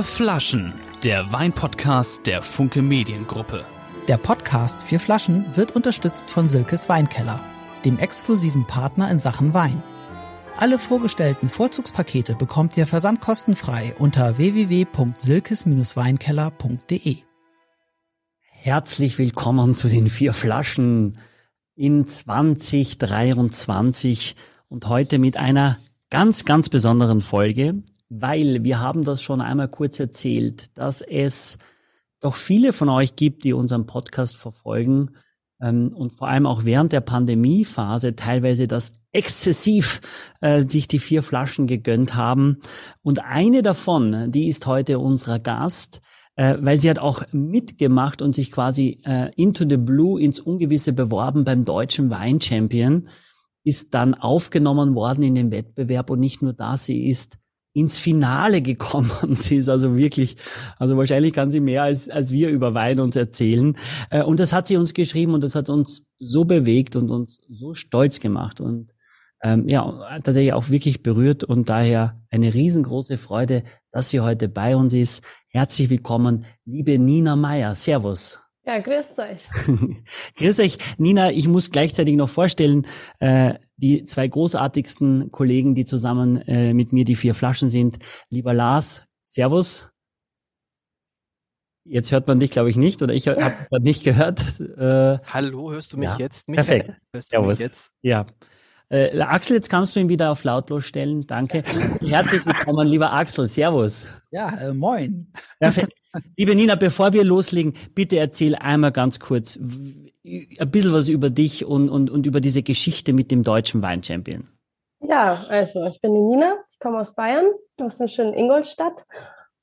Vier Flaschen, der Weinpodcast der Funke Mediengruppe. Der Podcast Vier Flaschen wird unterstützt von Silkes Weinkeller, dem exklusiven Partner in Sachen Wein. Alle vorgestellten Vorzugspakete bekommt ihr versandkostenfrei unter www.silkes-weinkeller.de. Herzlich willkommen zu den vier Flaschen in 2023 und heute mit einer ganz, ganz besonderen Folge, weil wir haben das schon einmal kurz erzählt, dass es doch viele von euch gibt, die unseren Podcast verfolgen ähm, und vor allem auch während der Pandemiephase teilweise das exzessiv äh, sich die vier Flaschen gegönnt haben. Und eine davon, die ist heute unser Gast, äh, weil sie hat auch mitgemacht und sich quasi äh, into the blue ins Ungewisse beworben beim deutschen Weinchampion, ist dann aufgenommen worden in den Wettbewerb und nicht nur da, sie ist ins Finale gekommen. Sie ist also wirklich, also wahrscheinlich kann sie mehr als, als wir über Wein uns erzählen. Äh, und das hat sie uns geschrieben und das hat uns so bewegt und uns so stolz gemacht und ähm, ja, tatsächlich auch wirklich berührt und daher eine riesengroße Freude, dass sie heute bei uns ist. Herzlich willkommen, liebe Nina Meyer. Servus. Ja, grüßt euch. grüß euch. Nina, ich muss gleichzeitig noch vorstellen, äh, die zwei großartigsten Kollegen, die zusammen äh, mit mir die vier Flaschen sind. Lieber Lars, Servus. Jetzt hört man dich, glaube ich, nicht, oder ich habe nicht gehört. Äh, Hallo, hörst du mich ja, jetzt? Michael? Perfekt. Hörst du Servus. mich jetzt? Ja. Äh, Axel, jetzt kannst du ihn wieder auf lautlos stellen. Danke. Herzlich willkommen, lieber Axel. Servus. Ja, äh, moin. Perfekt. Liebe Nina, bevor wir loslegen, bitte erzähl einmal ganz kurz ein bisschen was über dich und, und, und über diese Geschichte mit dem deutschen Weinchampion. Ja, also ich bin die Nina, ich komme aus Bayern, aus dem schönen Ingolstadt.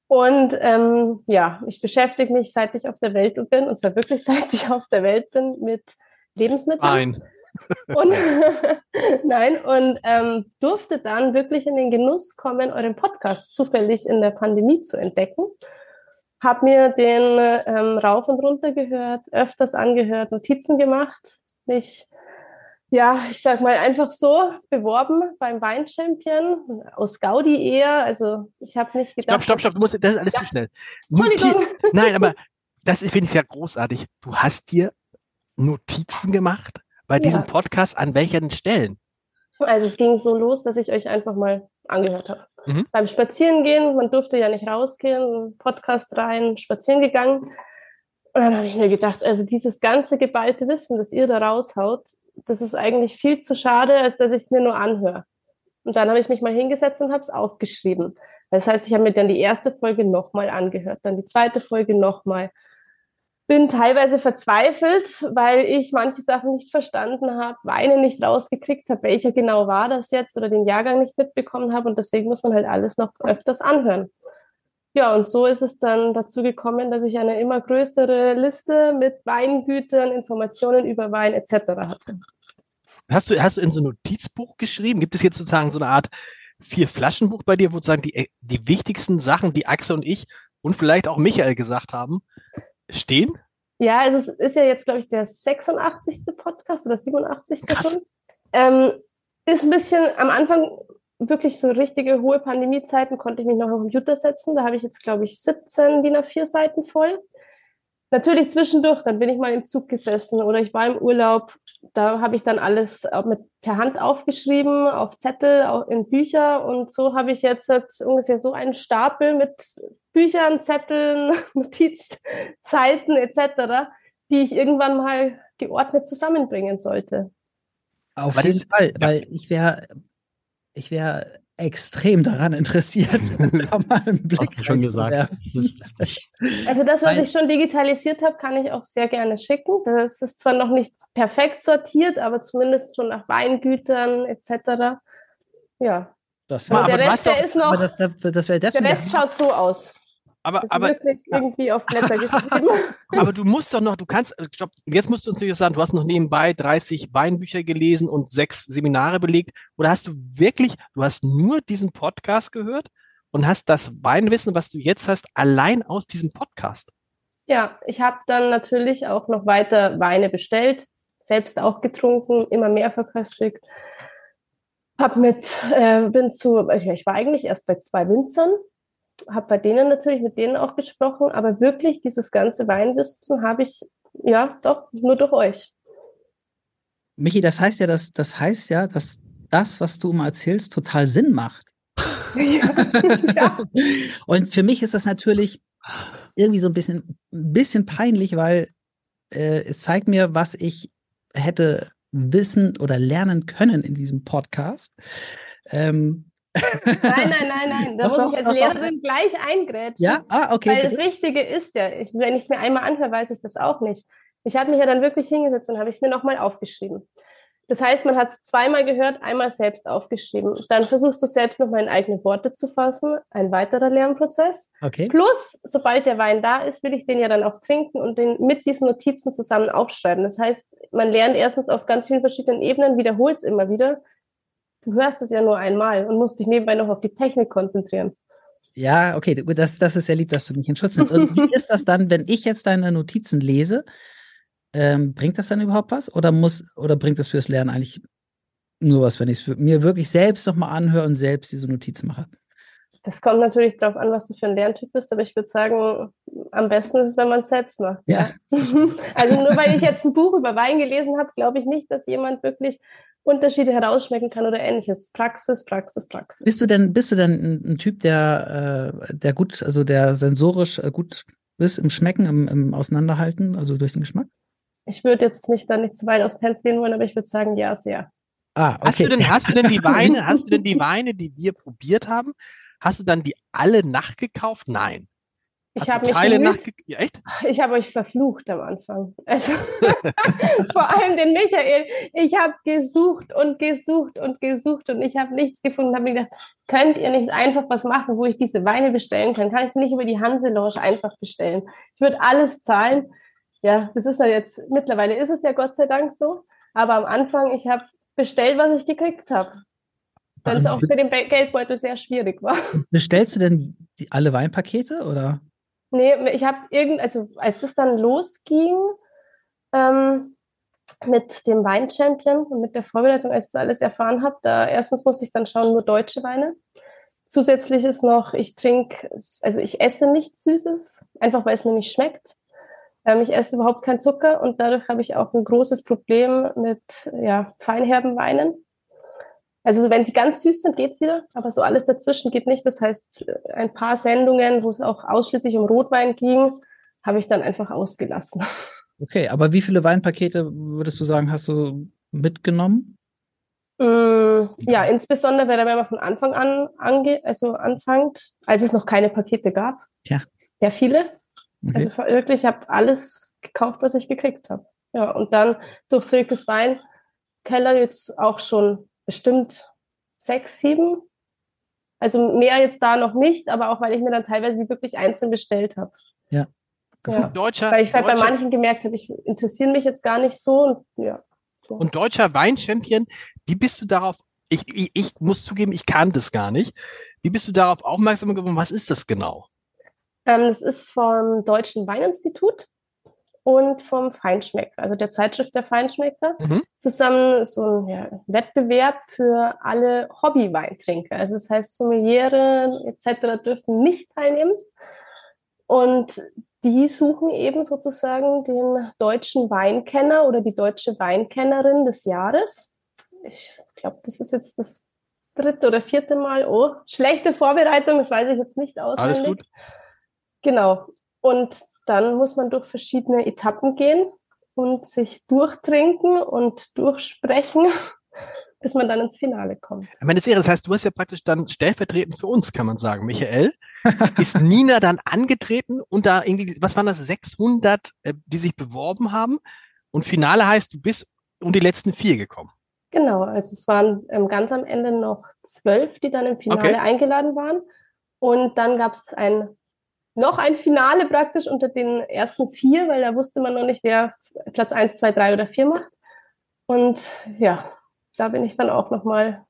Und ähm, ja, ich beschäftige mich, seit ich auf der Welt bin, und zwar wirklich seit ich auf der Welt bin, mit Lebensmitteln. Nein. Und, nein, und ähm, durfte dann wirklich in den Genuss kommen, euren Podcast zufällig in der Pandemie zu entdecken habe mir den ähm, rauf und runter gehört, öfters angehört, Notizen gemacht, mich, ja, ich sag mal, einfach so beworben beim Weinchampion, aus Gaudi eher. Also ich habe nicht gedacht. Stopp, stopp, stopp, du musst, das ist alles ja. zu schnell. Entschuldigung. Nein, aber das finde ich ja großartig. Du hast dir Notizen gemacht bei ja. diesem Podcast an welchen Stellen? Also es ging so los, dass ich euch einfach mal angehört habe. Mhm. Beim Spazierengehen, man durfte ja nicht rausgehen, Podcast rein, spazieren gegangen. Und dann habe ich mir gedacht, also dieses ganze geballte Wissen, das ihr da raushaut, das ist eigentlich viel zu schade, als dass ich es mir nur anhöre. Und dann habe ich mich mal hingesetzt und habe es aufgeschrieben. Das heißt, ich habe mir dann die erste Folge nochmal angehört, dann die zweite Folge nochmal bin teilweise verzweifelt, weil ich manche Sachen nicht verstanden habe, Weine nicht rausgekriegt habe, welcher genau war das jetzt oder den Jahrgang nicht mitbekommen habe und deswegen muss man halt alles noch öfters anhören. Ja, und so ist es dann dazu gekommen, dass ich eine immer größere Liste mit Weingütern, Informationen über Wein etc. hatte. Hast du, hast du in so ein Notizbuch geschrieben? Gibt es jetzt sozusagen so eine Art vier Flaschenbuch bei dir, wo sozusagen die, die wichtigsten Sachen, die Axel und ich und vielleicht auch Michael gesagt haben, stehen? Ja, also es ist ja jetzt, glaube ich, der 86. Podcast oder 87. Krass. Ähm, ist ein bisschen am Anfang wirklich so richtige hohe Pandemiezeiten, konnte ich mich noch auf den Computer setzen. Da habe ich jetzt, glaube ich, 17 DIN A4 Seiten voll. Natürlich zwischendurch, dann bin ich mal im Zug gesessen oder ich war im Urlaub. Da habe ich dann alles mit, per Hand aufgeschrieben, auf Zettel, auch in Bücher. Und so habe ich jetzt, jetzt ungefähr so einen Stapel mit Büchern, Zetteln, Notizzeiten etc., die ich irgendwann mal geordnet zusammenbringen sollte. Auf jeden Fall, weil ich wäre ich wäre extrem daran interessiert. da mal einen Blick Hast du schon gesagt. also das, was ich schon digitalisiert habe, kann ich auch sehr gerne schicken. Das ist zwar noch nicht perfekt sortiert, aber zumindest schon nach Weingütern etc. Ja. Das war, der Rest, der ist noch. Das, das, das der Rest schaut so aus aber, aber wirklich irgendwie auf Blätter geschrieben. aber du musst doch noch, du kannst, stopp, jetzt musst du uns natürlich sagen, du hast noch nebenbei 30 Weinbücher gelesen und sechs Seminare belegt. Oder hast du wirklich, du hast nur diesen Podcast gehört und hast das Weinwissen, was du jetzt hast, allein aus diesem Podcast? Ja, ich habe dann natürlich auch noch weiter Weine bestellt, selbst auch getrunken, immer mehr verköstigt. Hab mit, äh, bin zu, ich war eigentlich erst bei zwei Winzern, habe bei denen natürlich mit denen auch gesprochen, aber wirklich dieses ganze Weinwissen habe ich ja doch nur durch euch. Michi, das heißt ja, dass das heißt ja, dass das, was du immer erzählst, total Sinn macht. Ja, ja. Und für mich ist das natürlich irgendwie so ein bisschen, ein bisschen peinlich, weil äh, es zeigt mir, was ich hätte wissen oder lernen können in diesem Podcast. Ähm, nein, nein, nein, nein. Da doch, muss doch, ich als doch, Lehrerin gleich eingrätschen. Ja, ah, okay. Weil das Richtige ist ja, ich, wenn ich es mir einmal anhöre, weiß ich das auch nicht. Ich habe mich ja dann wirklich hingesetzt und habe es mir nochmal aufgeschrieben. Das heißt, man hat es zweimal gehört, einmal selbst aufgeschrieben. Dann versuchst du selbst nochmal in eigene Worte zu fassen. Ein weiterer Lernprozess. Okay. Plus, sobald der Wein da ist, will ich den ja dann auch trinken und den mit diesen Notizen zusammen aufschreiben. Das heißt, man lernt erstens auf ganz vielen verschiedenen Ebenen, wiederholt es immer wieder. Du hörst es ja nur einmal und musst dich nebenbei noch auf die Technik konzentrieren. Ja, okay, das, das ist ja lieb, dass du mich in Schutz nimmst. Und wie ist das dann, wenn ich jetzt deine Notizen lese? Ähm, bringt das dann überhaupt was? Oder muss, oder bringt das fürs Lernen eigentlich nur was, wenn ich es mir wirklich selbst nochmal anhöre und selbst diese Notizen mache? Das kommt natürlich darauf an, was du für ein Lerntyp bist, aber ich würde sagen, am besten ist es, wenn man es selbst macht. Ja. also nur weil ich jetzt ein Buch über Wein gelesen habe, glaube ich nicht, dass jemand wirklich Unterschiede herausschmecken kann oder ähnliches. Praxis, Praxis, Praxis. Bist du denn, bist du denn ein, Typ, der, äh, der gut, also der sensorisch äh, gut ist im Schmecken, im, im Auseinanderhalten, also durch den Geschmack? Ich würde jetzt mich da nicht zu weit aus Fenster gehen wollen, aber ich würde sagen, ja, sehr. Ah, okay. Hast du denn, hast du denn die Weine, hast du denn die Weine, die wir probiert haben, hast du dann die alle nachgekauft? Nein. Ich habe Teile nachge ja, echt? Ich habe euch verflucht am Anfang. Also vor allem den Michael. Ich habe gesucht und gesucht und gesucht und ich habe nichts gefunden. Habe mir gedacht, könnt ihr nicht einfach was machen, wo ich diese Weine bestellen kann? Kann ich nicht über die Hanselounge einfach bestellen? Ich würde alles zahlen ja, das ist ja jetzt, mittlerweile ist es ja Gott sei Dank so. Aber am Anfang, ich habe bestellt, was ich gekriegt habe. Weil es auch für den Geldbeutel sehr schwierig war. Bestellst du denn die, alle Weinpakete oder? Nee, ich habe irgend, also als es dann losging ähm, mit dem Weinchampion und mit der Vorbereitung, als ich das alles erfahren habe, da erstens musste ich dann schauen, nur deutsche Weine. Zusätzlich ist noch, ich trinke, also ich esse nichts Süßes, einfach weil es mir nicht schmeckt. Ähm, ich esse überhaupt keinen Zucker und dadurch habe ich auch ein großes Problem mit ja, feinherben Weinen. Also wenn sie ganz süß sind, geht's wieder, aber so alles dazwischen geht nicht. Das heißt, ein paar Sendungen, wo es auch ausschließlich um Rotwein ging, habe ich dann einfach ausgelassen. Okay, aber wie viele Weinpakete würdest du sagen, hast du mitgenommen? Mm, ja, insbesondere wenn man von Anfang an ange also anfängt, als es noch keine Pakete gab. Ja. Ja, viele. Okay. Also wirklich, ich habe alles gekauft, was ich gekriegt habe. Ja, und dann durch Silkes Wein Keller jetzt auch schon bestimmt sechs, sieben. Also mehr jetzt da noch nicht, aber auch weil ich mir dann teilweise wirklich einzeln bestellt habe. Ja. ja. Deutscher, weil ich halt bei manchen gemerkt habe, ich interessiere mich jetzt gar nicht so. Und, ja, so. und deutscher Weinchampion, wie bist du darauf? Ich, ich, ich muss zugeben, ich kannte es gar nicht. Wie bist du darauf aufmerksam geworden? Was ist das genau? Ähm, das ist vom Deutschen Weininstitut und vom Feinschmecker, also der Zeitschrift der Feinschmecker, mhm. zusammen so ein ja, Wettbewerb für alle Hobby-Weintrinker. Also das heißt, Sommeliere etc. dürfen nicht teilnehmen. Und die suchen eben sozusagen den deutschen Weinkenner oder die deutsche Weinkennerin des Jahres. Ich glaube, das ist jetzt das dritte oder vierte Mal. Oh, schlechte Vorbereitung, das weiß ich jetzt nicht auswendig. Alles gut. Genau. Und dann muss man durch verschiedene Etappen gehen und sich durchtrinken und durchsprechen, bis man dann ins Finale kommt. Meine Serie, das heißt, du hast ja praktisch dann stellvertretend für uns, kann man sagen, Michael, ist Nina dann angetreten und da irgendwie, was waren das, 600, äh, die sich beworben haben und Finale heißt, du bist um die letzten vier gekommen. Genau, also es waren ähm, ganz am Ende noch zwölf, die dann im Finale okay. eingeladen waren. Und dann gab es ein noch ein Finale praktisch unter den ersten vier, weil da wusste man noch nicht, wer Platz eins, zwei, drei oder vier macht. Und ja, da bin ich dann auch nochmal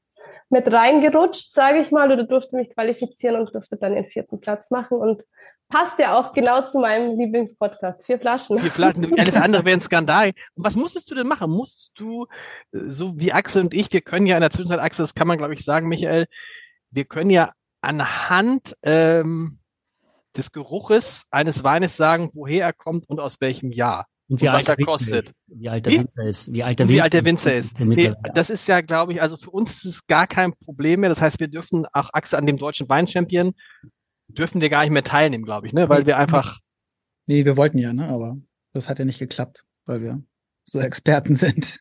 mit reingerutscht, sage ich mal, oder durfte mich qualifizieren und durfte dann den vierten Platz machen und passt ja auch genau zu meinem Lieblingspodcast. Vier Flaschen. Vier Flaschen, alles andere wäre ein Skandal. Und was musstest du denn machen? Musstest du, äh, so wie Axel und ich, wir können ja in der Zwischenzeit, Axel, das kann man glaube ich sagen, Michael, wir können ja anhand ähm, des Geruches eines Weines sagen, woher er kommt und aus welchem Jahr. Und wie und was er kostet. Ist, wie alt der wie? Winzer ist. Wie alt der, wie alt der Winzer ist. Nee, das ist ja, glaube ich, also für uns ist es gar kein Problem mehr. Das heißt, wir dürfen auch Achse an dem deutschen Weinchampion dürfen wir gar nicht mehr teilnehmen, glaube ich, ne? Weil wir einfach. Nee, wir wollten ja, ne? Aber das hat ja nicht geklappt, weil wir so Experten sind.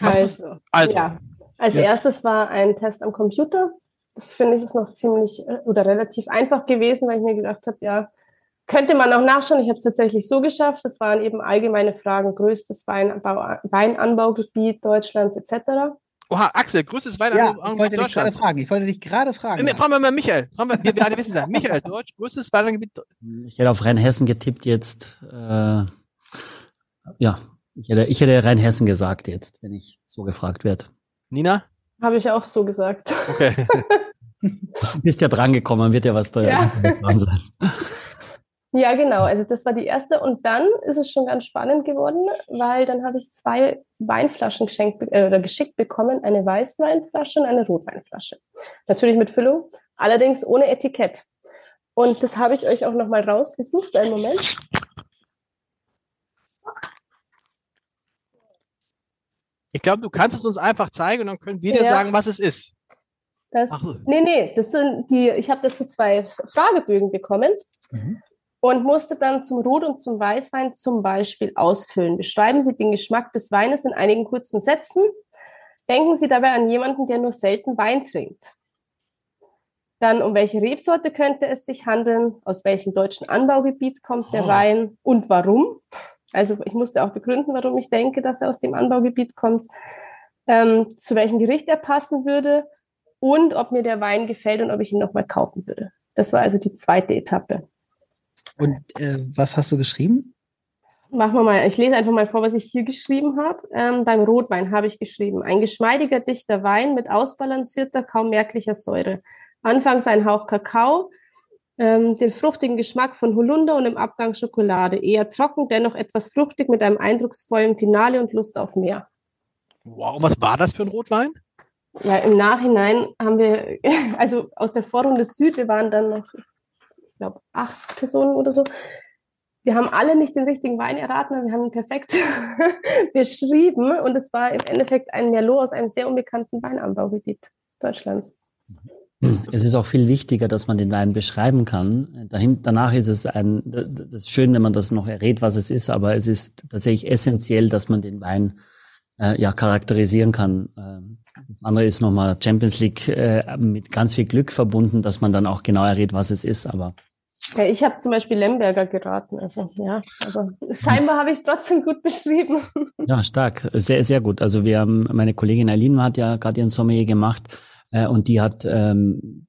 also, also. Ja. Als ja. erstes war ein Test am Computer. Das finde ich ist noch ziemlich äh, oder relativ einfach gewesen, weil ich mir gedacht habe, ja, könnte man auch nachschauen. Ich habe es tatsächlich so geschafft. Das waren eben allgemeine Fragen, größtes Weinanbau, Weinanbaugebiet Deutschlands etc. Oha, Axel, größtes Weinanbaugebiet ja, ich wollte dich gerade fragen. Ich wollte dich gerade fragen. Nee, fragen wir mal Michael. Fragen wir, wir, wir alle wissen es Michael, Deutsch, größtes Weinanbaugebiet. Ich hätte auf Rheinhessen getippt jetzt. Äh, ja, ich hätte, ich hätte Rheinhessen gesagt jetzt, wenn ich so gefragt werde. Nina? Habe ich auch so gesagt. Okay. du bist ja drangekommen, wird ja was da ja. dran sein. Ja, genau. Also das war die erste. Und dann ist es schon ganz spannend geworden, weil dann habe ich zwei Weinflaschen geschenkt äh, oder geschickt bekommen, eine Weißweinflasche und eine Rotweinflasche. Natürlich mit Füllung, allerdings ohne Etikett. Und das habe ich euch auch nochmal rausgesucht. Einen Moment. Ich glaube, du kannst es uns einfach zeigen und dann können wir dir ja. sagen, was es ist. Das, Ach. Nee, nee, das sind die, ich habe dazu zwei Fragebögen bekommen. Mhm und musste dann zum Rot- und zum Weißwein zum Beispiel ausfüllen. Beschreiben Sie den Geschmack des Weines in einigen kurzen Sätzen. Denken Sie dabei an jemanden, der nur selten Wein trinkt. Dann, um welche Rebsorte könnte es sich handeln? Aus welchem deutschen Anbaugebiet kommt der oh. Wein und warum? Also ich musste auch begründen, warum ich denke, dass er aus dem Anbaugebiet kommt. Ähm, zu welchem Gericht er passen würde und ob mir der Wein gefällt und ob ich ihn nochmal kaufen würde. Das war also die zweite Etappe. Und äh, was hast du geschrieben? Machen wir mal, ich lese einfach mal vor, was ich hier geschrieben habe. Ähm, beim Rotwein habe ich geschrieben, ein geschmeidiger, dichter Wein mit ausbalancierter, kaum merklicher Säure. Anfangs ein Hauch Kakao, ähm, den fruchtigen Geschmack von Holunder und im Abgang Schokolade. Eher trocken, dennoch etwas fruchtig mit einem eindrucksvollen Finale und Lust auf mehr. Wow, was war das für ein Rotwein? Ja, im Nachhinein haben wir, also aus der Vorrunde Süd, wir waren dann noch, glaube, acht Personen oder so. Wir haben alle nicht den richtigen Wein erraten, aber wir haben ihn perfekt beschrieben. Und es war im Endeffekt ein Merlot aus einem sehr unbekannten Weinanbaugebiet Deutschlands. Es ist auch viel wichtiger, dass man den Wein beschreiben kann. Dahin, danach ist es ein, das ist schön, wenn man das noch errät, was es ist, aber es ist tatsächlich essentiell, dass man den Wein äh, ja charakterisieren kann. Ähm, das andere ist nochmal Champions League äh, mit ganz viel Glück verbunden, dass man dann auch genau errät, was es ist. Aber ja, ich habe zum Beispiel Lemberger geraten. Also ja, aber scheinbar habe ich es trotzdem gut beschrieben. Ja, stark. Sehr, sehr gut. Also wir haben, meine Kollegin Aline hat ja gerade ihren Sommelier gemacht äh, und die hat ähm,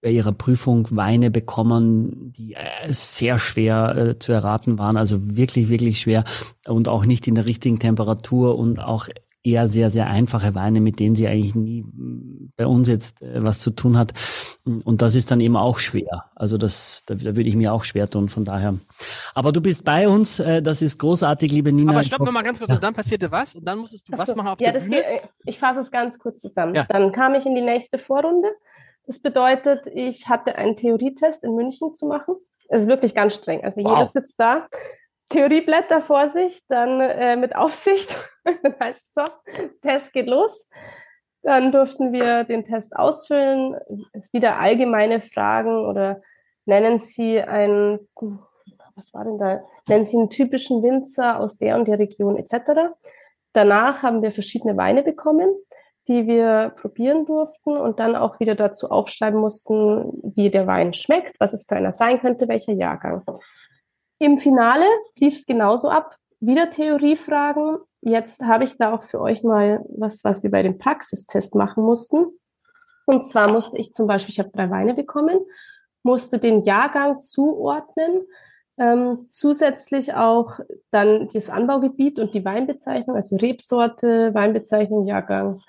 bei ihrer Prüfung Weine bekommen, die äh, sehr schwer äh, zu erraten waren, also wirklich, wirklich schwer und auch nicht in der richtigen Temperatur und auch eher sehr, sehr einfache Weine, mit denen sie eigentlich nie mm, bei uns jetzt äh, was zu tun hat. Und das ist dann eben auch schwer. Also das, da, da würde ich mir auch schwer tun, von daher. Aber du bist bei uns, äh, das ist großartig, liebe Nina. Aber stopp nochmal ganz kurz, ja. und dann passierte was? Und dann musstest du Achso, was machen auf ja, der Bühne? Geht, ich fasse es ganz kurz zusammen. Ja. Dann kam ich in die nächste Vorrunde. Das bedeutet, ich hatte einen Theorietest in München zu machen. Es ist wirklich ganz streng. Also wow. jeder sitzt da Theorieblätter vor sich, dann äh, mit Aufsicht. dann heißt so, Test geht los. Dann durften wir den Test ausfüllen, wieder allgemeine Fragen oder nennen Sie einen, was war denn da? Nennen Sie einen typischen Winzer aus der und der Region etc. Danach haben wir verschiedene Weine bekommen, die wir probieren durften und dann auch wieder dazu aufschreiben mussten, wie der Wein schmeckt, was es für einer sein könnte, welcher Jahrgang. Im Finale lief es genauso ab. Wieder Theoriefragen. Jetzt habe ich da auch für euch mal was, was wir bei dem Praxistest machen mussten. Und zwar musste ich zum Beispiel, ich habe drei Weine bekommen, musste den Jahrgang zuordnen, ähm, zusätzlich auch dann das Anbaugebiet und die Weinbezeichnung, also Rebsorte, Weinbezeichnung, Jahrgang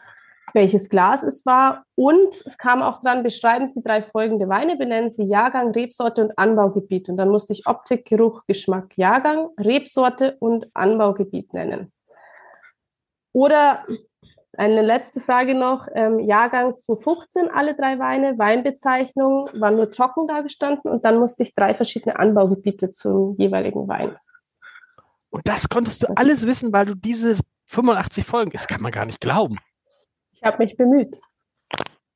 welches Glas es war. Und es kam auch dran, beschreiben Sie drei folgende Weine, benennen Sie Jahrgang, Rebsorte und Anbaugebiet. Und dann musste ich Optik, Geruch, Geschmack, Jahrgang, Rebsorte und Anbaugebiet nennen. Oder eine letzte Frage noch. Ähm, Jahrgang 2015, alle drei Weine, Weinbezeichnung war nur trocken dargestanden und dann musste ich drei verschiedene Anbaugebiete zum jeweiligen Wein. Und das konntest du alles wissen, weil du diese 85 Folgen, das kann man gar nicht glauben. Ich habe mich bemüht.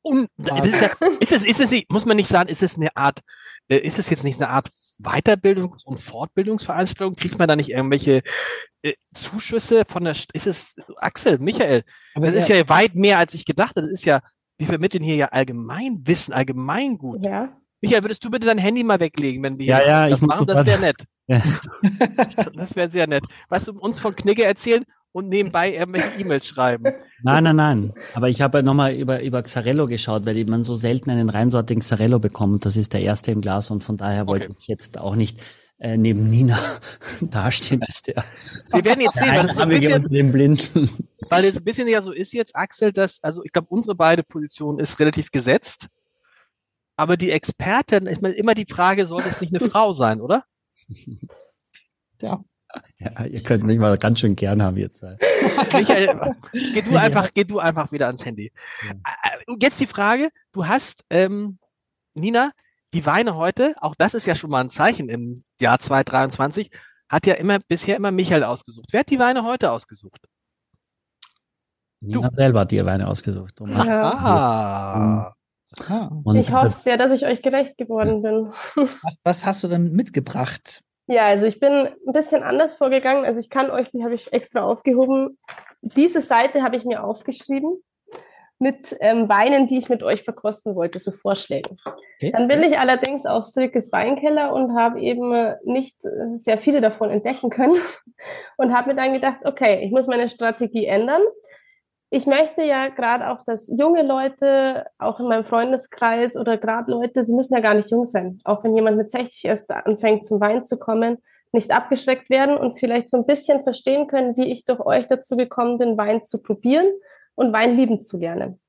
Und ist, ja, ist, es, ist es, muss man nicht sagen, ist es eine Art, äh, ist es jetzt nicht eine Art Weiterbildungs- und Fortbildungsveranstaltung? Kriegt man da nicht irgendwelche äh, Zuschüsse von der, ist es, Axel, Michael, Aber das ja. ist ja weit mehr, als ich gedacht habe. Das ist ja, wir vermitteln hier ja allgemein Wissen, allgemein gut. Ja. Michael, würdest du bitte dein Handy mal weglegen, wenn wir ja, ja, das machen? Das wäre nett. Ja. das wäre sehr nett. Was du uns von Knigge erzählen und nebenbei irgendwelche E-Mails schreiben. Nein, nein, nein. Aber ich habe nochmal über, über Xarello geschaut, weil man so selten einen reinsortigen Xarello bekommt. Das ist der erste im Glas und von daher wollte okay. ich jetzt auch nicht äh, neben Nina dastehen als der. Wir werden jetzt sehen, weil das ist ein bisschen, dem Blinden. weil es ein bisschen ja so ist jetzt, Axel, dass, also ich glaube, unsere beide Position ist relativ gesetzt. Aber die Expertin, ist immer die Frage, sollte es nicht eine Frau sein, oder? Ja. Ja, ihr könnt mich mal ganz schön gern haben, ihr zwei. Michael, geh du einfach, geh du einfach wieder ans Handy. Ja. Jetzt die Frage, du hast, ähm, Nina, die Weine heute, auch das ist ja schon mal ein Zeichen im Jahr 2023, hat ja immer, bisher immer Michael ausgesucht. Wer hat die Weine heute ausgesucht? Nina du. selber hat die Weine ausgesucht. Um ja. Ah. Und ich hoffe sehr, dass ich euch gerecht geworden bin. Was, was hast du denn mitgebracht? Ja, also ich bin ein bisschen anders vorgegangen. Also ich kann euch, die habe ich extra aufgehoben. Diese Seite habe ich mir aufgeschrieben mit ähm, Weinen, die ich mit euch verkosten wollte, so Vorschlägen. Okay. Dann bin ich allerdings auf Silkes Weinkeller und habe eben äh, nicht äh, sehr viele davon entdecken können und habe mir dann gedacht, okay, ich muss meine Strategie ändern ich möchte ja gerade auch, dass junge Leute, auch in meinem Freundeskreis oder gerade Leute, sie müssen ja gar nicht jung sein, auch wenn jemand mit 60 erst anfängt zum Wein zu kommen, nicht abgeschreckt werden und vielleicht so ein bisschen verstehen können, wie ich durch euch dazu gekommen bin, Wein zu probieren und Wein lieben zu lernen.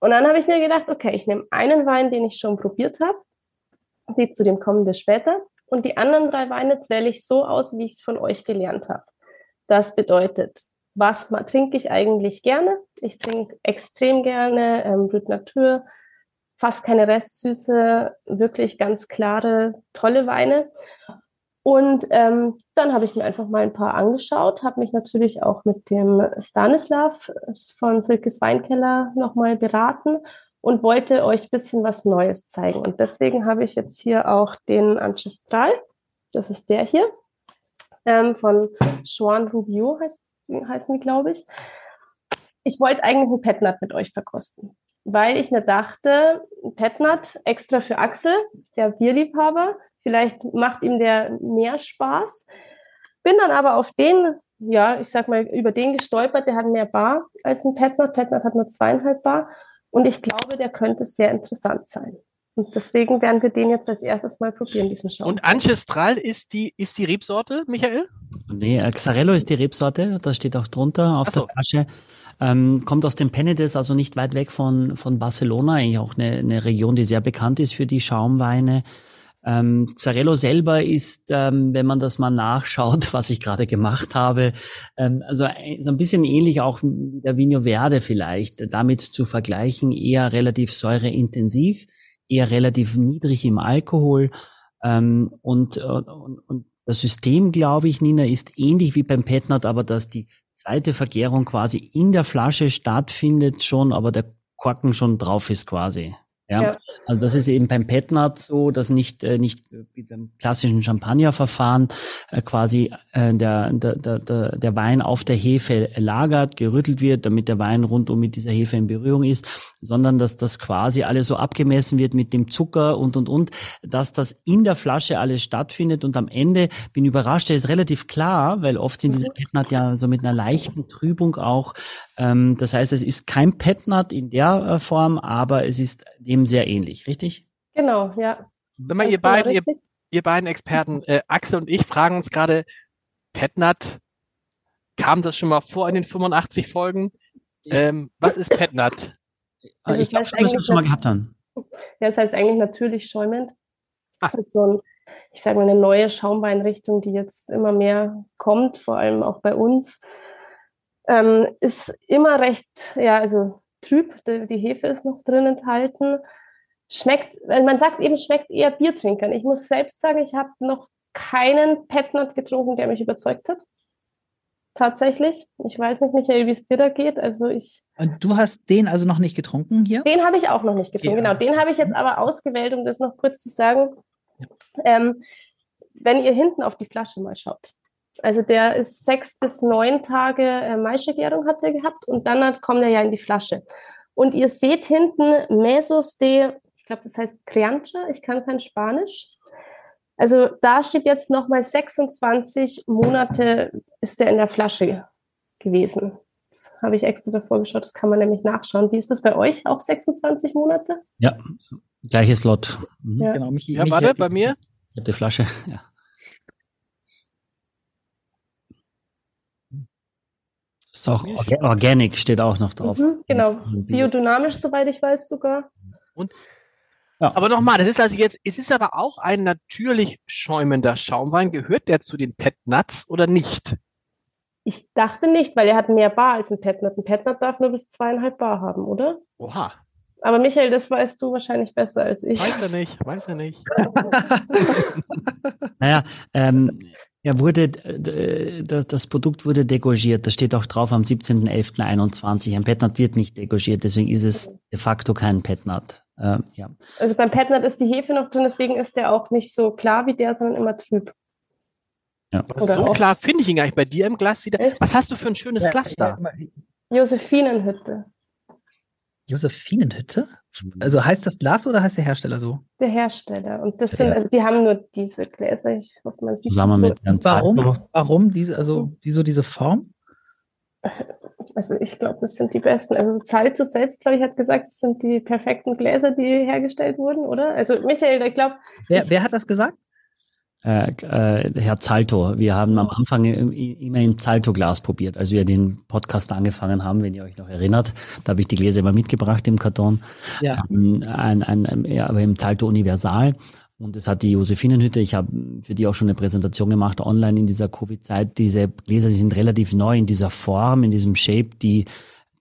Und dann habe ich mir gedacht, okay, ich nehme einen Wein, den ich schon probiert habe, die zu dem kommen wir später, und die anderen drei Weine wähle ich so aus, wie ich es von euch gelernt habe. Das bedeutet, was trinke ich eigentlich gerne? Ich trinke extrem gerne ähm, Brut Natur, fast keine Restsüße, wirklich ganz klare, tolle Weine. Und ähm, dann habe ich mir einfach mal ein paar angeschaut, habe mich natürlich auch mit dem Stanislav von Silkes Weinkeller nochmal beraten und wollte euch ein bisschen was Neues zeigen. Und deswegen habe ich jetzt hier auch den Ancestral, das ist der hier, ähm, von Joan Rubio heißt heißen die, glaube ich. Ich wollte eigentlich einen Petnat mit euch verkosten, weil ich mir dachte, Petnat extra für Axel, der Bierliebhaber, vielleicht macht ihm der mehr Spaß. Bin dann aber auf den, ja, ich sag mal, über den gestolpert, der hat mehr Bar als ein Petnat. Petnat hat nur zweieinhalb Bar. Und ich glaube, der könnte sehr interessant sein. Und deswegen werden wir den jetzt als erstes mal probieren, diesen Schaum. Und Ancestral ist die, ist die Rebsorte, Michael? Nee, äh, Xarello ist die Rebsorte, das steht auch drunter auf so. der Flasche. Ähm, kommt aus dem Penedès, also nicht weit weg von, von Barcelona, eigentlich auch eine, eine Region, die sehr bekannt ist für die Schaumweine. Ähm, Xarello selber ist, ähm, wenn man das mal nachschaut, was ich gerade gemacht habe, ähm, also so ein bisschen ähnlich auch der Vino Verde vielleicht, damit zu vergleichen, eher relativ säureintensiv eher relativ niedrig im Alkohol. Ähm, und, und, und das System, glaube ich, Nina, ist ähnlich wie beim Petnat, aber dass die zweite Vergärung quasi in der Flasche stattfindet schon, aber der Korken schon drauf ist quasi. Ja? ja. Also das ist eben beim Petnat so, dass nicht äh, nicht wie beim klassischen Champagnerverfahren äh, quasi äh, der, der, der, der Wein auf der Hefe lagert, gerüttelt wird, damit der Wein rundum mit dieser Hefe in Berührung ist, sondern dass das quasi alles so abgemessen wird mit dem Zucker und und und, dass das in der Flasche alles stattfindet und am Ende bin überrascht, der ist relativ klar, weil oft sind diese mhm. Petnat ja so mit einer leichten Trübung auch. Ähm, das heißt, es ist kein Petnat in der äh, Form, aber es ist dem sehr ähnlich, richtig? Genau, ja. Sag mal, ihr beiden, ihr, ihr, beiden Experten, äh, Axel und ich fragen uns gerade, Petnat, kam das schon mal vor in den 85 Folgen? Ähm, was ist Petnat? Also ich glaube schon, dass wir es schon mal gehabt haben. Ja, das heißt eigentlich natürlich schäumend. Ah. Das ist so ein, ich sage mal, eine neue Schaumweinrichtung, die jetzt immer mehr kommt, vor allem auch bei uns. Ähm, ist immer recht, ja, also trüb, die, die Hefe ist noch drin enthalten. Schmeckt, man sagt eben, schmeckt eher Biertrinkern. Ich muss selbst sagen, ich habe noch keinen Petnat getrunken, der mich überzeugt hat. Tatsächlich. Ich weiß nicht, Michael, wie es dir da geht. Also ich. Und du hast den also noch nicht getrunken hier? Den habe ich auch noch nicht getrunken. Ja. Genau, den habe ich jetzt aber ausgewählt, um das noch kurz zu sagen. Ja. Ähm, wenn ihr hinten auf die Flasche mal schaut. Also der ist sechs bis neun Tage äh, Maischegärung hat er gehabt und dann hat, kommt er ja in die Flasche. Und ihr seht hinten Mesos de, ich glaube, das heißt Criancha, ich kann kein Spanisch. Also da steht jetzt nochmal 26 Monate ist er in der Flasche gewesen. Das habe ich extra davor geschaut, das kann man nämlich nachschauen. Wie ist das bei euch? Auch 26 Monate? Ja, gleiches Lot. Mhm. Ja. Genau, mich, ja, mich warte, bei mir. Ich habe die Flasche, ja. Ist auch Orga Organic steht auch noch drauf. Mhm, genau. Biodynamisch, soweit ich weiß sogar. Und ja. Aber nochmal, das ist also jetzt, es ist aber auch ein natürlich schäumender Schaumwein. Gehört der zu den Pet Nuts oder nicht? Ich dachte nicht, weil er hat mehr Bar als ein Pet Nut. Ein Pet Nut darf nur bis zweieinhalb Bar haben, oder? Oha. Aber Michael, das weißt du wahrscheinlich besser als ich. Weiß er nicht, weiß er nicht. naja, ähm, er wurde, das Produkt wurde degorgiert. Das steht auch drauf am 17.11.21. Ein Petnat wird nicht degorgiert, deswegen ist es de facto kein Petnat. Äh, ja. Also beim Petnat ist die Hefe noch drin, deswegen ist der auch nicht so klar wie der, sondern immer trüb. Ja. so auch. klar finde ich ihn gar nicht bei dir im Glas. Was hast du für ein schönes ja, Glas da? Josephinenhütte. Josephinenhütte? Also heißt das Glas oder heißt der Hersteller so? Der Hersteller. Und das sind, also die haben nur diese Gläser. Ich hoffe, man sieht Zusammen das mit Herrn Warum? Warum diese, also wieso diese Form? Also ich glaube, das sind die besten. Also Zalto selbst, glaube ich, hat gesagt, das sind die perfekten Gläser, die hergestellt wurden, oder? Also Michael, ich glaube. Wer, wer hat das gesagt? Äh, äh, Herr Zalto. Wir haben am Anfang immer in Zalto-Glas probiert, als wir den Podcast angefangen haben, wenn ihr euch noch erinnert. Da habe ich die Gläser immer mitgebracht im Karton. Ja. Ähm, ein, ein, ja, aber im Zalto Universal. Und es hat die Josephinenhütte, ich habe für die auch schon eine Präsentation gemacht online in dieser Covid-Zeit. Diese Gläser, die sind relativ neu in dieser Form, in diesem Shape, die,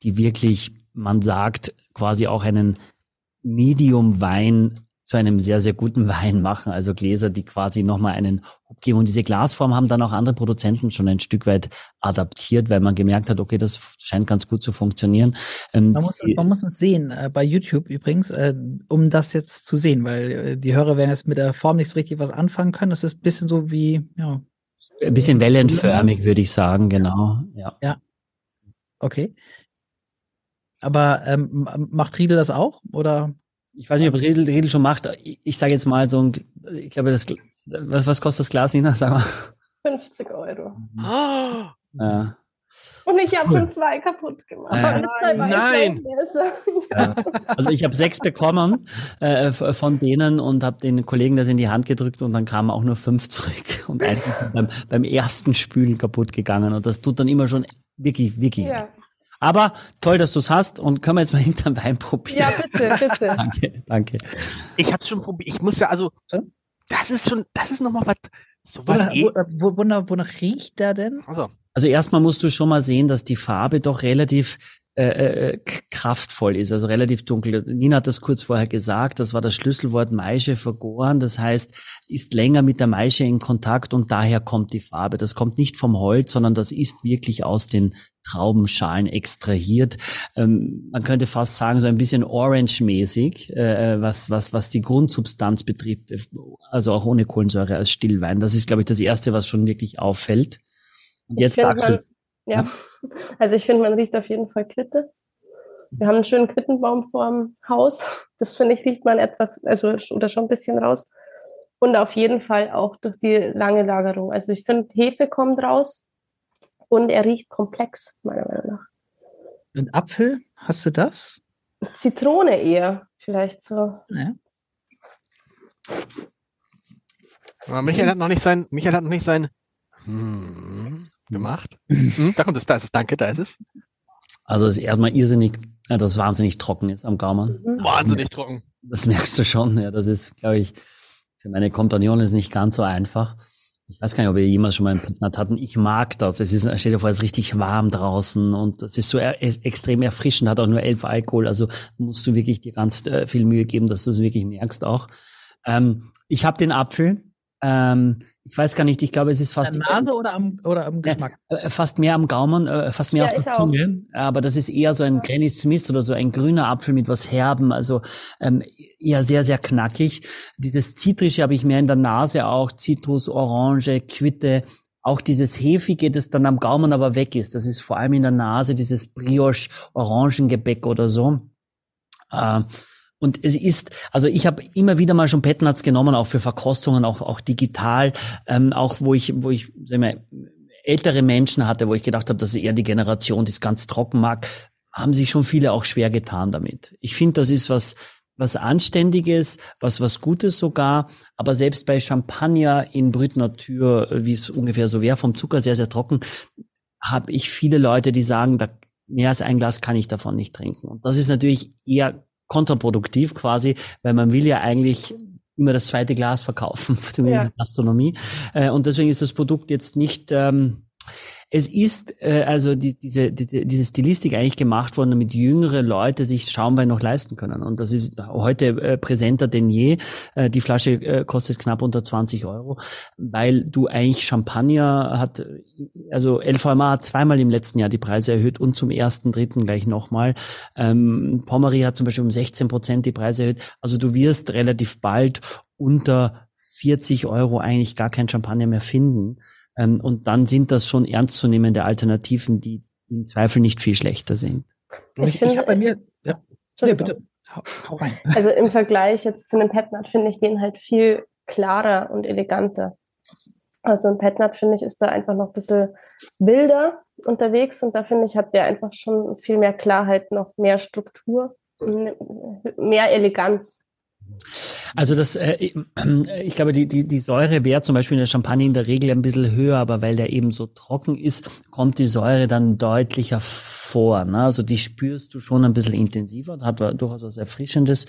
die wirklich, man sagt, quasi auch einen Medium-Wein zu einem sehr, sehr guten Wein machen. Also Gläser, die quasi nochmal einen Hub geben. Und diese Glasform haben dann auch andere Produzenten schon ein Stück weit adaptiert, weil man gemerkt hat, okay, das scheint ganz gut zu funktionieren. Ähm, man, muss, man muss es sehen, äh, bei YouTube übrigens, äh, um das jetzt zu sehen, weil äh, die Hörer werden jetzt mit der Form nicht so richtig was anfangen können. Das ist ein bisschen so wie, ja. Ein bisschen wellenförmig, würde ich sagen, genau. Ja. ja. Okay. Aber ähm, macht Riedel das auch? Oder? Ich weiß nicht, ob Riedel, Riedel schon macht. Ich, ich sage jetzt mal so, ein, ich glaube, das, was, was kostet das Glas, Nina? Sag mal. 50 Euro. Oh. Ja. Und ich habe schon zwei kaputt gemacht. Äh, nein. Ja. Also ich habe sechs bekommen äh, von denen und habe den Kollegen das in die Hand gedrückt und dann kamen auch nur fünf zurück und beim, beim ersten Spülen kaputt gegangen. Und das tut dann immer schon wirklich, wirklich. Ja. Aber toll, dass du es hast und können wir jetzt mal hinterm Wein probieren. Ja, bitte, bitte. danke, danke. Ich habe schon probiert. Ich muss ja also, das ist schon, das ist nochmal was. Sowas wonach, eh. wo, wonach, wonach riecht der denn? Also. also erstmal musst du schon mal sehen, dass die Farbe doch relativ äh, äh, kraftvoll ist, also relativ dunkel. Nina hat das kurz vorher gesagt, das war das Schlüsselwort Maische vergoren, das heißt, ist länger mit der Maische in Kontakt und daher kommt die Farbe. Das kommt nicht vom Holz, sondern das ist wirklich aus den Traubenschalen extrahiert. Ähm, man könnte fast sagen, so ein bisschen orange-mäßig, äh, was, was, was die Grundsubstanz betrifft, also auch ohne Kohlensäure als Stillwein. Das ist, glaube ich, das Erste, was schon wirklich auffällt. Und jetzt Axel, ja, also ich finde, man riecht auf jeden Fall Quitte. Wir haben einen schönen Quittenbaum vorm Haus. Das finde ich, riecht man etwas, also oder schon ein bisschen raus. Und auf jeden Fall auch durch die lange Lagerung. Also ich finde, Hefe kommt raus und er riecht komplex, meiner Meinung nach. Und Apfel, hast du das? Zitrone eher, vielleicht so. Ja. Aber Michael hat noch nicht sein, Michael hat noch nicht sein, hm, gemacht. Hm, da kommt es, da ist es, danke, da ist es. Also das ist erstmal irrsinnig, ja, das wahnsinnig trocken ist am Gaumen. Mhm. Wahnsinnig trocken. Das merkst du schon, ja, das ist, glaube ich, für meine Kompagnonen ist nicht ganz so einfach. Ich weiß gar nicht, ob ihr jemals schon mal einen Petnat hatten. Ich mag das. Es ist, steht dir vor, es ist richtig warm draußen und es ist so er, ist extrem erfrischend, hat auch nur elf Alkohol. Also musst du wirklich dir ganz äh, viel Mühe geben, dass du es wirklich merkst auch. Ähm, ich habe den Apfel. Ähm, ich weiß gar nicht, ich glaube, es ist fast. An der Nase oder am, oder am Geschmack? Äh, fast mehr am Gaumen, äh, fast mehr ja, auf der Zunge. Aber das ist eher so ein Granny Smith oder so ein grüner Apfel mit was Herben, also ähm, eher sehr, sehr knackig. Dieses Zitrische habe ich mehr in der Nase auch, Zitrus, Orange, Quitte. Auch dieses Hefige, das dann am Gaumen aber weg ist. Das ist vor allem in der Nase dieses Brioche-Orangengebäck oder so. Äh, und es ist, also ich habe immer wieder mal schon Petnuts genommen, auch für Verkostungen, auch, auch digital, ähm, auch wo ich, wo ich, sag mal, ältere Menschen hatte, wo ich gedacht habe, das ist eher die Generation, die es ganz trocken mag, haben sich schon viele auch schwer getan damit. Ich finde, das ist was, was Anständiges, was was Gutes sogar, aber selbst bei Champagner in Brüt Natur, wie es ungefähr so wäre, vom Zucker sehr, sehr trocken, habe ich viele Leute, die sagen, da mehr als ein Glas kann ich davon nicht trinken. Und das ist natürlich eher kontraproduktiv quasi, weil man will ja eigentlich immer das zweite Glas verkaufen, zumindest ja. in der Gastronomie. Äh, und deswegen ist das Produkt jetzt nicht ähm, es ist äh, also die, diese, die, diese Stilistik eigentlich gemacht worden, damit jüngere Leute sich Schaumwein noch leisten können. Und das ist heute äh, präsenter denn je. Äh, die Flasche äh, kostet knapp unter 20 Euro, weil du eigentlich Champagner hat, also LVMA hat zweimal im letzten Jahr die Preise erhöht und zum ersten, dritten gleich nochmal. Ähm, Pommery hat zum Beispiel um 16 Prozent die Preise erhöht. Also du wirst relativ bald unter 40 Euro eigentlich gar kein Champagner mehr finden. Ähm, und dann sind das schon ernstzunehmende Alternativen, die im Zweifel nicht viel schlechter sind. Ich, ich, ich habe bei mir, ja, nee, bitte, hau, hau rein. Also im Vergleich jetzt zu einem Petnat finde ich den halt viel klarer und eleganter. Also ein Petnat, finde ich, ist da einfach noch ein bisschen wilder unterwegs und da finde ich, hat der einfach schon viel mehr Klarheit, noch mehr Struktur, mehr Eleganz. Also das, äh, ich glaube, die, die, die Säure wäre zum Beispiel in der Champagne in der Regel ein bisschen höher, aber weil der eben so trocken ist, kommt die Säure dann deutlicher vor. Ne? Also die spürst du schon ein bisschen intensiver, hat durchaus was Erfrischendes.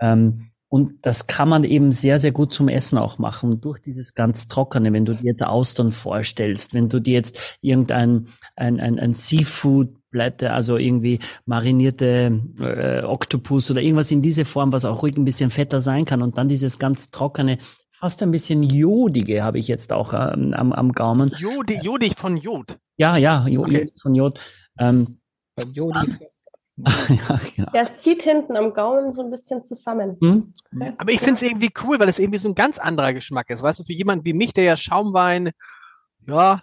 Ähm, und das kann man eben sehr, sehr gut zum Essen auch machen, durch dieses ganz Trockene, wenn du dir jetzt Austern vorstellst, wenn du dir jetzt irgendein ein, ein, ein Seafood Blätter, also irgendwie marinierte äh, Oktopus oder irgendwas in diese Form, was auch ruhig ein bisschen fetter sein kann und dann dieses ganz trockene, fast ein bisschen jodige habe ich jetzt auch ähm, am, am Gaumen. Jodi, jodig von Jod. Ja, ja, jo, okay. von Jod. Ähm, von Jodi. ja, genau. Ja, es zieht hinten am Gaumen so ein bisschen zusammen. Hm? Aber ich finde es irgendwie cool, weil es irgendwie so ein ganz anderer Geschmack ist. Weißt du, für jemanden wie mich, der ja Schaumwein, ja,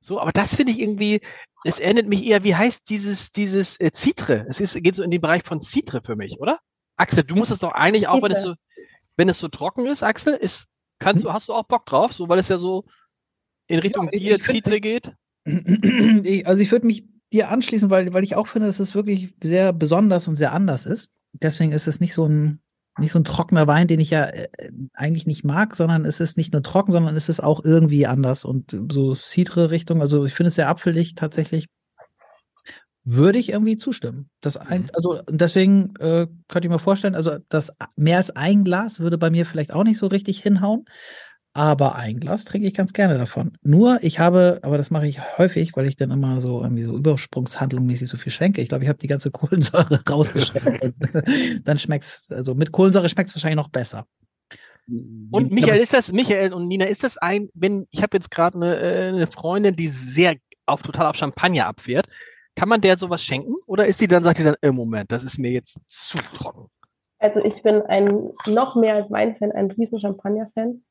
so, aber das finde ich irgendwie, es erinnert mich eher, wie heißt dieses, dieses äh, Citre? Es ist, geht so in den Bereich von Citre für mich, oder? Axel, du musst es doch eigentlich auch, wenn es so, wenn es so trocken ist, Axel, ist, kannst du, hast du auch Bock drauf, so, weil es ja so in Richtung ja, Bier, Citre geht? also ich würde mich dir anschließen, weil, weil ich auch finde, dass es wirklich sehr besonders und sehr anders ist. Deswegen ist es nicht so ein nicht so ein trockener Wein, den ich ja äh, eigentlich nicht mag, sondern es ist nicht nur trocken, sondern es ist auch irgendwie anders und so Citre-Richtung. Also ich finde es sehr apfelig tatsächlich. Würde ich irgendwie zustimmen. Das ein, mhm. also deswegen äh, könnte ich mir vorstellen, also das mehr als ein Glas würde bei mir vielleicht auch nicht so richtig hinhauen aber ein Glas trinke ich ganz gerne davon. Nur, ich habe, aber das mache ich häufig, weil ich dann immer so irgendwie so Übersprungshandlung mäßig so viel schenke. Ich glaube, ich habe die ganze Kohlensäure rausgeschenkt. dann schmeckt's, also mit Kohlensäure schmeckt es wahrscheinlich noch besser. Und Michael, ist das, Michael und Nina, ist das ein, wenn, ich habe jetzt gerade eine, äh, eine Freundin, die sehr auf total auf Champagner abfährt. Kann man der sowas schenken? Oder ist die dann, sagt die dann, im Moment, das ist mir jetzt zu trocken? Also ich bin ein, noch mehr als Weinfan, ein riesen Champagner-Fan.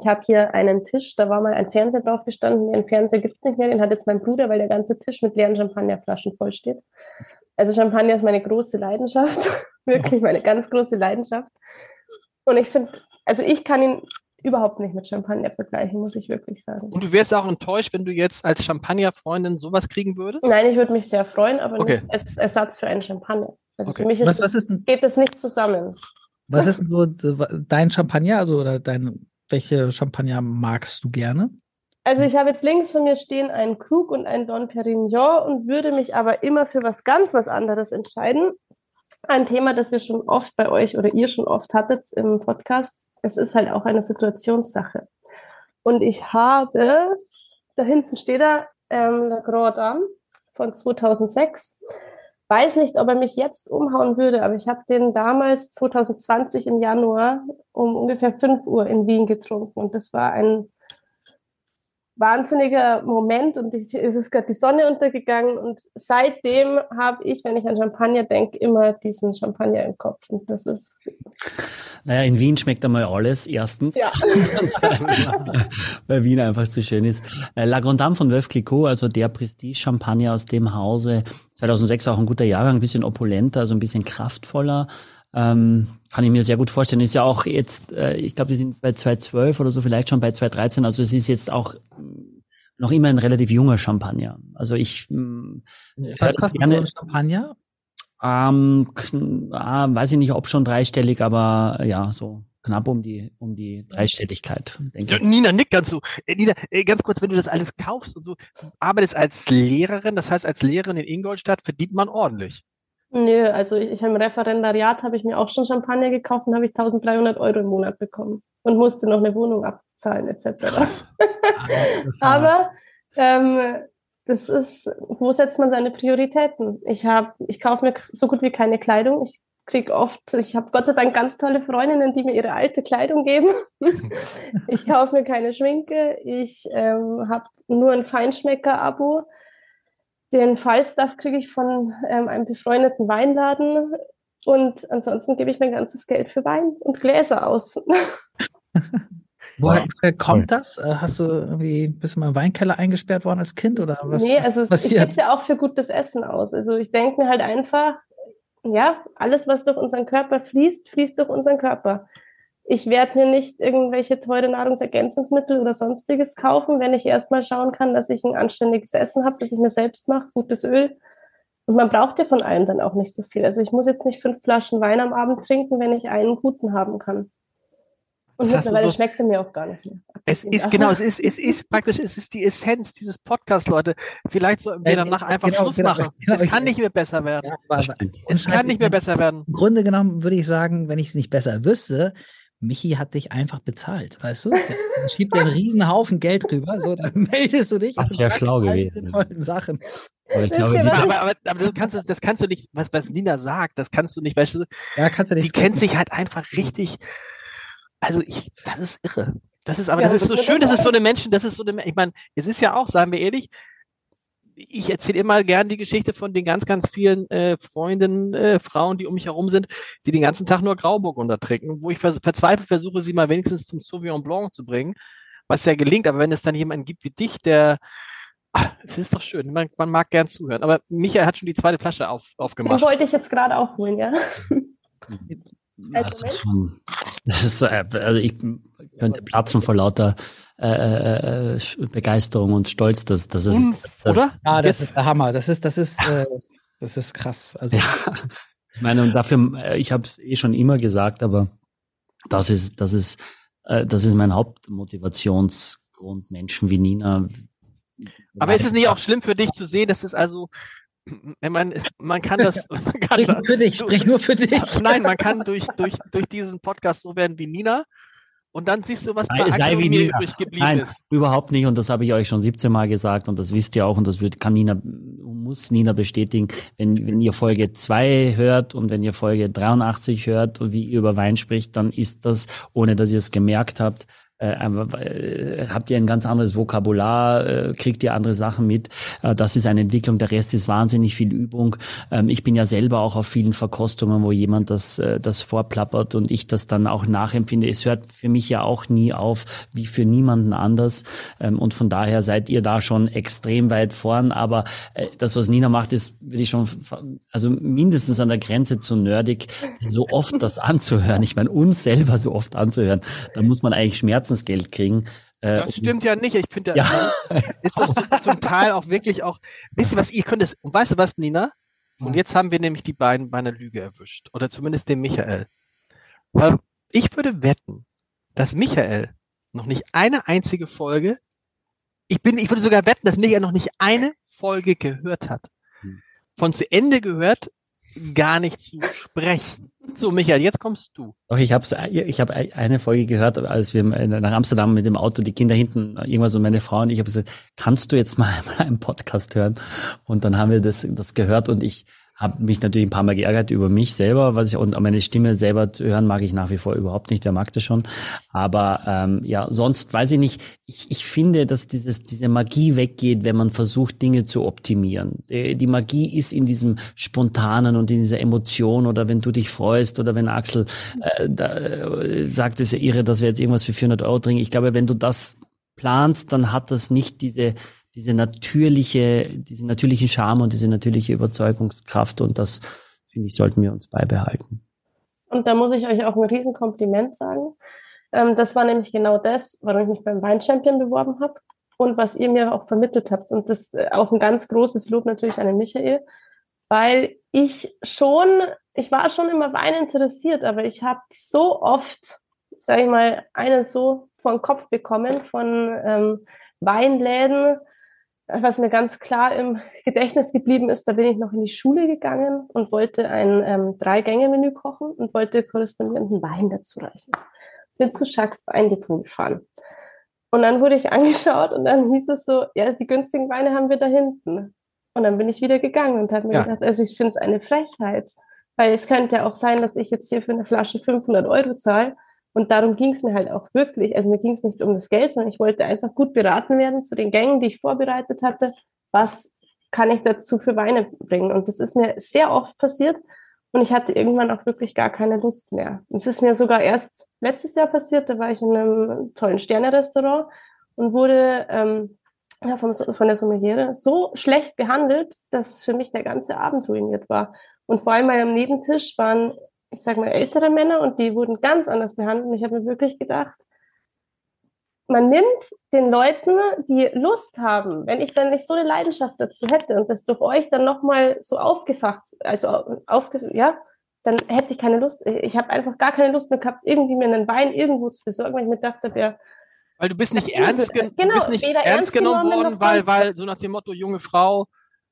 Ich habe hier einen Tisch, da war mal ein Fernseher drauf gestanden. Den Fernseher gibt es nicht mehr, den hat jetzt mein Bruder, weil der ganze Tisch mit leeren Champagnerflaschen voll steht. Also Champagner ist meine große Leidenschaft, wirklich meine ganz große Leidenschaft. Und ich finde, also ich kann ihn überhaupt nicht mit Champagner vergleichen, muss ich wirklich sagen. Und du wärst auch enttäuscht, wenn du jetzt als Champagnerfreundin sowas kriegen würdest? Nein, ich würde mich sehr freuen, aber okay. nicht als Ersatz für einen Champagner. Also okay. für mich ist was, was ist denn, geht das nicht zusammen. Was ist denn so dein Champagner, also oder dein welche Champagner magst du gerne? Also ich habe jetzt links von mir stehen einen Krug und einen Don Perignon und würde mich aber immer für was ganz was anderes entscheiden. Ein Thema, das wir schon oft bei euch oder ihr schon oft hattet im Podcast. Es ist halt auch eine Situationssache. Und ich habe, da hinten steht er, ähm, La Grand Dame von 2006. Weiß nicht, ob er mich jetzt umhauen würde, aber ich habe den damals 2020 im Januar um ungefähr 5 Uhr in Wien getrunken. Und das war ein wahnsinniger Moment und es ist gerade die Sonne untergegangen und seitdem habe ich, wenn ich an Champagner denke, immer diesen Champagner im Kopf und das ist... Naja, in Wien schmeckt einmal alles, erstens, ja. weil Wien einfach zu schön ist. Äh, La Grande Dame von Veuve Clicquot, also der Prestige-Champagner aus dem Hause, 2006 auch ein guter Jahrgang, ein bisschen opulenter, also ein bisschen kraftvoller, ähm, kann ich mir sehr gut vorstellen. Ist ja auch jetzt, äh, ich glaube, die sind bei 212 oder so, vielleicht schon bei 213. Also es ist jetzt auch noch immer ein relativ junger Champagner. Also ich mm, Was kostet gerne, so ein Champagner? Ähm, ah, weiß ich nicht, ob schon dreistellig, aber ja, so knapp um die um die Dreistelligkeit. Denke ich. Nina, Nick, kannst du, äh, Nina, äh, ganz kurz, wenn du das alles kaufst und so, arbeitest als Lehrerin, das heißt als Lehrerin in Ingolstadt verdient man ordentlich. Nö, also ich, ich im Referendariat habe ich mir auch schon Champagner gekauft und habe ich 1300 Euro im Monat bekommen und musste noch eine Wohnung abzahlen etc. Aber ähm, das ist, wo setzt man seine Prioritäten? Ich habe, ich kaufe mir so gut wie keine Kleidung. Ich kriege oft, ich habe Gott sei Dank ganz tolle Freundinnen, die mir ihre alte Kleidung geben. ich kaufe mir keine Schminke. Ich ähm, habe nur ein Feinschmecker-Abo. Den Fallstuff kriege ich von ähm, einem befreundeten Weinladen und ansonsten gebe ich mein ganzes Geld für Wein und Gläser aus. Woher wow. kommt das? Äh, hast du irgendwie, bist du mal im Weinkeller eingesperrt worden als Kind oder was? Nee, also was ich gebe es ja auch für gutes Essen aus. Also ich denke mir halt einfach, ja, alles, was durch unseren Körper fließt, fließt durch unseren Körper. Ich werde mir nicht irgendwelche teure Nahrungsergänzungsmittel oder sonstiges kaufen, wenn ich erstmal schauen kann, dass ich ein anständiges Essen habe, das ich mir selbst mache, gutes Öl. Und man braucht ja von allem dann auch nicht so viel. Also ich muss jetzt nicht fünf Flaschen Wein am Abend trinken, wenn ich einen guten haben kann. Und das mittlerweile so, schmeckt er mir auch gar nicht mehr. Es ist, genau, es ist, es ist praktisch, es ist die Essenz dieses Podcasts, Leute. Vielleicht sollten wir danach einfach genau, Schluss genau, machen. Genau, es kann nicht mehr besser werden. Ja, aber, es kann nicht mehr besser werden. Im Grunde genommen würde ich sagen, wenn ich es nicht besser wüsste, Michi hat dich einfach bezahlt, weißt du? Er schiebt dir einen riesen Haufen Geld rüber, so, dann meldest du dich. Das ist ja schlau gewesen. Tollen Sachen. Aber, glaube, aber, aber, aber, das, kannst du, das kannst du nicht, was, was Nina sagt, das kannst du nicht, weißt du? Ja, kannst du nicht. Die kennt sich halt einfach richtig. Also ich, das ist irre. Das ist aber, ja, das ist so schön, das ist so eine Menschen, das ist so eine, ich meine, es ist ja auch, sagen wir ehrlich, ich erzähle immer gern die Geschichte von den ganz, ganz vielen äh, Freundinnen, äh, Frauen, die um mich herum sind, die den ganzen Tag nur Grauburg untertrinken, wo ich vers verzweifelt versuche, sie mal wenigstens zum Sauvignon Blanc zu bringen, was ja gelingt. Aber wenn es dann jemanden gibt wie dich, der ach, es ist doch schön, man, man mag gern zuhören. Aber Michael hat schon die zweite Flasche auf, aufgemacht. Den wollte ich jetzt gerade aufholen, ja. Das ist, schon, das ist, äh, also ich könnte platzen vor lauter äh, äh, äh, Begeisterung und Stolz. Das, das ist, das, oder? Ja, das ist der Hammer. Das ist, das ist, äh, das ist krass. Also ja. ich meine, und dafür, äh, ich habe es eh schon immer gesagt, aber das ist, das ist, äh, das ist mein Hauptmotivationsgrund, Menschen wie Nina. Aber ist es nicht auch schlimm für dich zu sehen, dass es also ich meine, man kann das. Man kann sprich nur für dich, sprich nur für dich. Nein, man kann durch, durch, durch diesen Podcast so werden wie Nina und dann siehst du, was bei Axel und mir übrig geblieben Nein, ist. Überhaupt nicht. Und das habe ich euch schon 17 Mal gesagt und das wisst ihr auch und das wird, kann Nina, muss Nina bestätigen. Wenn, wenn ihr Folge 2 hört und wenn ihr Folge 83 hört und wie ihr über Wein spricht, dann ist das, ohne dass ihr es gemerkt habt, äh, äh, habt ihr ein ganz anderes Vokabular, äh, kriegt ihr andere Sachen mit. Äh, das ist eine Entwicklung. Der Rest ist wahnsinnig viel Übung. Ähm, ich bin ja selber auch auf vielen Verkostungen, wo jemand das, äh, das vorplappert und ich das dann auch nachempfinde. Es hört für mich ja auch nie auf, wie für niemanden anders. Ähm, und von daher seid ihr da schon extrem weit vorn. Aber äh, das, was Nina macht, ist, würde ich schon, also mindestens an der Grenze zu nerdig, so oft das anzuhören. Ich meine, uns selber so oft anzuhören, da muss man eigentlich Schmerzen Herzensgeld kriegen. Äh, das stimmt ja nicht. Ich finde, ja. ist das zum Teil auch wirklich auch, wisst ihr was, ihr könnt es, und weißt du was, Nina? Und jetzt haben wir nämlich die beiden bei einer Lüge erwischt. Oder zumindest den Michael. Weil ich würde wetten, dass Michael noch nicht eine einzige Folge, ich bin, ich würde sogar wetten, dass Michael noch nicht eine Folge gehört hat. Hm. Von zu Ende gehört, gar nicht zu sprechen. So, Michael, jetzt kommst du. Doch, ich habe ich hab eine Folge gehört, als wir nach Amsterdam mit dem Auto, die Kinder hinten, irgendwas und meine Frau und ich habe gesagt, kannst du jetzt mal, mal einen Podcast hören? Und dann haben wir das, das gehört und ich habe mich natürlich ein paar Mal geärgert über mich selber, was ich und meine Stimme selber zu hören mag ich nach wie vor überhaupt nicht. Wer mag das schon? Aber ähm, ja, sonst weiß ich nicht. Ich, ich finde, dass dieses diese Magie weggeht, wenn man versucht Dinge zu optimieren. Die, Magie ist in diesem spontanen und in dieser Emotion oder wenn du dich freust oder wenn Axel äh, da, äh, sagt, es ist ja irre, dass wir jetzt irgendwas für 400 Euro trinken. Ich glaube, wenn du das planst, dann hat das nicht diese diese natürliche, diese natürlichen Charme und diese natürliche Überzeugungskraft und das, finde ich, sollten wir uns beibehalten. Und da muss ich euch auch ein Riesenkompliment sagen. Ähm, das war nämlich genau das, warum ich mich beim Weinchampion beworben habe und was ihr mir auch vermittelt habt. Und das äh, auch ein ganz großes Lob natürlich an den Michael, weil ich schon, ich war schon immer Wein interessiert, aber ich habe so oft, sage ich mal, eine so vor den Kopf bekommen von ähm, Weinläden, was mir ganz klar im Gedächtnis geblieben ist, da bin ich noch in die Schule gegangen und wollte ein ähm, Drei-Gänge-Menü kochen und wollte korrespondierenden Wein dazu reichen. Bin zu Schacks Weindepot gefahren. Und dann wurde ich angeschaut und dann hieß es so, ja, die günstigen Weine haben wir da hinten. Und dann bin ich wieder gegangen und habe mir ja. gedacht, also ich finde es eine Frechheit. Weil es könnte ja auch sein, dass ich jetzt hier für eine Flasche 500 Euro zahle und darum ging es mir halt auch wirklich. Also mir ging es nicht um das Geld, sondern ich wollte einfach gut beraten werden zu den Gängen, die ich vorbereitet hatte. Was kann ich dazu für Weine bringen? Und das ist mir sehr oft passiert. Und ich hatte irgendwann auch wirklich gar keine Lust mehr. Es ist mir sogar erst letztes Jahr passiert. Da war ich in einem tollen Sterne-Restaurant und wurde ähm, ja, vom, von der Sommeliere so schlecht behandelt, dass für mich der ganze Abend ruiniert war. Und vor allem am Nebentisch waren ich sage mal, ältere Männer und die wurden ganz anders behandelt. Und ich habe mir wirklich gedacht, man nimmt den Leuten, die Lust haben, wenn ich dann nicht so eine Leidenschaft dazu hätte und das durch euch dann nochmal so aufgefacht, also aufge, ja, dann hätte ich keine Lust. Ich habe einfach gar keine Lust mehr gehabt, irgendwie mir einen Wein irgendwo zu besorgen, weil ich mir dachte, wer. Weil du bist nicht ernst, gen genau, bist nicht ernst genommen worden, weil, weil so nach dem Motto, junge Frau,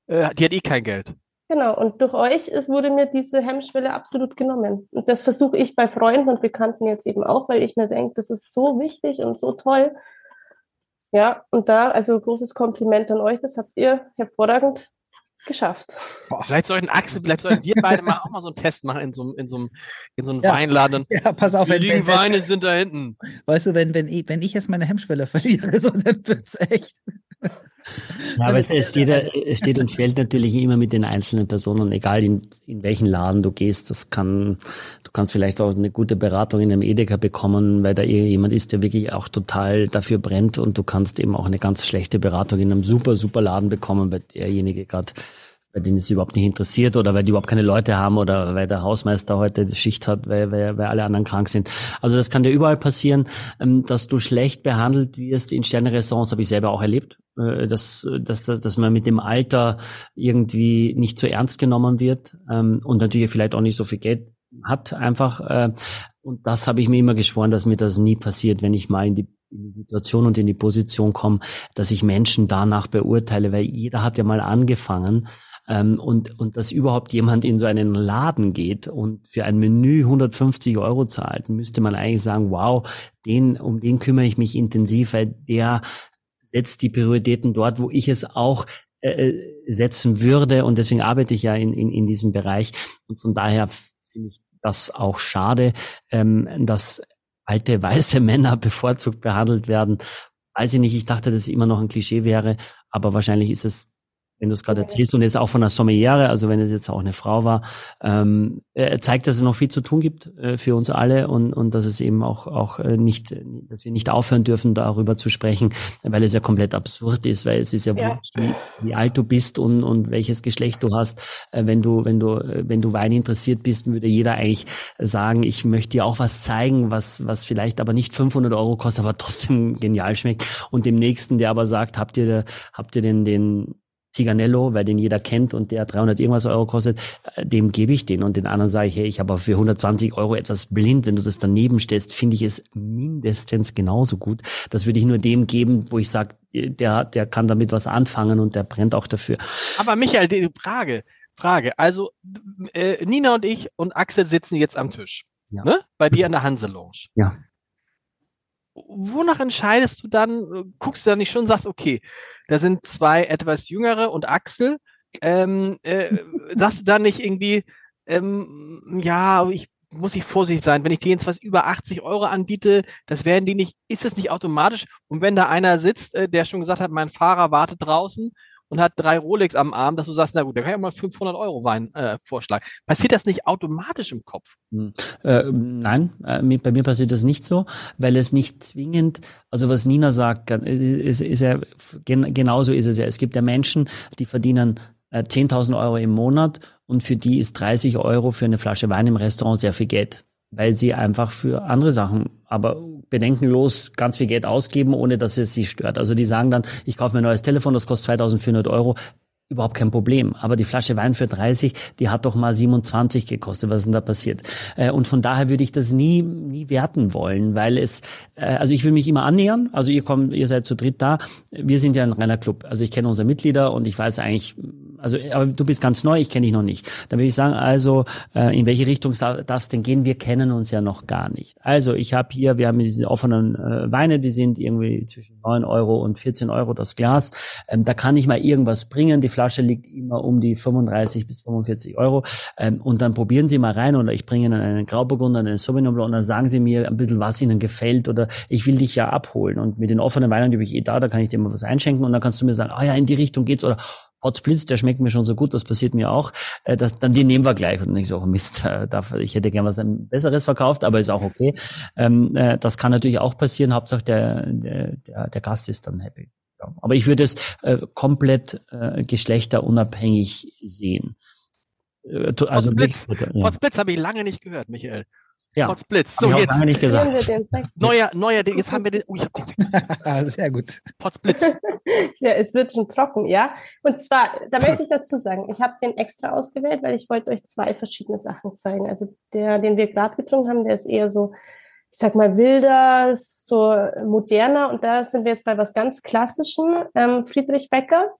äh, die hat eh kein Geld. Genau, und durch euch es wurde mir diese Hemmschwelle absolut genommen. Und das versuche ich bei Freunden und Bekannten jetzt eben auch, weil ich mir denke, das ist so wichtig und so toll. Ja, und da, also großes Kompliment an euch, das habt ihr hervorragend geschafft. Boah, vielleicht sollten Axel, vielleicht sollten wir beide mal auch mal so einen Test machen in so einem, in so in so einem ja. Weinladen. Ja, pass auf, die wenn, wenn, Weine sind da hinten. Weißt du, wenn, wenn, ich, wenn ich jetzt meine Hemmschwelle verliere, so, dann wird's echt. Ja, aber es, es, steht, es steht und fällt natürlich immer mit den einzelnen Personen, egal in, in welchen Laden du gehst. Das kann, du kannst vielleicht auch eine gute Beratung in einem Edeka bekommen, weil da jemand ist, der wirklich auch total dafür brennt und du kannst eben auch eine ganz schlechte Beratung in einem super, super Laden bekommen, weil derjenige gerade bei denen es überhaupt nicht interessiert oder weil die überhaupt keine Leute haben oder weil der Hausmeister heute Schicht hat, weil, weil, weil alle anderen krank sind. Also das kann dir überall passieren, ähm, dass du schlecht behandelt wirst in Sterne-Restaurants, habe ich selber auch erlebt, äh, dass, dass, dass man mit dem Alter irgendwie nicht so ernst genommen wird ähm, und natürlich vielleicht auch nicht so viel Geld hat einfach. Äh, und das habe ich mir immer geschworen, dass mir das nie passiert, wenn ich mal in die in die Situation und in die Position komme, dass ich Menschen danach beurteile, weil jeder hat ja mal angefangen ähm, und, und dass überhaupt jemand in so einen Laden geht und für ein Menü 150 Euro zahlt, müsste man eigentlich sagen, wow, den, um den kümmere ich mich intensiv, weil der setzt die Prioritäten dort, wo ich es auch äh, setzen würde. Und deswegen arbeite ich ja in, in, in diesem Bereich. Und von daher finde ich das auch schade, ähm, dass alte weiße Männer bevorzugt behandelt werden. Weiß ich nicht, ich dachte, dass es immer noch ein Klischee wäre, aber wahrscheinlich ist es wenn du es gerade erzählst und jetzt auch von der Sommeliere, also wenn es jetzt auch eine Frau war, ähm, äh, zeigt, dass es noch viel zu tun gibt äh, für uns alle und, und dass es eben auch, auch äh, nicht, dass wir nicht aufhören dürfen, darüber zu sprechen, weil es ja komplett absurd ist, weil es ist ja, ja. Wie, wie, alt du bist und, und welches Geschlecht du hast. Äh, wenn du, wenn du, wenn du Wein interessiert bist, würde jeder eigentlich sagen, ich möchte dir auch was zeigen, was, was vielleicht aber nicht 500 Euro kostet, aber trotzdem genial schmeckt. Und dem nächsten, der aber sagt, habt ihr, habt ihr denn den, Tiganello, weil den jeder kennt und der 300 irgendwas Euro kostet, äh, dem gebe ich den und den anderen sage ich, hey, ich habe für 120 Euro etwas blind. Wenn du das daneben stellst, finde ich es mindestens genauso gut. Das würde ich nur dem geben, wo ich sage, der, der kann damit was anfangen und der brennt auch dafür. Aber Michael, die Frage, Frage. Also äh, Nina und ich und Axel sitzen jetzt am Tisch. Ja. Ne? Bei dir in der Hanse Lounge. Ja. Wonach entscheidest du dann? Guckst du da nicht schon und sagst, okay, da sind zwei etwas jüngere und Axel. Ähm, äh, sagst du da nicht irgendwie, ähm, ja, ich muss ich vorsichtig sein, wenn ich denen jetzt was über 80 Euro anbiete, das werden die nicht, ist es nicht automatisch? Und wenn da einer sitzt, äh, der schon gesagt hat, mein Fahrer wartet draußen und hat drei Rolex am Arm, dass du sagst, na gut, der kann ja mal 500 Euro Wein äh, vorschlagen. Passiert das nicht automatisch im Kopf? Hm. Äh, nein, äh, bei mir passiert das nicht so, weil es nicht zwingend, also was Nina sagt, ist, ist ja, genauso ist es ja. Es gibt ja Menschen, die verdienen 10.000 äh, Euro im Monat und für die ist 30 Euro für eine Flasche Wein im Restaurant sehr viel Geld, weil sie einfach für andere Sachen aber bedenkenlos ganz viel Geld ausgeben, ohne dass es sie stört. Also die sagen dann, ich kaufe mir ein neues Telefon, das kostet 2400 Euro überhaupt kein Problem. Aber die Flasche Wein für 30, die hat doch mal 27 gekostet. Was ist denn da passiert? Äh, und von daher würde ich das nie, nie werten wollen, weil es, äh, also ich will mich immer annähern. Also ihr kommt, ihr seid zu dritt da. Wir sind ja ein reiner Club. Also ich kenne unsere Mitglieder und ich weiß eigentlich, also aber du bist ganz neu, ich kenne dich noch nicht. Dann würde ich sagen, also äh, in welche Richtung darf es denn gehen? Wir kennen uns ja noch gar nicht. Also ich habe hier, wir haben diese offenen äh, Weine, die sind irgendwie zwischen 9 Euro und 14 Euro das Glas. Ähm, da kann ich mal irgendwas bringen. Die Flasche liegt immer um die 35 bis 45 Euro. Ähm, und dann probieren Sie mal rein oder ich bringe Ihnen einen Grauburgunder, einen Sauvignon Blanc und dann sagen Sie mir ein bisschen, was Ihnen gefällt oder ich will dich ja abholen. Und mit den offenen Weinen, die habe ich eh da, da kann ich dir mal was einschenken und dann kannst du mir sagen, ah ja, in die Richtung geht's oder Potsblitz, der schmeckt mir schon so gut, das passiert mir auch. Äh, das, dann die nehmen wir gleich. Und ich so, oh Mist, äh, ich hätte gern was Besseres verkauft, aber ist auch okay. Ähm, äh, das kann natürlich auch passieren. Hauptsache der, der, der Gast ist dann happy. Ja. Aber ich würde es äh, komplett äh, geschlechterunabhängig sehen. Äh, also Potsblitz, ja. Potsblitz habe ich lange nicht gehört, Michael. Ja. Potsblitz. So, jetzt. Nicht gesagt. Neuer, neuer, jetzt haben wir den, oh, ich hab den Sehr gut. Potsblitz. ja, es wird schon trocken, ja. Und zwar, da möchte ich dazu sagen, ich habe den extra ausgewählt, weil ich wollte euch zwei verschiedene Sachen zeigen. Also der, den wir gerade getrunken haben, der ist eher so, ich sag mal, wilder, so moderner. Und da sind wir jetzt bei was ganz Klassischen. Ähm, Friedrich Becker.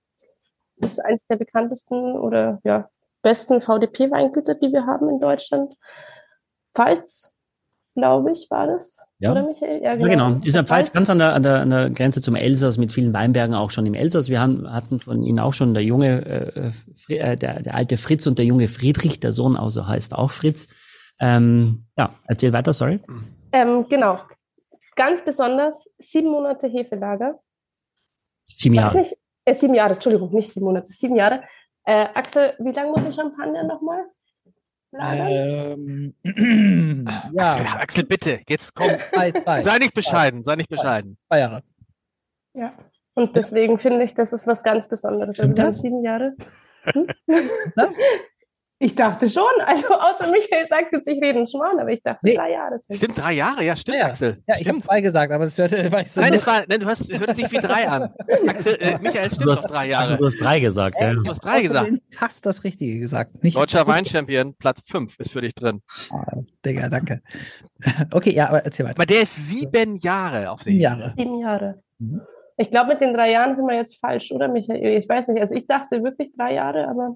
Das ist eines der bekanntesten oder ja, besten VDP-Weingüter, die wir haben in Deutschland. Pfalz, glaube ich, war das. Ja. Oder Michael? Ja, genau. Ja, genau. Ist ja Pfalz ganz an der, an, der, an der Grenze zum Elsass mit vielen Weinbergen auch schon im Elsass. Wir haben, hatten von Ihnen auch schon der junge, äh, äh, der, der alte Fritz und der junge Friedrich, der Sohn also heißt auch Fritz. Ähm, ja, erzähl weiter, sorry. Ähm, genau. Ganz besonders sieben Monate Hefelager. Sieben Jahre. Nicht, äh, sieben Jahre, Entschuldigung, nicht sieben Monate, sieben Jahre. Äh, Axel, wie lange muss ein Champagner nochmal? Ähm, ja. Axel, Axel, bitte, jetzt komm. Sei nicht bescheiden, sei nicht bescheiden. Zwei Jahre. Ja, und deswegen finde ich, das ist was ganz Besonderes. Also das? sieben Jahre. Hm? Das? Ich dachte schon, also außer Michael sagt jetzt, ich rede einen Schmarrn, aber ich dachte nee. drei Jahre. Stimmt, drei Jahre, ja, stimmt, ja, Axel. Ja, ich habe zwei gesagt, aber es hörte, war ich so. Nein, es war, nein, du hast, hört sich wie drei an. Axel, äh, Michael stimmt hast, doch drei Jahre. Du hast drei gesagt, ja. Du hast drei gesagt. Du hast das Richtige gesagt. Nicht Deutscher Weinchampion, Platz fünf ist für dich drin. Ah, Digga, danke. Okay, ja, aber erzähl weiter. Aber der ist sieben Jahre auf den Jahre. Sieben Jahre. Mhm. Ich glaube, mit den drei Jahren sind wir jetzt falsch, oder Michael? Ich weiß nicht. Also ich dachte wirklich drei Jahre, aber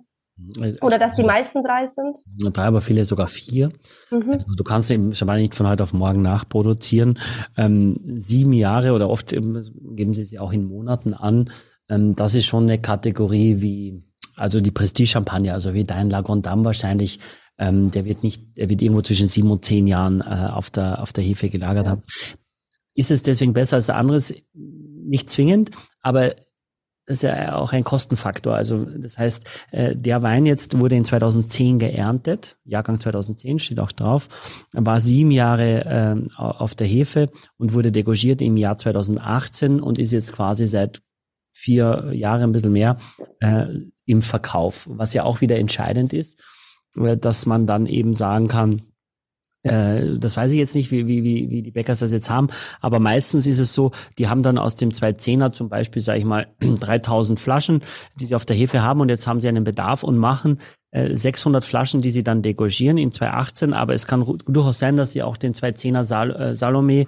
Oder dass die meisten drei sind? Drei, aber viele sogar vier. Mhm. Also du kannst eben schon mal nicht von heute auf morgen nachproduzieren. Ähm, sieben Jahre oder oft geben sie sie auch in Monaten an. Ähm, das ist schon eine Kategorie wie, also die Prestige-Champagner, also wie dein Lagondam wahrscheinlich. Ähm, der wird nicht, der wird irgendwo zwischen sieben und zehn Jahren äh, auf der auf der Hefe gelagert ja. haben. Ist es deswegen besser als anderes? Nicht zwingend, aber das ist ja auch ein Kostenfaktor. Also das heißt, äh, der Wein jetzt wurde in 2010 geerntet, Jahrgang 2010 steht auch drauf, war sieben Jahre äh, auf der Hefe und wurde degorgiert im Jahr 2018 und ist jetzt quasi seit vier Jahren ein bisschen mehr äh, im Verkauf, was ja auch wieder entscheidend ist, dass man dann eben sagen kann, äh, das weiß ich jetzt nicht, wie, wie, wie, wie die Bäckers das jetzt haben, aber meistens ist es so, die haben dann aus dem 210er zum Beispiel, sage ich mal, 3000 Flaschen, die sie auf der Hefe haben und jetzt haben sie einen Bedarf und machen äh, 600 Flaschen, die sie dann degorgieren in 2018, aber es kann durchaus sein, dass sie auch den 210er Sal äh, Salome,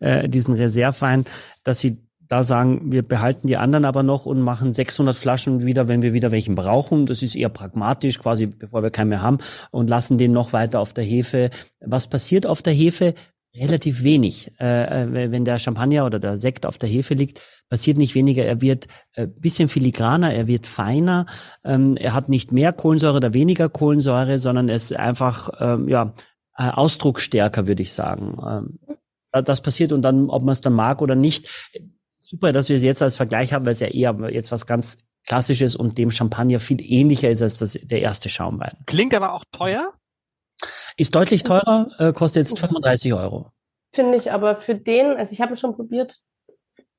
äh, diesen Reservewein, dass sie da sagen, wir behalten die anderen aber noch und machen 600 Flaschen wieder, wenn wir wieder welchen brauchen. Das ist eher pragmatisch, quasi bevor wir keinen mehr haben und lassen den noch weiter auf der Hefe. Was passiert auf der Hefe? Relativ wenig. Äh, äh wenn der Champagner oder der Sekt auf der Hefe liegt, passiert nicht weniger. Er wird äh, bisschen filigraner, er wird feiner. Ähm, er hat nicht mehr Kohlensäure oder weniger Kohlensäure, sondern es ist einfach ähm, ja äh, ausdrucksstärker, würde ich sagen. Ähm, das passiert und dann, ob man es dann mag oder nicht, super, dass wir es jetzt als Vergleich haben, weil es ja eher jetzt was ganz Klassisches und dem Champagner viel ähnlicher ist als das, der erste Schaumwein. Klingt aber auch teuer? Ist deutlich teurer, äh, kostet jetzt 35 Euro. Finde ich aber für den, also ich habe ihn schon probiert,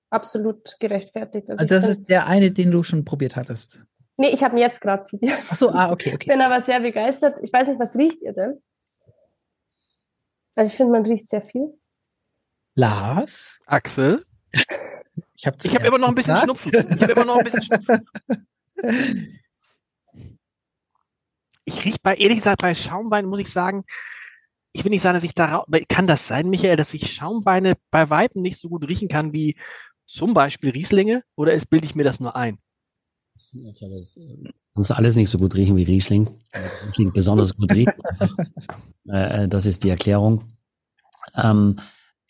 absolut gerechtfertigt. Also, also das ist der eine, den du schon probiert hattest. Nee, ich habe ihn jetzt gerade probiert. Ach so, ah, okay, okay. Bin aber sehr begeistert. Ich weiß nicht, was riecht ihr denn? Also ich finde, man riecht sehr viel. Lars? Axel? Ich habe hab immer noch ein bisschen Schnupfen. Ich habe immer noch ein bisschen Schnupfen. Ich rieche bei, ehrlich gesagt, bei Schaumwein muss ich sagen, ich will nicht sagen, dass ich da, kann das sein, Michael, dass ich Schaumweine bei Weitem nicht so gut riechen kann wie zum Beispiel Rieslinge? Oder ist, bilde ich mir das nur ein? Ich glaube, es kannst du alles nicht so gut riechen wie Riesling. Riesling besonders gut riecht. Äh, äh, das ist die Erklärung. Ähm,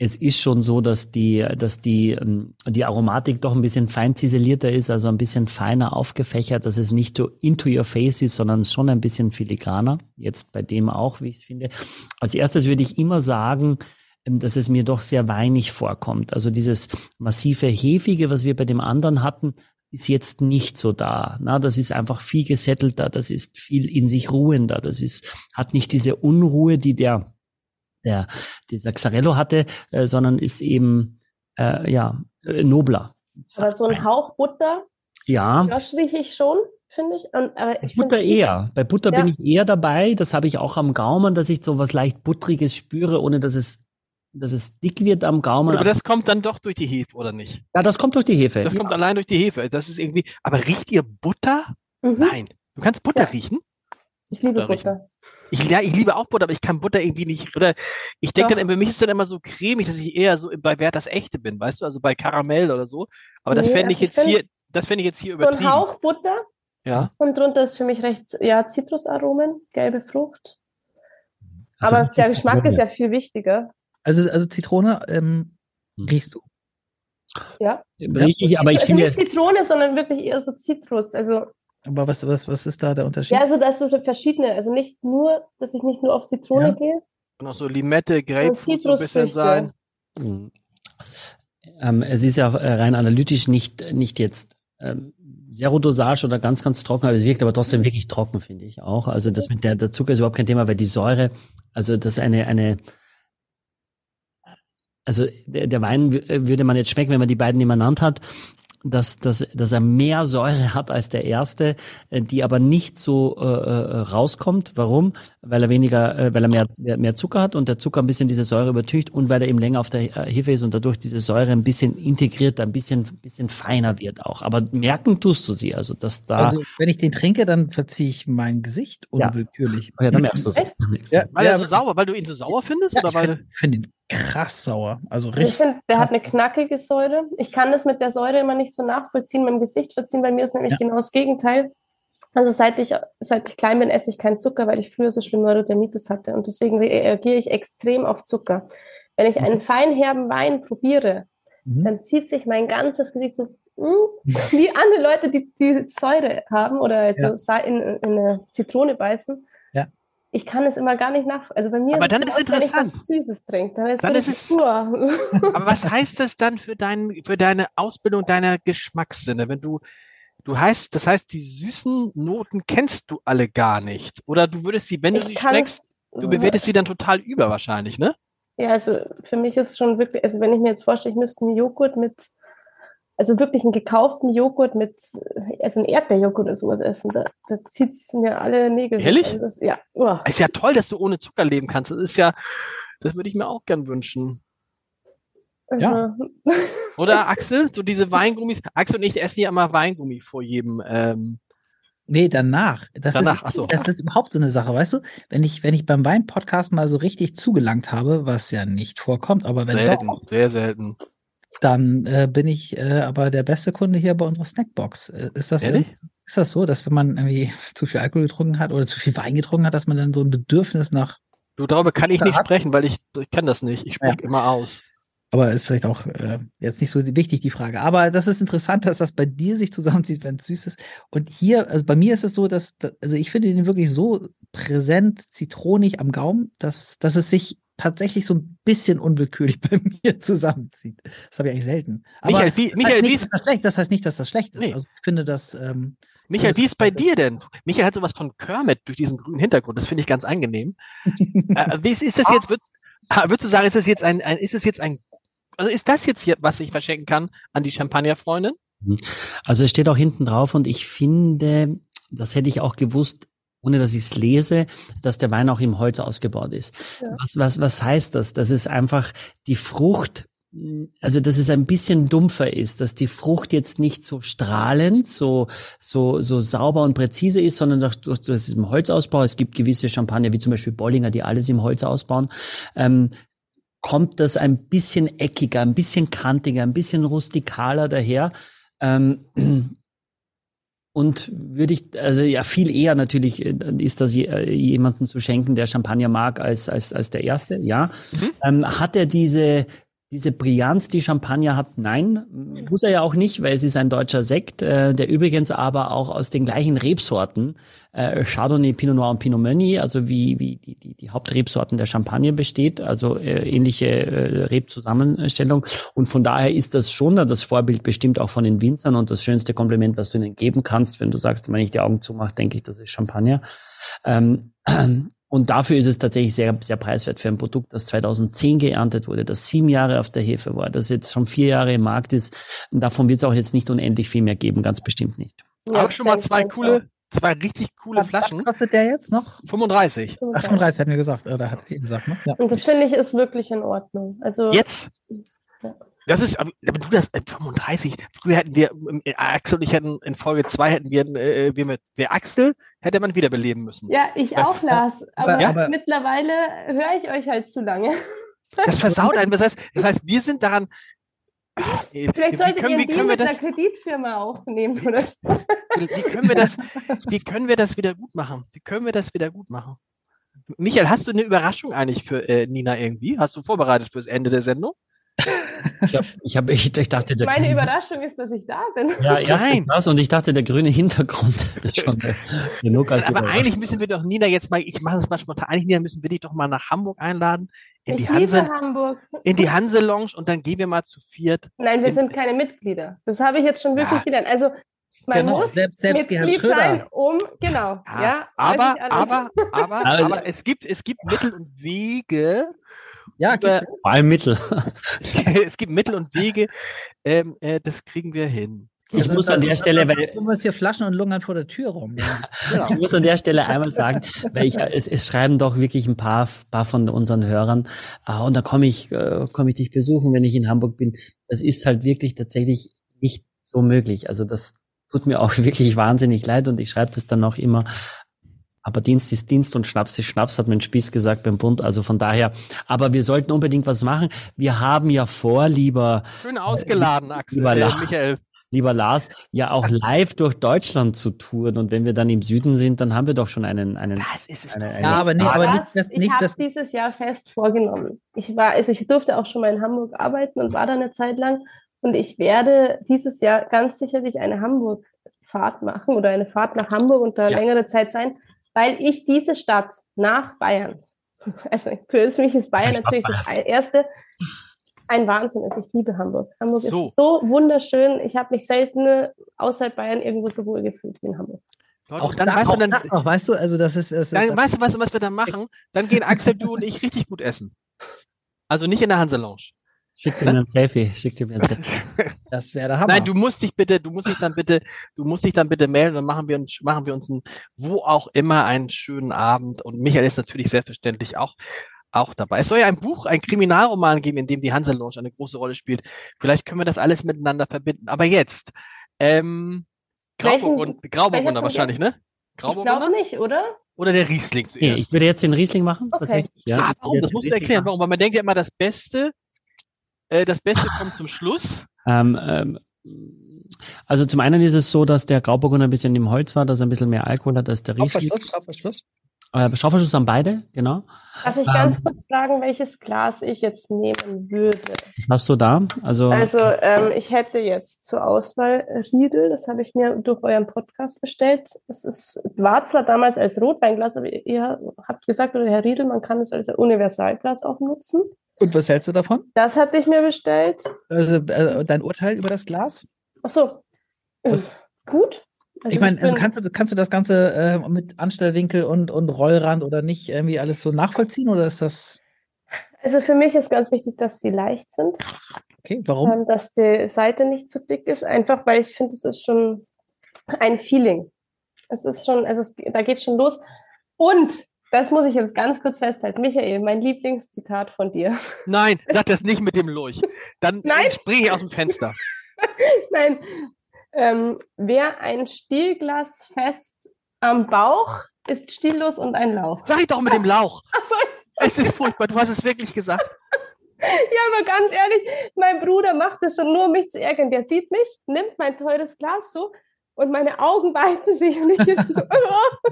es ist schon so, dass die, dass die, ähm, die Aromatik doch ein bisschen fein ziselierter ist, also ein bisschen feiner aufgefächert, dass es nicht so into your face ist, sondern schon ein bisschen filigraner. Jetzt bei dem auch, wie ich es finde. Als erstes würde ich immer sagen, ähm, dass es mir doch sehr weinig vorkommt. Also dieses massive Hefige, was wir bei dem anderen hatten, ist jetzt nicht so da. Na, das ist einfach viel gesettelter, das ist viel in sich ruhender, das ist, hat nicht diese Unruhe, die der der dieser Xarello hatte, äh, sondern ist eben äh, ja äh, nobler. Aber so ein Hauch Butter, ja, das rieche ich schon, finde ich. Und, aber ich Butter find, eher. Bei Butter ja. bin ich eher dabei. Das habe ich auch am Gaumen, dass ich so was leicht buttriges spüre, ohne dass es dass es dick wird am Gaumen. Aber das kommt dann doch durch die Hefe, oder nicht? Ja, das kommt durch die Hefe. Das ja. kommt allein durch die Hefe. Das ist irgendwie. Aber riecht ihr Butter? Mhm. Nein. Du kannst Butter ja. riechen? Ich liebe Butter. Ich, ja, ich liebe auch Butter, aber ich kann Butter irgendwie nicht, oder ich denke dann, für mich ist es dann immer so cremig, dass ich eher so bei Wer das Echte bin, weißt du, also bei Karamell oder so. Aber das nee, fände ich also jetzt hier, das fände ich jetzt hier übertrieben. So ein Hauch Butter. Ja. Und drunter ist für mich recht, ja, Zitrusaromen, gelbe Frucht. Also aber der Geschmack ist ja viel wichtiger. Also, also Zitrone ähm, hm. riechst du? Ja. Riech ich, aber ich also finde nicht Zitrone, sondern wirklich eher so Zitrus. Also aber was, was, was ist da der Unterschied? Ja, also das sind verschiedene. Also nicht nur, dass ich nicht nur auf Zitrone ja. gehe. Und auch so Limette, Grapefruit so ein bisschen sein. Mhm. Ähm, es ist ja äh, rein analytisch nicht, nicht jetzt ähm, Serodosage oder ganz, ganz trocken, aber es wirkt aber trotzdem wirklich trocken, finde ich auch. Also das mit der, der Zucker ist überhaupt kein Thema, weil die Säure, also das ist eine, eine, also der, der Wein würde man jetzt schmecken, wenn man die beiden nebeneinander hat dass, dass, dass er mehr Säure hat als der erste, äh, die aber nicht so äh, äh, rauskommt. Warum? Weil er weniger, äh, weil er mehr, mehr, mehr Zucker hat und der Zucker ein bisschen diese Säure übertüncht und weil er eben länger auf der Hefe ist und dadurch diese Säure ein bisschen integriert, ein bisschen, bisschen feiner wird auch. Aber merken tust du sie, also dass da. Also, wenn ich den trinke, dann verziehe ich mein Gesicht unwillkürlich. Ja, ja dann merkst du es. Ja, weil er so sauer, weil du ihn so sauer findest? Ja, oder weil ich finde ihn krass sauer. Also richtig. Ich finde, der hat eine knackige Säure. Ich kann das mit der Säure immer nicht so nachvollziehen, mit dem Gesicht verziehen. Bei mir ist nämlich ja. genau das Gegenteil. Also seit ich, seit ich klein bin, esse ich keinen Zucker, weil ich früher so schlimm Neurodermitis hatte. Und deswegen reagiere ich extrem auf Zucker. Wenn ich einen feinherben Wein probiere, mhm. dann zieht sich mein ganzes Gesicht so hm, wie andere Leute, die, die Säure haben oder also ja. in, in eine Zitrone beißen ich kann es immer gar nicht nach. Also bei mir aber ist dann es ist interessant. Wenn ich was Süßes trinke, dann ist, dann ist es pur. aber was heißt das dann für dein, für deine Ausbildung deiner Geschmackssinne, wenn du Du heißt, das heißt, die süßen Noten kennst du alle gar nicht. Oder du würdest sie, wenn du sie schmeckst, du bewertest sie dann total über wahrscheinlich, ne? Ja, also für mich ist schon wirklich, also wenn ich mir jetzt vorstelle, ich müsste einen Joghurt mit also wirklich einen gekauften Joghurt mit, also einen Erdbeerjoghurt oder sowas essen, da, da zieht es mir alle Nägel. Ehrlich? Das, ja. Oh. Ist ja toll, dass du ohne Zucker leben kannst. Das ist ja, das würde ich mir auch gern wünschen. Also, ja. Oder Axel, so diese Weingummis. Axel und ich essen ja immer Weingummi vor jedem. Ähm, Nee, danach. Das, danach, ist, so. das ist überhaupt so eine Sache, weißt du? Wenn ich, wenn ich beim Wein-Podcast mal so richtig zugelangt habe, was ja nicht vorkommt, aber wenn selten, doch, sehr selten dann äh, bin ich äh, aber der beste Kunde hier bei unserer Snackbox. Äh, ist das Ehrlich? ist das so, dass wenn man irgendwie zu viel Alkohol getrunken hat oder zu viel Wein getrunken hat, dass man dann so ein Bedürfnis nach Du, darüber kann ich nicht Hat- sprechen, weil ich, ich kenne das nicht. Ich spreche Ja. immer aus. Aber ist vielleicht auch äh, jetzt nicht so wichtig, die Frage. Aber das ist interessant, dass das bei dir sich zusammenzieht, wenn es süß ist. Und hier, also bei mir ist es so, dass, da- also ich finde den wirklich so präsent, zitronig am Gaumen, dass, dass es sich tatsächlich so ein bisschen unwillkürlich bei mir zusammenzieht. Das habe ich eigentlich selten. Aber Michael, wie, das, Michael, heißt wie nicht, das, schlecht, das heißt nicht, dass das schlecht ist. Nee. Also ich finde das, ähm, Michael, wie ist bei dir denn? Michael hat sowas von Kermit durch diesen grünen Hintergrund. Das finde ich ganz angenehm. äh, wie ist, ist das jetzt, würd, ah, würdest du sagen, ist das jetzt ein, ein, ist es jetzt ein, also ist das jetzt hier, was ich verschenken kann an die Champagnerfreundin? Also es steht auch hinten drauf und ich finde, das hätte ich auch gewusst, ohne dass ich es lese, dass der Wein auch im Holz ausgebaut ist. Ja. Was, was, was heißt das? Das ist einfach die Frucht, also dass es ein bisschen dumpfer ist, dass die Frucht jetzt nicht so strahlend, so, so, so sauber und präzise ist, sondern durch, durch, durch diesen Holzausbau, es gibt gewisse Champagner, wie zum Beispiel Bollinger, die alles im Holz ausbauen, ähm, kommt das ein bisschen eckiger, ein bisschen kantiger, ein bisschen rustikaler daher. Ähm, und würde ich, also ja, viel eher natürlich äh, ist das äh, jemanden zu schenken, der Champagner mag, als, als, als der erste, ja. Mhm. Ähm, hat er diese, diese Brillanz, die Champagner hat? Nein, muss er ja auch nicht, weil es ist ein deutscher Sekt, äh, der übrigens aber auch aus den gleichen Rebsorten, äh, Chardonnay, Pinot Noir und Pinot Meunier, also wie, wie die, die, die Hauptrebsorten der Champagner besteht, also äh, ähnliche äh, Rebzusammenstellung. Und von daher ist das schon das Vorbild bestimmt auch von den Winzern und das schönste Kompliment, was du ihnen geben kannst, wenn du sagst, wenn ich die Augen zumache, denke ich, das ist Champagner. Ähm, und dafür ist es tatsächlich sehr, sehr preiswert für ein Produkt, das 2010 geerntet wurde, das sieben Jahre auf der Hefe war, das jetzt schon vier Jahre im Markt ist. Und davon wird es auch jetzt nicht unendlich viel mehr geben, ganz bestimmt nicht. Aber schon mal zwei coole, zwei richtig coole was Flaschen. kostet der jetzt noch? 35. auch. Ach, 35 hatten wir gesagt, oder hat ihr gesagt, ne? Ja. Und das finde ich ist wirklich in Ordnung. Also Jetzt. Das ist, aber du das, äh, 35. Früher hätten wir, äh, Axel und ich hätten, in Folge zwei hätten wir, äh, wir mit, wer Axel, hätte man wiederbeleben müssen. ja, ich auch, Lars. Aber, Ja, aber- mittlerweile höre ich euch halt zu lange. Das versaut einen. Das heißt, das heißt, wir sind daran, äh, Vielleicht wie solltet können, ihr wie einen Deal wir mit einer das, Kreditfirma aufnehmen oder so. wie können wir das, wie können wir das wieder gut machen? Wie können wir das wieder gut machen? Michael, hast du eine Überraschung eigentlich für äh, Nina irgendwie? Hast du vorbereitet fürs Ende der Sendung? Ich, hab, ich, hab, ich, ich dachte, der Meine grüne- Überraschung ist, dass ich da bin. Ja, Nein. das und ich dachte, der grüne Hintergrund ist schon genug als Aber eigentlich müssen wir doch Nina jetzt mal, ich mache das mal spontan, eigentlich Nina müssen wir dich doch mal nach Hamburg einladen, in die ich Hanse, liebe Hamburg. in die Hanse Lounge und dann gehen wir mal zu viert. Nein, wir In- sind keine Mitglieder. Das habe ich jetzt schon wirklich Ja. gelernt. Also man Genau, muss selbst- selbst Mitglied sein, um genau. Ja, Ja, aber, aber, aber, Also- aber es gibt, es gibt Mittel und Wege, Ja, über, Vor allem Mittel. es gibt Mittel und Wege, ähm, äh, das kriegen wir hin. Ich muss an der Stelle, weil Du musst hier Flaschen und lungern vor der Tür rum. Ja. Ich muss an der Stelle einmal sagen, weil ich, es, es schreiben doch wirklich ein paar, paar von unseren Hörern, ah, und da komme ich, äh, komme ich dich besuchen, wenn ich in Hamburg bin. Das ist halt wirklich tatsächlich nicht so möglich. Also das tut mir auch wirklich wahnsinnig leid und ich schreibe das dann auch immer. Aber Dienst ist Dienst und Schnaps ist Schnaps, hat mein Spieß gesagt beim Bund. Also von daher, aber wir sollten unbedingt was machen. Wir haben ja vor, lieber, Schön ausgeladen, Axel, lieber äh, Lach. Michael. lieber Lars, ja auch live durch Deutschland zu touren. Und wenn wir dann im Süden sind, dann haben wir doch schon einen, einen, Das ist es eine, eine Ja, aber nee, aber nicht, das, das, ich nicht habe dieses Jahr fest vorgenommen. Ich war, also ich durfte auch schon mal in Hamburg arbeiten und war da eine Zeit lang. Und ich werde dieses Jahr ganz sicherlich eine Hamburg-Fahrt machen oder eine Fahrt nach Hamburg und da Ja. längere Zeit sein, weil ich diese Stadt nach Bayern, also für mich ist Bayern natürlich das erste, ein Wahnsinn ist. Ich liebe Hamburg. Hamburg So. ist so wunderschön. Ich habe mich selten außerhalb Bayern irgendwo so wohl gefühlt wie in Hamburg. Leute, auch, und dann da, weißt auch du, dann, das noch, weißt du, also das ist, das, dann das, weißt du, was, was wir dann machen? Dann gehen Axel, du und ich richtig gut essen. Also nicht in der Hanse Lounge. Schick dir mir ein Selfie, schick dir mir ein Selfie. das wäre der Hammer. Nein, du musst dich bitte, du musst dich dann bitte, du musst dich dann bitte melden und machen wir uns, machen wir uns einen, wo auch immer einen schönen Abend. Und Michael ist natürlich selbstverständlich auch, auch dabei. Es soll ja ein Buch, ein Kriminalroman geben, in dem die Hanse Lounge eine große Rolle spielt. Vielleicht können wir das alles miteinander verbinden. Aber jetzt, ähm, Grauburgunder, Grauburgunder wahrscheinlich, ne? Ich glaube Grauburgunder nicht, oder? oder der Riesling zuerst? ich würde jetzt den Riesling machen. Okay. Ja, ah, warum? Das musst du erklären, warum? Weil man denkt ja immer, das Beste äh, das Beste kommt zum Schluss. Ähm, ähm, also zum einen ist es so, dass der Grauburgunder ein bisschen im Holz war, dass er ein bisschen mehr Alkohol hat als der Riesling. Schraubverschluss, Schraubverschluss. Äh, Schraubverschluss haben beide, genau. Darf ich ganz ähm, kurz fragen, welches Glas ich jetzt nehmen würde? Hast du da? Also, also ähm, ich hätte jetzt zur Auswahl Riedel, das habe ich mir durch euren Podcast bestellt. Es ist, war zwar damals als Rotweinglas, aber ihr habt gesagt, oder Herr Riedel, man kann es als Universalglas auch nutzen. Und was hältst du davon? Das hatte ich mir bestellt. Also, äh, dein Urteil über das Glas? Ach so. Was? Gut. Also ich meine, also kannst, du, kannst du das Ganze äh, mit Anstellwinkel und, und Rollrand oder nicht irgendwie alles so nachvollziehen oder ist das. Also für mich ist ganz wichtig, dass sie leicht sind. Okay, warum? Ähm, dass die Seite nicht zu dick ist, einfach weil ich finde, es ist schon ein Feeling. Es ist schon, also es, da geht schon los. Und das muss ich jetzt ganz kurz festhalten. Michael, mein Lieblingszitat von dir. Nein, sag das nicht mit dem Lurch. Dann springe ich aus dem Fenster. Nein, ähm, wer ein Stielglas fest am Bauch, ist stillos und ein Lauch. Sag ich doch mit dem Lauch. Ach so. Es ist furchtbar, du hast es wirklich gesagt. Ja, aber ganz ehrlich, mein Bruder macht es schon nur, um mich zu ärgern. Der sieht mich, nimmt mein teures Glas so und meine Augen weiten sich und ich so, oh.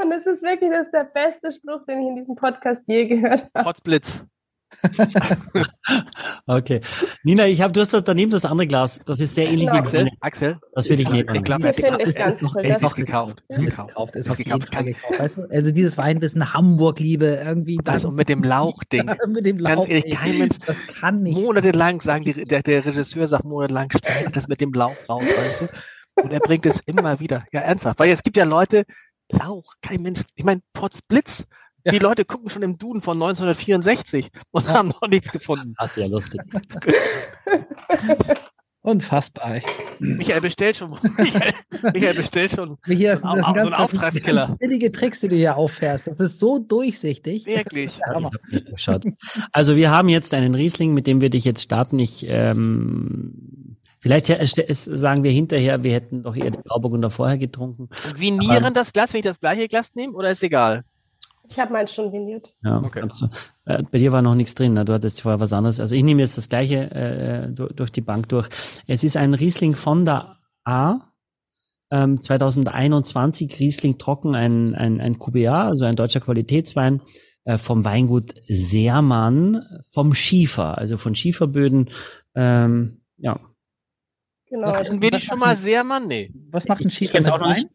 Und das ist wirklich das ist der beste Spruch, den ich in diesem Podcast je gehört habe. Potzblitz. Okay. Nina, ich habe, du hast das daneben das andere Glas. Das ist sehr ähnlich. Genau. Axel, Axel. Das würde ich nehmen. Ich glaube, ich ganz toll. Ist noch gekauft. Ist gekauft. Ist, ist gekauft. Weißt du? Also dieses Weinwissen Hamburg-Liebe irgendwie. Also mit dem Lauchding. mit dem Lauch. Ganz ehrlich, kein Mensch. Das kann nicht. Monatelang sagen die, der, der Regisseur sagt monatelang, schneid das mit dem Lauch raus, weißt du? Und er bringt es immer wieder. Ja, ernsthaft. Weil es gibt ja Leute, Lauch, kein Mensch. Ich meine, Potzblitz. Die ja. Leute gucken schon im Duden von 1964 und ja. haben noch nichts gefunden. Das ist ja lustig. Unfassbar. Michael bestellt schon. Michael, Michael bestellt schon. Hier ist, so, das so ein Auftragskiller. Billige Tricks, die du hier auffährst. Das ist so durchsichtig. Wirklich. Also wir haben jetzt einen Riesling, mit dem wir dich jetzt starten. Ich ähm, Vielleicht sagen wir hinterher, wir hätten doch eher den Grauburgunder vorher getrunken. Und vinieren das Glas, wenn ich das gleiche Glas nehme, oder ist egal? Ich habe meins schon viniert. Ja, okay. Du, äh, bei dir war noch nichts drin, ne? du hattest vorher was anderes. Also ich nehme jetzt das gleiche äh, durch, durch, die Bank durch. Es ist ein Riesling von der A, ähm, 2021 Riesling trocken, ein, ein, ein QBA, also ein deutscher Qualitätswein äh, vom Weingut Seermann, vom Schiefer, also von Schieferböden. Ähm, ja, Genau. Machen wir die schon mal sehr, Mann? Nee. Was macht ein Schiefer mit Wein?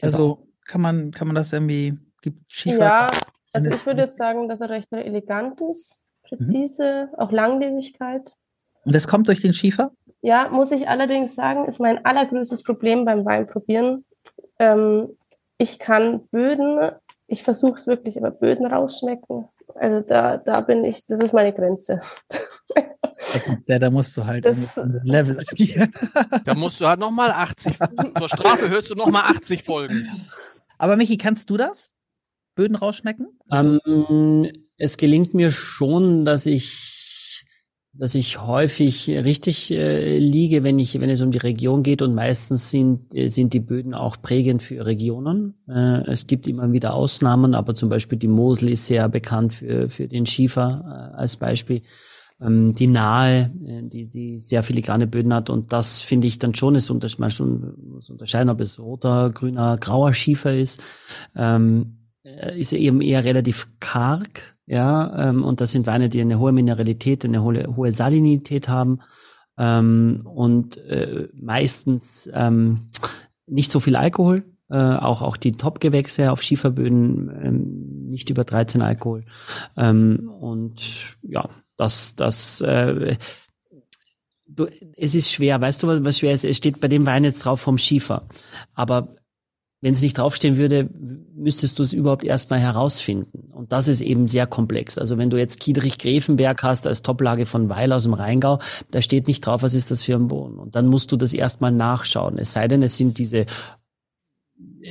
Also kann man, kann man das irgendwie, gibt Schiefer? Ja, also ich würde jetzt sagen, dass er recht elegant ist, präzise, mhm. auch Langlebigkeit. Und das kommt durch den Schiefer? Ja, muss ich allerdings sagen, ist mein allergrößtes Problem beim Weinprobieren. Ähm, ich kann Böden, ich versuche es wirklich, aber Böden rausschmecken. Also da, da bin ich, das ist meine Grenze. Ja, da musst du halt das, Level agieren. Da musst du halt nochmal 80. Zur Strafe hörst du nochmal 80 Folgen. Aber Michi, kannst du das? Böden rausschmecken? Ähm, es gelingt mir schon, dass ich dass ich häufig richtig äh, liege, wenn ich, wenn es um die Region geht und meistens sind, äh, sind die Böden auch prägend für Regionen. Äh, es gibt immer wieder Ausnahmen, aber zum Beispiel die Mosel ist sehr bekannt für, für den Schiefer äh, als Beispiel. Ähm, die Nahe, äh, die, die sehr filigrane Böden hat und das finde ich dann schon, ist man schon muss unterscheiden, ob es roter, grüner, grauer Schiefer ist. Ähm, äh, ist eben eher relativ karg, ja, ähm, und das sind Weine, die eine hohe Mineralität, eine hohe, hohe Salinität haben ähm, und äh, meistens ähm, nicht so viel Alkohol, äh, auch auch die Top-Gewächse auf Schieferböden ähm, nicht über 13 Alkohol ähm, und ja, das das äh, du, es ist schwer, weißt du, was, was schwer ist? Es steht bei dem Wein jetzt drauf vom Schiefer, aber wenn es nicht draufstehen würde, müsstest du es überhaupt erstmal herausfinden. Und das ist eben sehr komplex. Also wenn du jetzt Kiedrich-Grevenberg hast als Toplage von Weil aus dem Rheingau, da steht nicht drauf, was ist das für ein Boden. Und dann musst du das erstmal nachschauen. Es sei denn, es sind diese,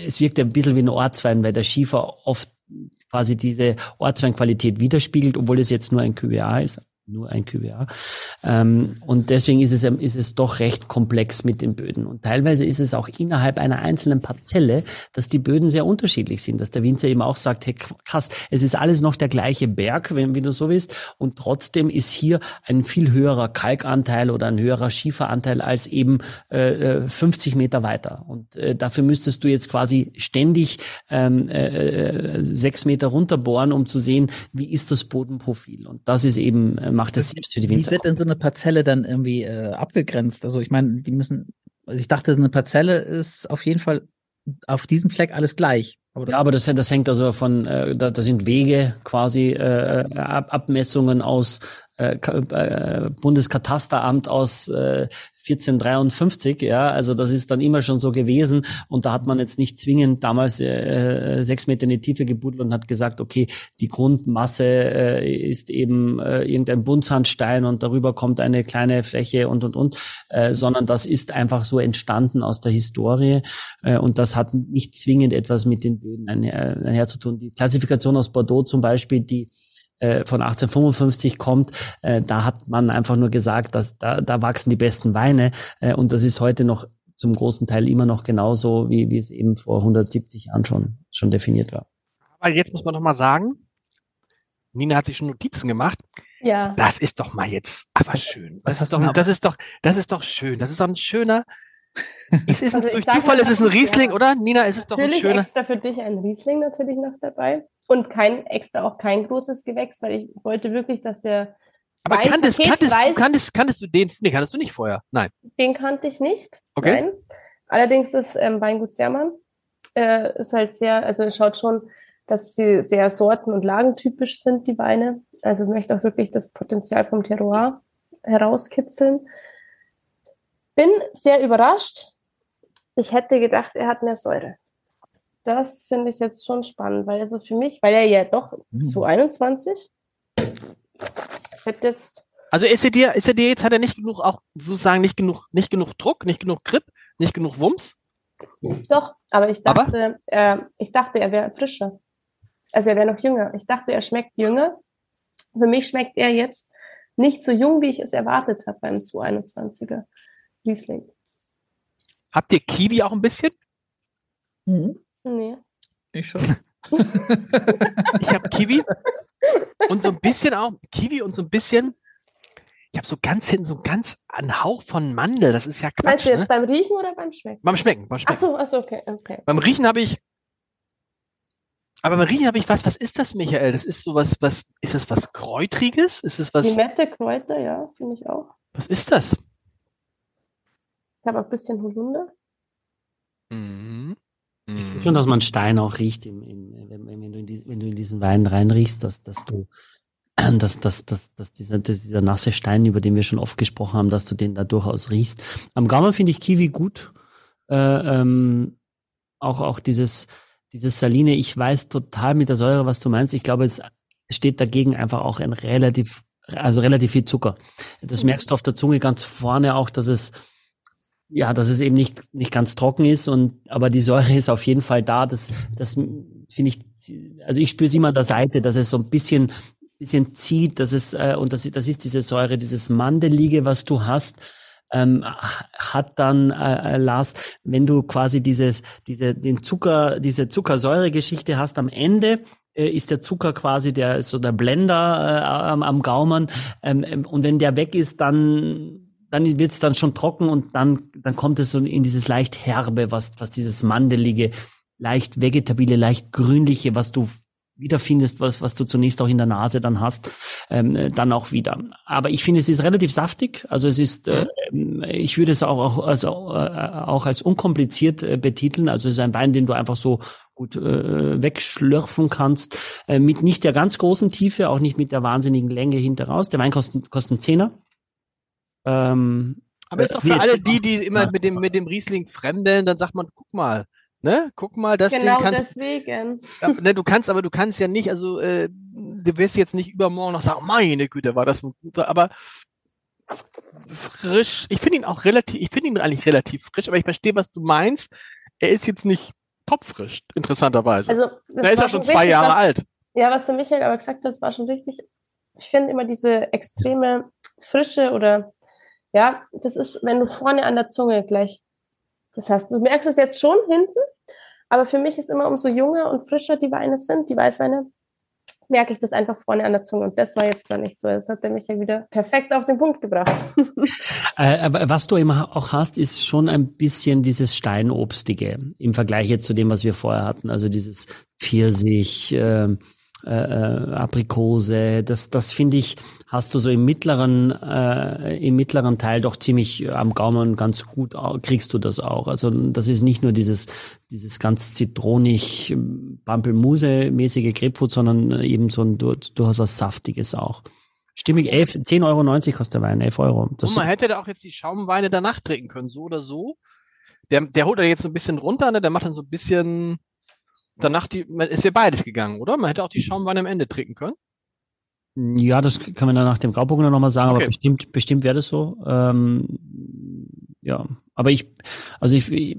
es wirkt ein bisschen wie ein Ortswein, weil der Schiefer oft quasi diese Ortsweinqualität widerspiegelt, obwohl es jetzt nur ein QBA ist. Nur ein QWA. Ähm, und deswegen ist es, ist es doch recht komplex mit den Böden. Und teilweise ist es auch innerhalb einer einzelnen Parzelle, dass die Böden sehr unterschiedlich sind, dass der Winzer eben auch sagt, hey krass, es ist alles noch der gleiche Berg, wenn, wie du so willst, und trotzdem ist hier ein viel höherer Kalkanteil oder ein höherer Schieferanteil als eben äh, 50 äh, Meter weiter. Und äh, dafür müsstest du jetzt quasi ständig ähm, äh, äh, sechs Meter runterbohren, um zu sehen, wie ist das Bodenprofil. Und das ist eben äh, macht es selbst für die Winzer. Wie wird denn so eine Parzelle dann irgendwie äh, abgegrenzt? Also ich meine, die müssen, also ich dachte, eine Parzelle ist auf jeden Fall auf diesem Fleck alles gleich. Aber ja, aber das, das hängt also von, äh, da, da sind Wege quasi, äh, Ab Abmessungen aus äh, äh, Bundeskatasteramt aus äh, 1453, ja, also das ist dann immer schon so gewesen. Und da hat man jetzt nicht zwingend damals äh, sechs Meter in die Tiefe gebuddelt und hat gesagt, okay, die Grundmasse äh, ist eben äh, irgendein Buntsandstein und darüber kommt eine kleine Fläche und und und, äh, sondern das ist einfach so entstanden aus der Historie. Äh, und das hat nicht zwingend etwas mit den Böden einher, einher zu tun. Die Klassifikation aus Bordeaux zum Beispiel, die äh, von 1855 kommt, äh, da hat man einfach nur gesagt, dass da, da wachsen die besten Weine äh, und das ist heute noch zum großen Teil immer noch genauso, wie, wie es eben vor 170 Jahren schon, schon definiert war. Aber jetzt muss man noch mal sagen, Nina hat sich schon Notizen gemacht. Ja. Das ist doch mal jetzt aber schön. Das ist doch, das ist doch, das ist doch schön. Das ist doch ein schöner, es ist also durch Zufall, es ist ein Riesling, ja. oder? Nina, es ist doch natürlich ein schöner. extra für dich ein Riesling natürlich noch dabei. Und kein extra auch kein großes Gewächs, weil ich wollte wirklich, dass der aber kanntest, kanntest, du, kanntest, kanntest du den? Nee, kanntest du nicht vorher. Nein. Den kannte ich nicht. Okay. Nein. Allerdings ist ähm, Weingut Sermann äh, ist halt sehr, also schaut schon, dass sie sehr sorten- und lagentypisch sind, die Weine. Also möchte auch wirklich das Potenzial vom Terroir herauskitzeln. Bin sehr überrascht. Ich hätte gedacht, er hat mehr Säure das finde ich jetzt schon spannend, weil also für mich, weil er ja doch mhm. zu 21 hat jetzt. Also ist er dir, ist er dir jetzt, hat er nicht genug, auch sozusagen nicht genug, nicht genug Druck, nicht genug Grip, nicht genug Wumms? Doch, aber ich dachte, aber? Äh, ich dachte, er wäre frischer. Also er wäre noch jünger. Ich dachte, er schmeckt jünger. Für mich schmeckt er jetzt nicht so jung, wie ich es erwartet habe beim 221er Riesling. Habt ihr Kiwi auch ein bisschen? Mhm. Nee. Ich schon. ich habe Kiwi und so ein bisschen auch, Kiwi und so ein bisschen, ich habe so ganz hinten so ganz einen Hauch von Mandel, das ist ja Quatsch. Meinst du jetzt ne? beim Riechen oder beim Schmecken? Beim Schmecken, beim Schmecken. Achso, achso, okay, okay. Beim Riechen habe ich, aber beim Riechen habe ich was, was ist das, Michael? Das ist sowas, was, ist das was Kräutriges? Ist das was? Limette, Kräuter, ja, finde ich auch. Was ist das? Ich habe auch ein bisschen Holunder. Mhm. Schon, dass man Stein auch riecht, im, im, wenn, wenn, du in die, wenn du in diesen Wein reinriechst, dass, dass du, dass, dass, dass, dass dieser, dieser nasse Stein, über den wir schon oft gesprochen haben, dass du den da durchaus riechst. Am Gaumen finde ich Kiwi gut. Äh, ähm, auch, auch dieses, dieses Saline, ich weiß total mit der Säure, was du meinst. Ich glaube, es steht dagegen einfach auch ein relativ, also relativ viel Zucker. Das mhm. merkst du auf der Zunge ganz vorne auch, dass es, ja, dass es eben nicht, nicht ganz trocken ist und, aber die Säure ist auf jeden Fall da. Das, das finde ich, also ich spüre es immer an der Seite, dass es so ein bisschen, bisschen zieht, dass es, äh, und das, das ist diese Säure, dieses Mandelige, was du hast, ähm, hat dann, äh, äh, Lars, wenn du quasi dieses, diese, den Zucker, diese Zuckersäure-Geschichte hast am Ende, äh, ist der Zucker quasi der, so der Blender äh, am, am Gaumen, ähm, ähm und wenn der weg ist, dann dann wird es dann schon trocken und dann, dann kommt es so in dieses leicht herbe, was, was dieses mandelige, leicht vegetabile, leicht grünliche, was du wiederfindest, was, was du zunächst auch in der Nase dann hast, ähm, dann auch wieder. Aber ich finde, es ist relativ saftig. Also es ist, äh, ich würde es auch, auch, also, äh, auch als unkompliziert äh, betiteln. Also es ist ein Wein, den du einfach so gut äh, wegschlürfen kannst, äh, mit nicht der ganz großen Tiefe, auch nicht mit der wahnsinnigen Länge hinter raus. Der Wein kostet, kostet einen Zehner. Ähm, aber ist doch für alle die, die immer mit dem, mit dem Riesling fremdeln, dann sagt man, guck mal, ne, guck mal, das genau Ding kannst. deswegen. ne, du kannst, aber du kannst ja nicht, also äh, du wirst jetzt nicht übermorgen noch sagen, meine Güte, war das ein guter, aber frisch. Ich finde ihn auch relativ, ich finde ihn eigentlich relativ frisch, aber ich verstehe, was du meinst. Er ist jetzt nicht topfrisch, interessanterweise. Also, da ist er schon zwei Jahre was, alt. Ja, was der Michael aber gesagt hat, war schon richtig ich finde immer diese extreme Frische oder ja, das ist, wenn du vorne an der Zunge gleich, das heißt, du merkst es jetzt schon hinten, aber für mich ist immer umso jünger und frischer die Weine sind, die Weißweine, merke ich das einfach vorne an der Zunge. Und das war jetzt da nicht so. Das hat er mich ja wieder perfekt auf den Punkt gebracht. äh, aber was du immer auch hast, ist schon ein bisschen dieses Steinobstige im Vergleich jetzt zu dem, was wir vorher hatten. Also dieses Pfirsich, äh, äh, äh, Aprikose, das, das finde ich, hast du so im mittleren, äh, im mittleren Teil doch ziemlich am Gaumen ganz gut, kriegst du das auch. Also das ist nicht nur dieses, dieses ganz zitronig, Pampelmuse-mäßige Grapefruit, sondern eben so ein, du, du hast was Saftiges auch. Stimmig, 11, 10,90 Euro kostet der Wein, 11 Euro. Das Und man hätte da auch jetzt die Schaumweine danach trinken können, so oder so. Der, der holt er jetzt so ein bisschen runter, ne? der macht dann so ein bisschen danach die, es wäre beides gegangen, oder? Man hätte auch die Schaumweine am Ende trinken können. Ja, das kann man dann nach dem Grauburgunder nochmal sagen, okay. aber bestimmt, bestimmt wäre das so. Ähm, ja, aber ich, also ich, ich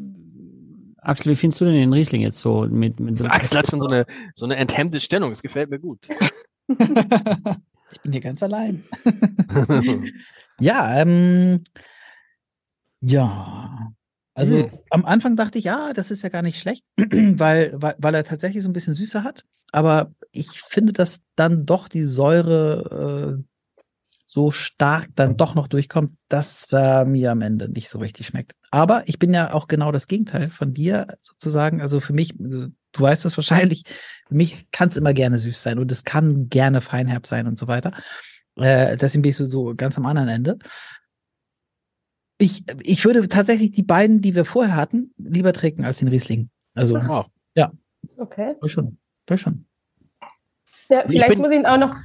Axel, wie findest du denn den Riesling jetzt so mit, mit Axel hat schon so eine, so eine enthemmte Stellung, das gefällt mir gut. ich bin hier ganz allein. ja, ähm, ja, also mhm. am Anfang dachte ich, ja, das ist ja gar nicht schlecht, weil, weil, weil er tatsächlich so ein bisschen Süße hat. Aber ich finde, dass dann doch die Säure äh, so stark dann doch noch durchkommt, dass äh, mir am Ende nicht so richtig schmeckt. Aber ich bin ja auch genau das Gegenteil von dir sozusagen. Also für mich, äh, du weißt das wahrscheinlich, für mich kann es immer gerne süß sein und es kann gerne feinherb sein und so weiter. Äh, deswegen bin ich so, so ganz am anderen Ende. Ich, ich würde tatsächlich die beiden, die wir vorher hatten, lieber trinken als den Riesling. Also, oh. ja. Okay. Durch schon. Durch schon. Ja, vielleicht ich muss ich Ihnen auch noch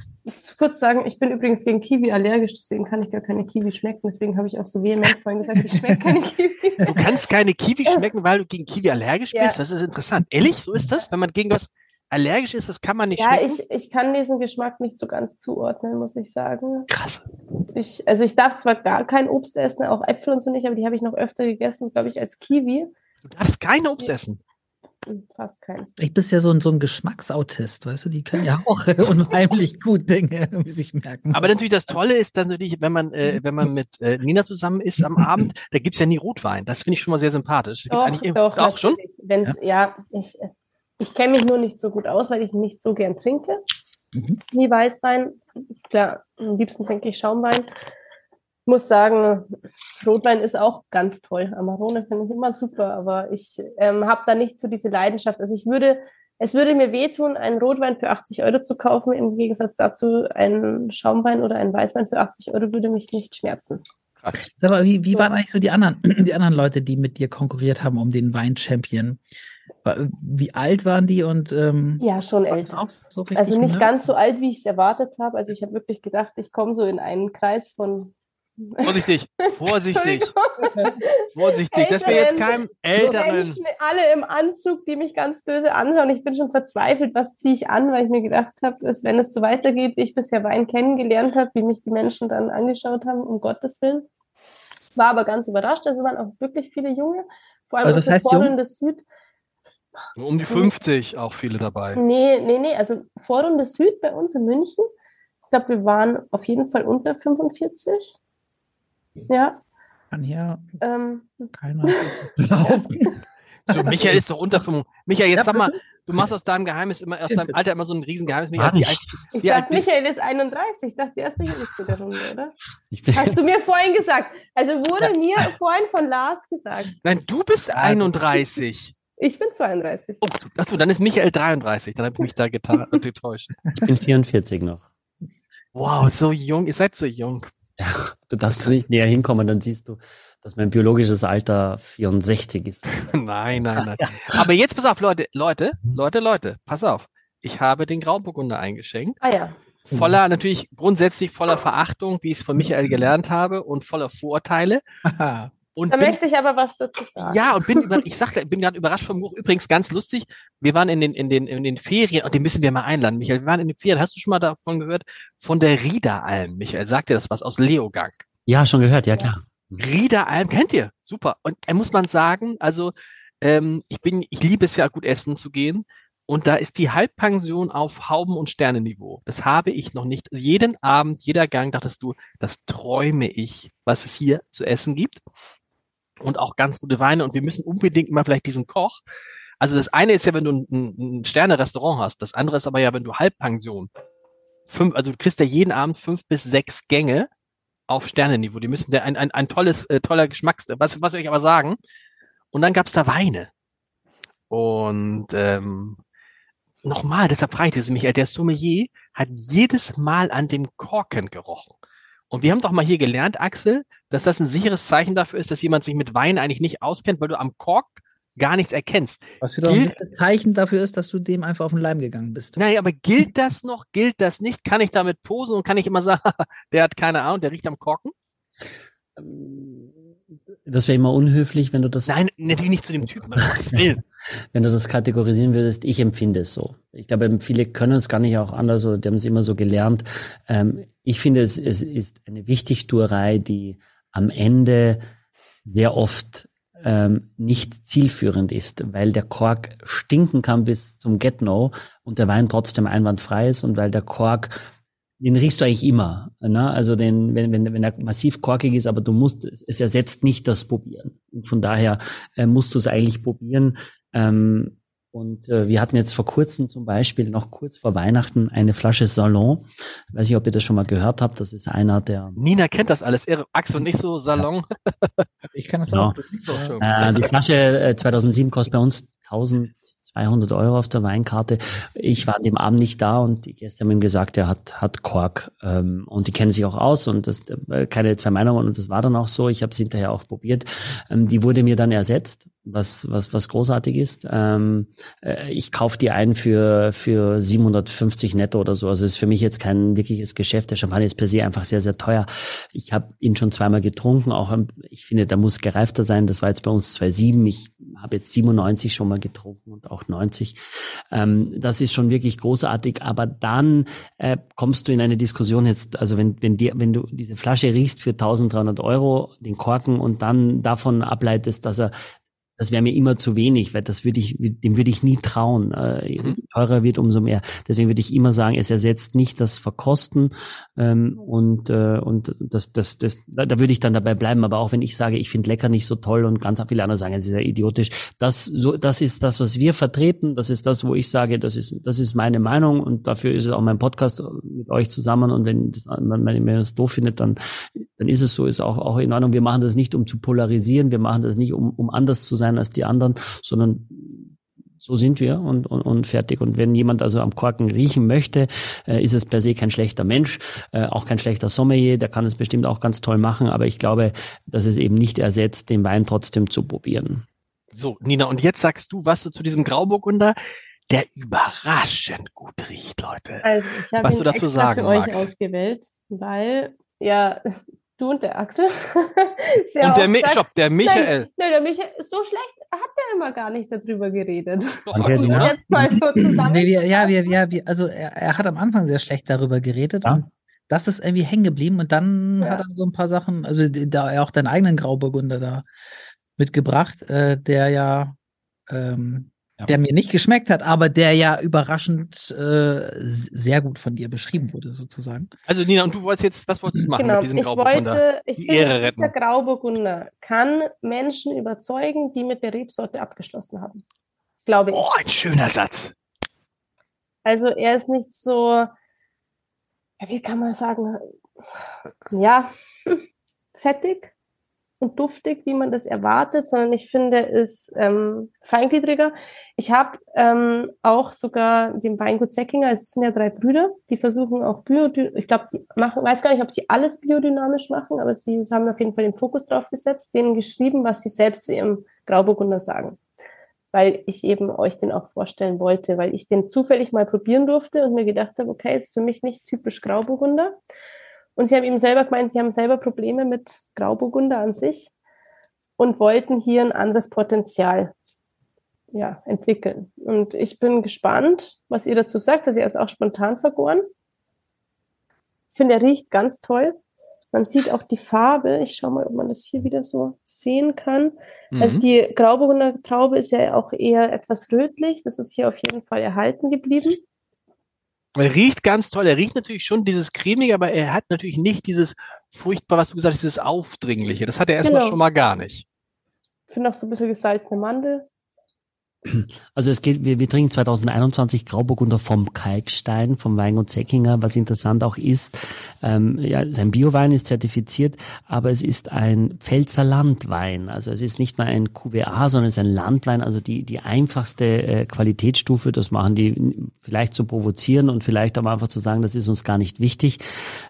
kurz sagen, ich bin übrigens gegen Kiwi allergisch, deswegen kann ich gar keine Kiwi schmecken. Deswegen habe ich auch so vehement vorhin gesagt, ich schmecke keine Kiwi. Du kannst keine Kiwi schmecken, weil du gegen Kiwi allergisch bist? Ja. Das ist interessant. Ehrlich, so ist das? Wenn man gegen was allergisch ist, das kann man nicht ja, schmecken? Ja, ich, ich kann diesen Geschmack nicht so ganz zuordnen, muss ich sagen. Krass. Ich, also ich darf zwar gar kein Obst essen, auch Äpfel und so nicht, aber die habe ich noch öfter gegessen, glaube ich, als Kiwi. Du darfst kein Obst essen? Fast keins. Ich bin ja so ein, so ein Geschmacksautist, weißt du, die können ja auch unheimlich gut Dinge sich merken. Aber natürlich das Tolle ist dann natürlich, wenn man, äh, wenn man mit äh, Nina zusammen ist am Abend, da gibt es ja nie Rotwein. Das finde ich schon mal sehr sympathisch. Doch, doch, auch schon? Wenn's, ja, ja ich, ich kenne mich nur nicht so gut aus, weil ich nicht so gern trinke. Mhm. Wie Weißwein. Klar, am liebsten trinke ich Schaumwein. Ich muss sagen, Rotwein ist auch ganz toll. Amarone finde ich immer super, aber ich ähm, habe da nicht so diese Leidenschaft. Also ich würde, es würde mir wehtun, einen Rotwein für 80 Euro zu kaufen. Im Gegensatz dazu, ein Schaumwein oder ein Weißwein für 80 Euro würde mich nicht schmerzen. Krass. Aber wie, wie waren eigentlich so die anderen, die anderen Leute, die mit dir konkurriert haben um den Wein-Champion? Wie alt waren die und ähm, ja schon älter. So also nicht ne? ganz so alt, wie ich es erwartet habe. Also ich habe wirklich gedacht, ich komme so in einen Kreis von Vorsichtig, vorsichtig, vorsichtig, dass wir jetzt keinem älteren. Menschen alle im Anzug, die mich ganz böse anschauen. Ich bin schon verzweifelt, was ziehe ich an, weil ich mir gedacht habe, dass wenn es so weitergeht, wie ich bisher Wein kennengelernt habe, wie mich die Menschen dann angeschaut haben, um Gottes Willen. War aber ganz überrascht, also waren auch wirklich viele Junge, vor allem also das heißt Vorrunde Süd. Um die 50 auch viele dabei. Nee, nee, nee, also Vorrunde Süd bei uns in München. Ich glaube, wir waren auf jeden Fall unter 45. Ja. Kann hier ähm, keiner laufen. So, Michael ist doch unter 5. Michael, jetzt ja, sag mal, du machst aus deinem Geheimnis immer, aus deinem Alter immer so ein Riesengeheimnis. Michael, wie alt, wie ich dachte, Michael ist 31. Ich dachte, der erste Jüngste der Runde, oder? Hast du mir vorhin gesagt. Also wurde mir vorhin von Lars gesagt. Nein, du bist 31. Ich bin 32. Oh, achso, dann ist Michael 33. Dann habe ich mich da getan, getäuscht. Ich bin 44 noch. Wow, so jung. Ihr seid so jung. Ja, du darfst nicht näher hinkommen, dann siehst du, dass mein biologisches Alter 64 ist. nein, nein, nein. Aber jetzt pass auf, Leute, Leute, Leute, Leute, pass auf. Ich habe den Grauburgunder eingeschenkt. Ah ja. Voller, natürlich grundsätzlich voller Verachtung, wie ich es von Michael gelernt habe und voller Vorurteile. Und da bin, möchte ich aber was dazu sagen. Ja, und bin über, ich sag, bin gerade überrascht vom Buch. Übrigens ganz lustig. Wir waren in den, in den, in den Ferien, und den müssen wir mal einladen, Michael. Wir waren in den Ferien. Hast du schon mal davon gehört? Von der Riederalm, Michael. Sagt dir das was aus Leogang? Ja, schon gehört, ja klar. Riederalm, kennt ihr? Super. Und er muss man sagen, also, ähm, ich bin, ich liebe es ja gut essen zu gehen. Und da ist die Halbpension auf Hauben- und Sternenniveau. Das habe ich noch nicht. Jeden Abend, jeder Gang dachtest du, das träume ich, was es hier zu essen gibt. Und auch ganz gute Weine. Und wir müssen unbedingt mal vielleicht diesen Koch. Also das eine ist ja, wenn du ein, ein Sterne-Restaurant hast. Das andere ist aber ja, wenn du Halbpension. Fünf, also du kriegst ja jeden Abend fünf bis sechs Gänge auf Sternenniveau. Die müssen ein, ein, ein tolles, äh, toller Geschmacks, was, was soll ich aber sagen? Und dann gab's da Weine. Und ähm, nochmal, deshalb frage ich das, Michael, der Sommelier hat jedes Mal an dem Korken gerochen. Und wir haben doch mal hier gelernt, Axel, dass das ein sicheres Zeichen dafür ist, dass jemand sich mit Wein eigentlich nicht auskennt, weil du am Kork gar nichts erkennst. Was wieder gilt, ein Zeichen dafür ist, dass du dem einfach auf den Leim gegangen bist. Naja, aber gilt das noch? Gilt das nicht? Kann ich damit posen und kann ich immer sagen, der hat keine Ahnung, der riecht am Korken? Das wäre immer unhöflich, wenn du das. Nein, natürlich nicht zu dem Typen, wenn du das kategorisieren würdest, ich empfinde es so. Ich glaube, viele können es gar nicht auch anders oder die haben es immer so gelernt. Ähm, ich finde, es, es ist eine Wichtigtuerei, die am Ende sehr oft ähm, nicht zielführend ist, weil der Kork stinken kann bis zum Get-No und der Wein trotzdem einwandfrei ist und weil der Kork den riechst du eigentlich immer. Ne? Also den, wenn, wenn, wenn er massiv korkig ist, aber du musst, es ersetzt nicht das Probieren. Und von daher äh, musst du es eigentlich probieren. Ähm, und äh, wir hatten jetzt vor kurzem zum Beispiel noch kurz vor Weihnachten eine Flasche Salon. Ich weiß nicht, ob ihr das schon mal gehört habt. Das ist einer der. Nina kennt das alles. Axel und nicht so Salon. ich kann das genau. auch. Äh, die Flasche äh, 2007 kostet bei uns 1000 200 Euro auf der Weinkarte. Ich war an dem Abend nicht da und die Gäste haben ihm gesagt, er hat, hat Kork ähm, und die kennen sich auch aus und das äh, keine zwei Meinungen und das war dann auch so. Ich habe es hinterher auch probiert. Ähm, die wurde mir dann ersetzt, was was was großartig ist. Ähm, äh, ich kaufe die ein für für 750 netto oder so. Also ist für mich jetzt kein wirkliches Geschäft. Der Champagner ist per se einfach sehr sehr teuer. Ich habe ihn schon zweimal getrunken. Auch ich finde, da muss gereifter sein. Das war jetzt bei uns 2,7. Ich habe jetzt 97 schon mal getrunken und auch 90. Ähm, das ist schon wirklich großartig. Aber dann äh, kommst du in eine Diskussion jetzt, also wenn, wenn, dir, wenn du diese Flasche riechst für 1300 Euro, den Korken und dann davon ableitest, dass er das wäre mir immer zu wenig, weil das würde ich, dem würde ich nie trauen. Äh, mhm. Teurer wird umso mehr. Deswegen würde ich immer sagen, es ersetzt nicht das Verkosten ähm, und äh, und das das das da, da würde ich dann dabei bleiben. Aber auch wenn ich sage, ich finde lecker nicht so toll und ganz viele andere sagen, es ist ja idiotisch. Das so das ist das, was wir vertreten. Das ist das, wo ich sage, das ist das ist meine Meinung und dafür ist es auch mein Podcast mit euch zusammen. Und wenn das, wenn man das doof findet, dann dann ist es so, ist auch auch in Ordnung. Wir machen das nicht, um zu polarisieren. Wir machen das nicht, um um anders zu sein sein als die anderen, sondern so sind wir und, und, und fertig. Und wenn jemand also am Korken riechen möchte, äh, ist es per se kein schlechter Mensch, äh, auch kein schlechter Sommelier, der kann es bestimmt auch ganz toll machen, aber ich glaube, dass es eben nicht ersetzt, den Wein trotzdem zu probieren. So, Nina, und jetzt sagst du, was du zu diesem Grauburgunder, der überraschend gut riecht, Leute. Also ich habe was ihn du dazu extra sagen für euch ausgewählt, weil ja du und der Axel. und der, Mi Stopp, der Michael. Nein, nein, der Michael, so schlecht hat der immer gar nicht darüber geredet. Doch, ja. Jetzt mal so zusammen. Nee, wir, ja, wir, ja, wir, also er, er, hat am Anfang sehr schlecht darüber geredet ja. und das ist irgendwie hängen geblieben und dann ja. hat er so ein paar Sachen, also da er auch deinen eigenen Grauburgunder da mitgebracht, äh, der ja ähm, ja. der mir nicht geschmeckt hat, aber der ja überraschend äh, sehr gut von dir beschrieben wurde, sozusagen. Also Nina, und du wolltest jetzt, was wolltest du machen genau, mit diesem ich Grauburgunder? Wollte, ich die finde, Ehre retten. Dieser Grauburgunder kann Menschen überzeugen, die mit der Rebsorte abgeschlossen haben. Glaube ich. Oh, ein schöner Satz. Also er ist nicht so, wie kann man sagen, ja, fettig, und duftig, wie man das erwartet, sondern ich finde, ist ähm, feingliedriger. Ich habe ähm, auch sogar den Weingut Säckinger, es sind ja drei Brüder, die versuchen auch biodynamisch, ich glaube, die machen, weiß gar nicht, ob sie alles biodynamisch machen, aber sie haben auf jeden Fall den Fokus drauf gesetzt, denen geschrieben, was sie selbst zu ihrem Grauburgunder sagen. Weil ich eben euch den auch vorstellen wollte, weil ich den zufällig mal probieren durfte und mir gedacht habe, okay, ist für mich nicht typisch Grauburgunder. Und sie haben eben selber gemeint, sie haben selber Probleme mit Grauburgunder an sich und wollten hier ein anderes Potenzial ja, entwickeln. Und ich bin gespannt, was ihr dazu sagt. Also er ist auch spontan vergoren. Ich finde, er riecht ganz toll. Man sieht auch die Farbe. Ich schaue mal, ob man das hier wieder so sehen kann. Mhm. Also die Grauburgunder Traube ist ja auch eher etwas rötlich. Das ist hier auf jeden Fall erhalten geblieben. Er riecht ganz toll. Er riecht natürlich schon dieses cremige, aber er hat natürlich nicht dieses furchtbar, was du gesagt hast, dieses aufdringliche. Das hat er erstmal genau. schon mal gar nicht. Ich finde auch so ein bisschen gesalzene Mandel. Also es geht, wir, wir trinken 2021 Grauburgunder vom Kalkstein, vom Weingut Zeckinger. Was interessant auch ist, ähm, ja, sein Biowein ist zertifiziert, aber es ist ein Pfälzer Landwein. Also es ist nicht mal ein QWA, sondern es ist ein Landwein, also die, die einfachste äh, Qualitätsstufe. Das machen die vielleicht zu provozieren und vielleicht aber einfach zu sagen, das ist uns gar nicht wichtig.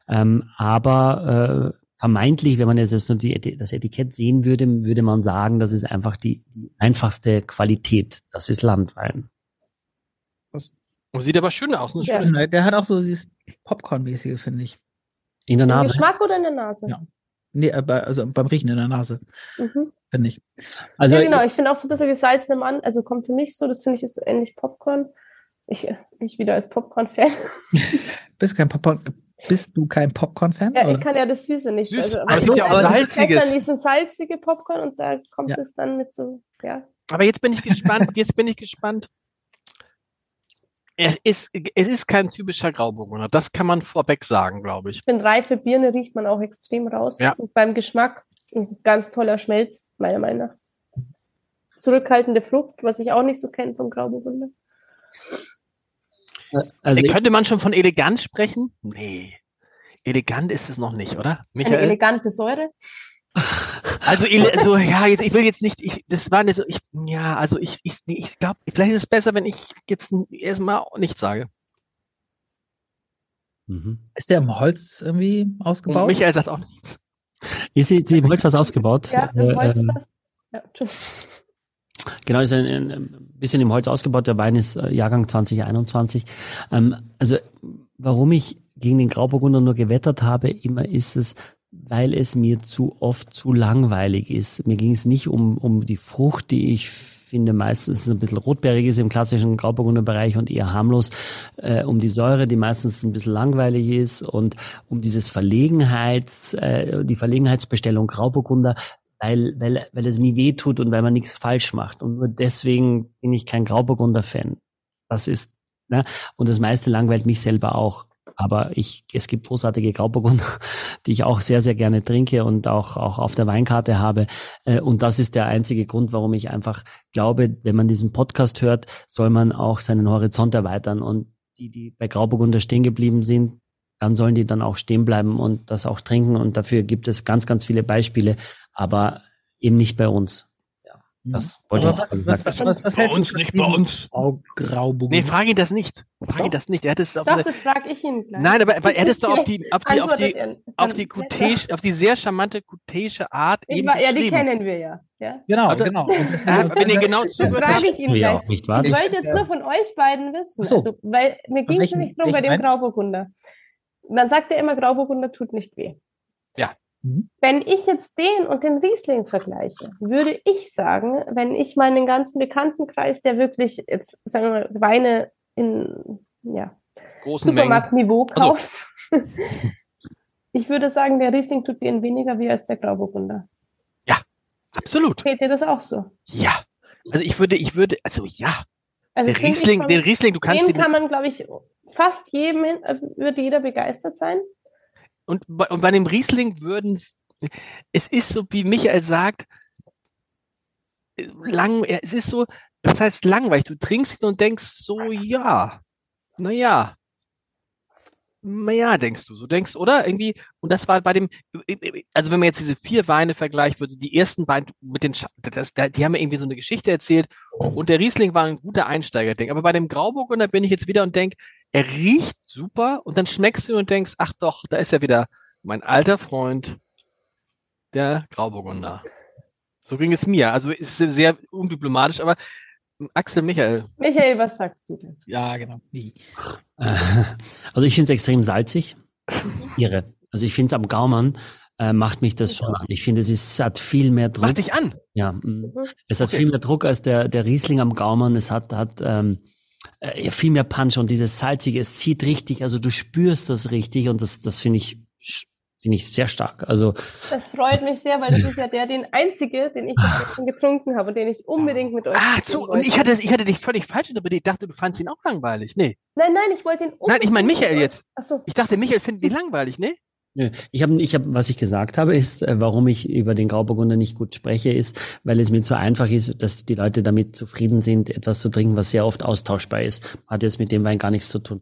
Ähm, aber äh, vermeintlich, wenn man jetzt nur die, das Etikett sehen würde, würde man sagen, das ist einfach die, die einfachste Qualität. Das ist Landwein. Das sieht aber schön aus. Ne? Ja. Der hat auch so dieses Popcorn-mäßige, finde ich. In der Nase. Im Geschmack oder in der Nase? Ja. Nee, also beim Riechen in der Nase. Mhm. Finde ich. Also, ja, genau. Ich finde auch so ein bisschen gesalzene Mann. Also kommt für mich so, das finde ich ist ähnlich Popcorn. Ich, ich wieder als Popcorn-Fan. Bist kein Popcorn, bist du kein Popcorn-Fan? Ja, ich kann ja das Süße nicht. Süß, also, aber es gibt ja auch salziges. dann diesen salzige Popcorn und da kommt ja. es dann mit so, ja. Aber jetzt bin ich gespannt, jetzt bin ich gespannt. Es ist, es ist kein typischer Grauburgunder. Das kann man vorweg sagen, glaube ich. Ich finde, reife Birne riecht man auch extrem raus. Ja. Und beim Geschmack ein ganz toller Schmelz, meiner Meinung nach. Zurückhaltende Frucht, was ich auch nicht so kenne vom Grauburgunder. Also könnte man schon von elegant sprechen? Nee. Elegant ist es noch nicht, oder? Michael? Eine elegante Säure? Also, so, ja, jetzt, ich will jetzt nicht, ich, das war nicht so, ich, ja, also ich, ich, ich glaube, vielleicht ist es besser, wenn ich jetzt erstmal nichts sage. Mhm. Ist der im Holz irgendwie ausgebaut? Und Michael sagt auch nichts. Ist sie, sie im Holz was ausgebaut? Ja, im Holz äh, was. Ja, Genau, ist ein, ein bisschen im Holz ausgebaut. Der Wein ist äh, Jahrgang 2021. Ähm, also, warum ich gegen den Grauburgunder nur gewettert habe, immer ist es, weil es mir zu oft zu langweilig ist. Mir ging es nicht um, um die Frucht, die ich finde meistens ein bisschen rotbeerig ist im klassischen Grauburgunder-Bereich und eher harmlos, äh, um die Säure, die meistens ein bisschen langweilig ist und um dieses Verlegenheits, äh, die Verlegenheitsbestellung Grauburgunder, weil, weil, weil es nie weh tut und weil man nichts falsch macht. Und nur deswegen bin ich kein Grauburgunder-Fan. Das ist, ne? Und das meiste langweilt mich selber auch. Aber ich, es gibt großartige Grauburgunder, die ich auch sehr, sehr gerne trinke und auch, auch auf der Weinkarte habe. Äh, und das ist der einzige Grund, warum ich einfach glaube, wenn man diesen Podcast hört, soll man auch seinen Horizont erweitern. Und die, die bei Grauburgunder stehen geblieben sind, dann sollen die dann auch stehen bleiben und das auch trinken. Und dafür gibt es ganz, ganz viele Beispiele, aber eben nicht bei uns. Ja, mhm. das wollte aber ich was, was, was, was, hältst bei uns, nicht bei uns. Grauburgunder. Nee, frage ihn das nicht. Frage ihn das nicht. Er hat es Doch, das frage ich ihn gleich. Nein, aber, aber er hat es doch auf die, auf die, auf die, auf die, kutäische, auf die sehr charmante kutäische Art ich eben war, Ja, die kennen wir ja. ja? Genau, aber, genau. wenn ihr genau das frage ich ihn gleich. Nicht, ich wollte jetzt nur von euch beiden wissen. So. Also, weil mir ging es nämlich darum bei dem Grauburgunder man sagt ja immer, Grauburgunder tut nicht weh. Ja. Mhm. Wenn ich jetzt den und den Riesling vergleiche, würde ich sagen, wenn ich meinen ganzen Bekanntenkreis, der wirklich jetzt, sagen wir mal, Weine in ja, Supermarktniveau kauft, also. ich würde sagen, der Riesling tut denen weniger weh als der Grauburgunder. Ja, absolut. Geht dir das auch so? Ja. Also ich würde, ich würde, also ja. Also der Riesling, den Riesling, du kannst den kann man, glaube ich, fast jedem äh, wird jeder begeistert sein. Und bei, und bei dem Riesling würden, es ist so, wie Michael sagt, lang, es ist so, das heißt langweilig. Du trinkst ihn und denkst so, ja, naja, naja, denkst du, so denkst, oder? Irgendwie, und das war bei dem, also wenn man jetzt diese vier Weine vergleicht, würde die ersten beiden mit den, das, die haben ja irgendwie so eine Geschichte erzählt und der Riesling war ein guter Einsteiger-Ding. Aber bei dem Grauburgunder bin ich jetzt wieder und denke, er riecht super und dann schmeckst du und denkst, ach doch, da ist ja wieder mein alter Freund, der Grauburgunder. So ging es mir. Also ist sehr undiplomatisch, aber Axel Michael. Michael, was sagst du denn? Ja, genau. Wie? Also ich finde es extrem salzig. Irre. Also ich finde es am Gaumen äh, macht mich das schon an. Ich finde, es ist, hat viel mehr Druck. Macht dich an? Ja. Mhm. Es hat okay. viel mehr Druck als der, der Riesling am Gaumen. Es hat, hat ähm, äh, viel mehr Punch und dieses Salzige, es zieht richtig, also du spürst das richtig und das, das finde ich Finde ich sehr stark. Also das freut mich sehr, weil das ist ja der, den einzige, den ich schon getrunken habe, den ich unbedingt mit euch. Ah, so, und ich hatte, ich hatte dich völlig falsch interpretiert. Ich dachte, du fandst ihn auch langweilig. Nee. Nein, nein, ich wollte ihn unbedingt. Nein, ich meine Michael jetzt. Ach so. Ich dachte, Michael findet ihn langweilig, nee? Nö. Ich habe, ich hab, was ich gesagt habe, ist, äh, warum ich über den Grauburgunder nicht gut spreche, ist, weil es mir zu einfach ist, dass die Leute damit zufrieden sind, etwas zu trinken, was sehr oft austauschbar ist. Hat jetzt mit dem Wein gar nichts zu tun.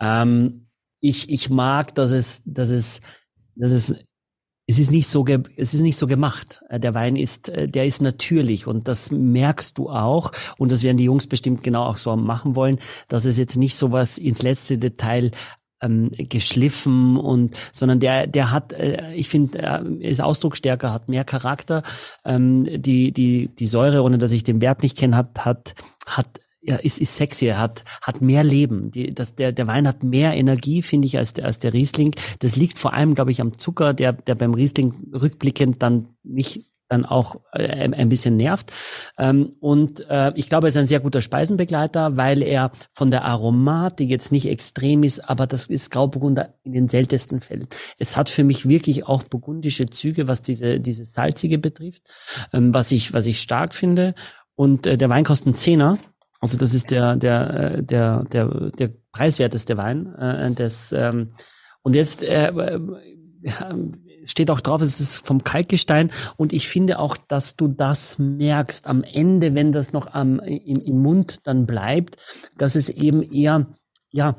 Ähm, ich, ich mag, dass es, dass es, dass es es ist nicht so, es ist nicht so gemacht. Äh, der Wein ist, äh, der ist natürlich und das merkst du auch und das werden die Jungs bestimmt genau auch so machen wollen, dass es jetzt nicht so was ins letzte Detail ähm, geschliffen und sondern der der hat äh, ich finde er ist ausdrucksstärker hat mehr Charakter ähm, die die die Säure ohne dass ich den Wert nicht kenne hat hat hat ja, ist, ist sexy, er hat, hat mehr Leben. Die, das, der, der Wein hat mehr Energie, finde ich, als der, als der Riesling. Das liegt vor allem, glaube ich, am Zucker, der, der beim Riesling rückblickend dann mich dann auch äh, ein bisschen nervt. Ähm, und äh, ich glaube, er ist ein sehr guter Speisenbegleiter, weil er von der Aromatik jetzt nicht extrem ist, aber das ist Grauburgunder in den seltensten Fällen. Es hat für mich wirklich auch burgundische Züge, was diese, diese salzige betrifft, ähm, was ich, was ich stark finde. Und äh, der Wein kostet einen Zehner. Also das ist der der äh, der der der preiswerteste Wein äh, des ähm, und jetzt äh, äh, steht auch drauf, es ist vom Kalkgestein und ich finde auch, dass du das merkst am Ende, wenn das noch am im, im Mund dann bleibt, dass es eben eher ja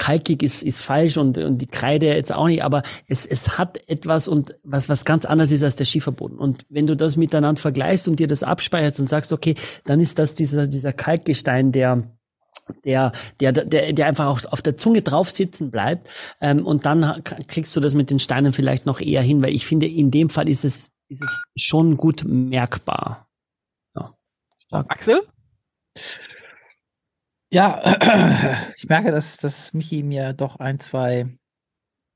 kalkig ist, ist falsch und, und die Kreide jetzt auch nicht, aber es, es hat etwas und was, was ganz anders ist als der Schieferboden. Und wenn du das miteinander vergleichst und dir das abspeicherst und sagst, okay, dann ist das dieser, dieser Kalkgestein, der, der, der, der, der einfach auch auf der Zunge drauf sitzen bleibt. Ähm, und dann kriegst du das mit den Steinen vielleicht noch eher hin, weil ich finde, in dem Fall ist es, ist es schon gut merkbar. Ja. Axel? Ja, ich merke, dass, dass Michi mir doch ein, zwei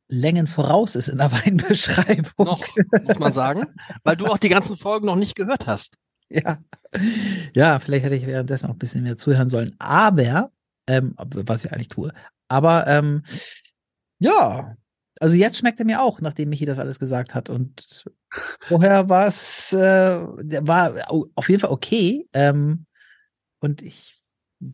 Längen voraus ist in der Weinbeschreibung. Noch, muss man sagen, weil du auch die ganzen Folgen noch nicht gehört hast. Ja, ja, vielleicht hätte ich währenddessen auch ein bisschen mehr zuhören sollen. Aber, ähm, was ich eigentlich tue. Aber ähm, ja, also jetzt schmeckt er mir auch, nachdem Michi das alles gesagt hat. Und vorher war es, äh, war auf jeden Fall okay. Ähm, und ich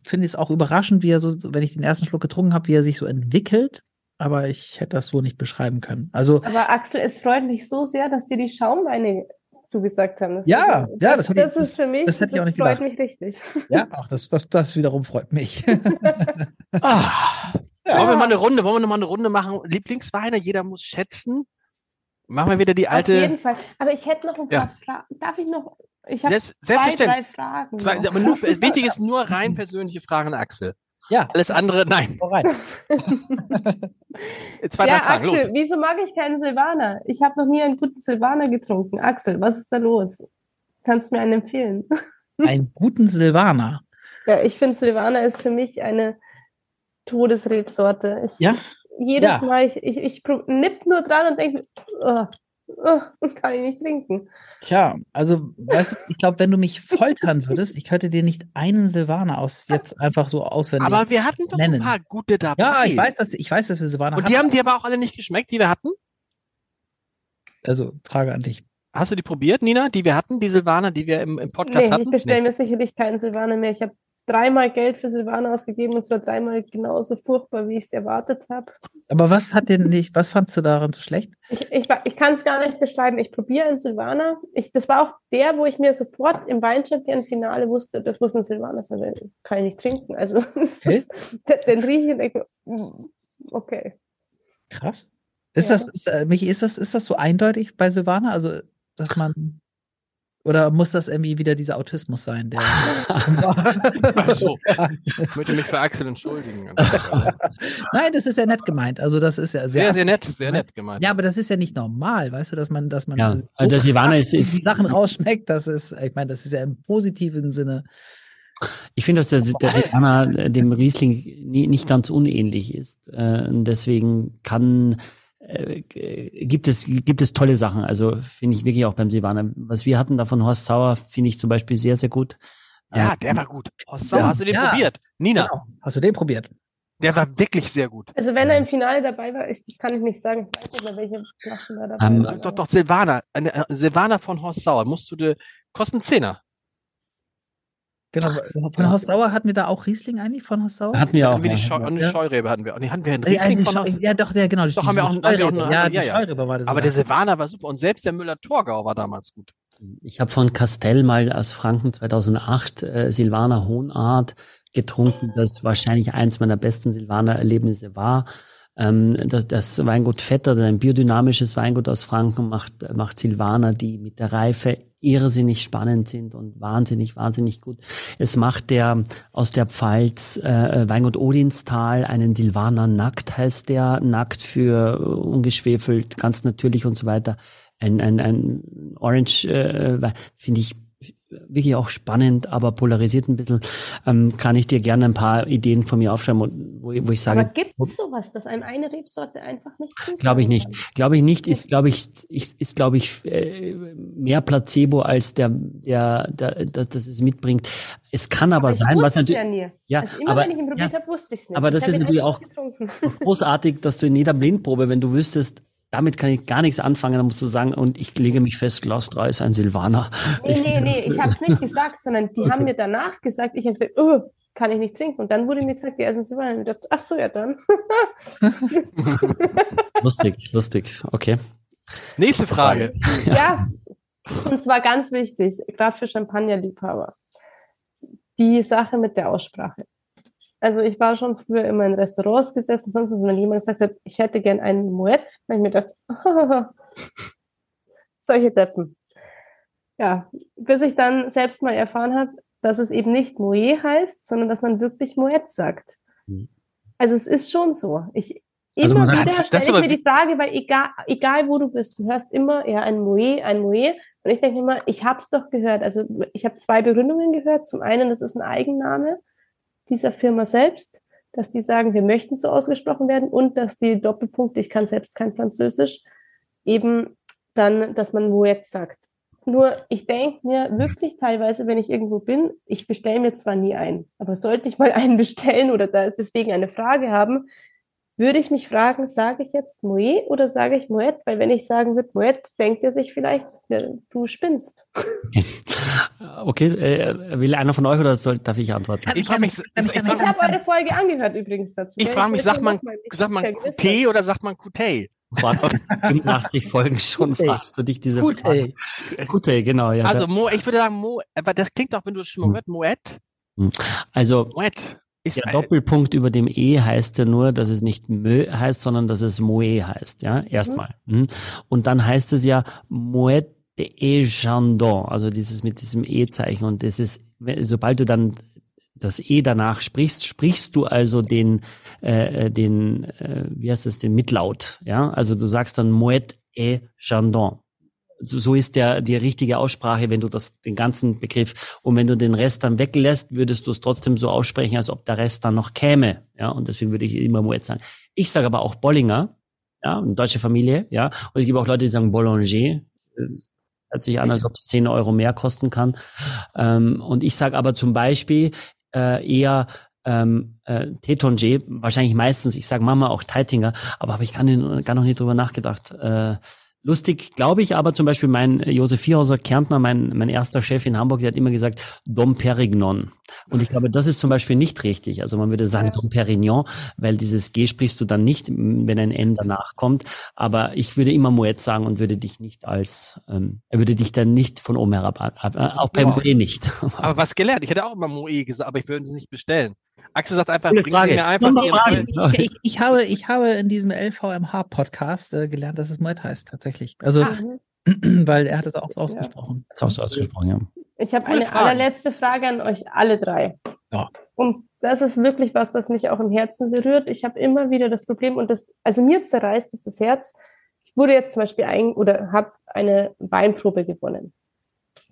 finde es auch überraschend, wie er so, wenn ich den ersten Schluck getrunken habe, wie er sich so entwickelt. Aber ich hätte das so nicht beschreiben können. Also, aber Axel, es freut mich so sehr, dass dir die Schaumweine zugesagt haben. Das ja, ist, ja, das, das, das ist für mich, das, hätte ich auch nicht freut gedacht. mich richtig. Ja, ach, das, das, das wiederum freut mich. ah, ja. Wollen wir mal eine Runde, wollen wir noch mal eine Runde machen? Lieblingsweine, jeder muss schätzen. Machen wir wieder die alte. Auf jeden Fall. Aber ich hätte noch ein paar ja. Fragen. Darf ich noch ich habe zwei, drei Fragen. Zwei, aber nur, wichtig ist nur rein persönliche Fragen, Axel. Ja. Alles andere, nein. zwei, ja, drei Fragen, Axel, los. wieso mag ich keinen Silvaner? Ich habe noch nie einen guten Silvaner getrunken. Axel, was ist da los? Kannst du mir einen empfehlen? einen guten Silvaner? Ja, ich finde Silvaner ist für mich eine Todesrebsorte. Ich, ja? Jedes ja. Mal, ich, ich, ich nipp nur dran und denke, oh, oh, kann ich nicht trinken. Tja, also, weißt du, ich glaube, wenn du mich foltern würdest, ich könnte dir nicht einen Silvaner aus jetzt einfach so auswendig Aber wir hatten doch nennen. ein paar gute dabei. Ja, ich weiß, dass, ich weiß, dass wir Silvaner Und die hatten. haben dir aber auch alle nicht geschmeckt, die wir hatten? Also, Frage an dich. Hast du die probiert, Nina, die wir hatten, die Silvaner, die wir im, im Podcast nee, hatten? Ich bestelle nee. mir sicherlich keinen Silvaner mehr. Ich habe dreimal Geld für Silvaner ausgegeben und zwar dreimal genauso furchtbar, wie ich es erwartet habe. Aber was hat denn nicht, was fandst du daran so schlecht? Ich, ich, ich kann es gar nicht beschreiben. Ich probiere einen Silvaner. Ich, das war auch der, wo ich mir sofort im Weinchampionfinale wusste, das muss ein Silvaner sein, den kann ich nicht trinken. Also ist, den rieche ich und denke, okay. Krass. Ist ja. das, ist, äh, Michi, ist das, ist das so eindeutig bei Silvaner? Also, dass man oder muss das irgendwie wieder dieser Autismus sein? Der also, ich möchte mich für Axel entschuldigen. Nein, das ist ja nett gemeint. Also das ist ja sehr, sehr, sehr nett, sehr nett gemeint. Ja, aber das ist ja nicht normal, weißt du, dass man, dass man ja. also der Silvaner ist, ist die Sachen rausschmeckt. Das ist, ich meine, das ist ja im positiven Sinne. Ich finde, dass der, der Silvaner dem Riesling nie, nicht ganz unähnlich ist. Äh, deswegen kann äh, gibt es gibt es tolle Sachen. Also finde ich wirklich auch beim Silvaner. Was wir hatten da von Horst Sauer, finde ich zum Beispiel sehr, sehr gut. Ja, der war gut. Horst Sauer, ja, hast du den ja. probiert? Nina. Genau. Hast du den probiert? Der war wirklich sehr gut. Also wenn er im Finale dabei war, ich, das kann ich nicht sagen. Ich weiß nicht welche Flaschen da dabei um, waren. Doch, doch, Silvana. Eine, äh, Silvana von Horst Sauer. Musst du dir, kosten Zehner. Genau, von Horst Sauer hatten wir da auch Riesling eigentlich von Horst Sauer? Hatten wir auch. Hatten wir die Scheu eine Scheurebe hatten wir. Nee, hatten wir einen Riesling ja, von Horst Ja, doch, der, genau. Doch, haben wir auch, haben wir auch eine, ja, die ja, Scheurebe war das. Aber der Silvaner war super und selbst der Müller-Torgau war damals gut. Ich habe von Castell mal aus Franken 2008 äh, Silvaner Hohnart getrunken, das wahrscheinlich eins meiner besten Silvaner Erlebnisse war. Ähm, das, das Weingut Vetter, ein biodynamisches Weingut aus Franken, macht, macht Silvaner, die mit der Reife irrsinnig spannend sind und wahnsinnig, wahnsinnig gut. Es macht der aus der Pfalz äh, Weingut Odinstal einen Silvaner Nackt, heißt der, Nackt für ungeschwefelt, ganz natürlich und so weiter. Ein, ein, ein Orange, äh, finde ich wirklich auch spannend, aber polarisiert ein bisschen, ähm, kann ich dir gerne ein paar Ideen von mir aufschreiben, wo, wo ich sage. Aber gibt es sowas, dass einem eine Rebsorte einfach nicht Glaube ich nicht. Glaube ich nicht, ist, glaube ich, ist, ist glaube ich, äh, mehr Placebo als der, der, der, der, das es mitbringt. Es kann aber, aber sein, was natürlich. Ja, nie. ja also immer aber, wenn ich ihn probiert ja, habe, wusste ich es nicht. Aber das ist natürlich auch großartig, dass du in jeder Blindprobe, wenn du wüsstest, damit kann ich gar nichts anfangen, dann musst du sagen, und ich lege mich fest, Glas 3 ist ein Silvaner. Nee, nee, nee, ich habe es nicht gesagt, sondern die okay. haben mir danach gesagt, ich habe gesagt, oh, kann ich nicht trinken. Und dann wurde mir gesagt, die essen Silvaner. Und ich dachte, ach so, ja dann. lustig, lustig, okay. Nächste Frage. Ja, und zwar ganz wichtig, gerade für Champagnerliebhaber. Die Sache mit der Aussprache. Also ich war schon früher immer in Restaurants gesessen, sonst wenn jemand gesagt hat, ich hätte gern einen Moet, habe ich mir gedacht, solche Deppen. Ja, bis ich dann selbst mal erfahren habe, dass es eben nicht Moet heißt, sondern dass man wirklich Moet sagt. Mhm. Also es ist schon so. Ich, also immer wieder stelle ich mir die Frage, weil egal, egal wo du bist, du hörst immer ja ein Moet, ein Moet. Und ich denke immer, ich habe es doch gehört. Also ich habe zwei Begründungen gehört. Zum einen, das ist ein Eigenname dieser Firma selbst, dass die sagen, wir möchten so ausgesprochen werden und dass die Doppelpunkte, ich kann selbst kein Französisch, eben dann, dass man Moet sagt. Nur ich denke mir wirklich teilweise, wenn ich irgendwo bin, ich bestelle mir zwar nie ein, aber sollte ich mal einen bestellen oder deswegen eine Frage haben, würde ich mich fragen, sage ich jetzt Moet oder sage ich Moet? Weil wenn ich sagen würde Moet, denkt er sich vielleicht, du spinnst. Okay, äh, will einer von euch oder soll, darf ich antworten? Ich, ich, habe eure Folge angehört übrigens dazu. Ich frage mich, sagt man, sagt man QT oder sagt man QT? 85 Folgen schon fragst du dich diese Gute. Frage. Gute, genau, ja. Also Mo, ich würde sagen Mo, aber das klingt auch, wenn du schon mal hört, Moet. Also Moet. Ist der Doppelpunkt über dem E heißt ja nur, dass es nicht Mö heißt, sondern dass es Moe heißt, ja, erstmal. Mhm. Und dann heißt es ja Moet de Chandon, also dieses mit diesem E-Zeichen und das ist, sobald du dann das E danach sprichst, sprichst du also den, äh, den, äh, wie heißt das, den Mitlaut, ja, also du sagst dann Moet et Chandon so, ist der die richtige Aussprache, wenn du das den ganzen Begriff und wenn du den Rest dann weglässt, würdest du es trotzdem so aussprechen, als ob der Rest dann noch käme. Ja, und deswegen würde ich immer Moet sagen. Ich sage aber auch Bollinger, ja, eine deutsche Familie, ja, und ich gibt auch Leute, die sagen Boulanger. Äh, hört sich an, als ob es 10 Euro mehr kosten kann. Ähm, und ich sage aber zum Beispiel äh, eher ähm, äh, Tetonger, wahrscheinlich meistens, ich sage Mama auch Teitinger, aber habe ich gar, nicht, gar noch nie drüber nachgedacht. Äh, Lustig, glaube ich, aber zum Beispiel mein Josef Vierhauser Kärntner, mein, mein erster Chef in Hamburg, der hat immer gesagt Dom Perignon. Und ich glaube, das ist zum Beispiel nicht richtig. Also man würde sagen ja. Dom Perignon, weil dieses G sprichst du dann nicht, wenn ein N danach kommt. Aber ich würde immer Moet sagen und würde dich nicht als, ähm, er würde dich dann nicht von oben herab, äh, auch beim Moet nicht. aber was gelernt? Ich hätte auch immer Moe gesagt, aber ich würde es nicht bestellen. Axel sagt einfach, bringen Sie mir einfach ich, ich, ich, habe, ich habe in diesem LVMH-Podcast äh, gelernt, dass es Moet heißt, tatsächlich. Also, ah. weil er hat es auch so ausgesprochen. Ja. Auch so ausgesprochen, ja. Ich habe eine Frage. allerletzte Frage an euch alle drei. Ja. Und das ist wirklich was, was mich auch im Herzen berührt. Ich habe immer wieder das Problem und das, also mir zerreißt es das Herz. Ich wurde jetzt zum Beispiel ein oder habe eine Weinprobe gewonnen.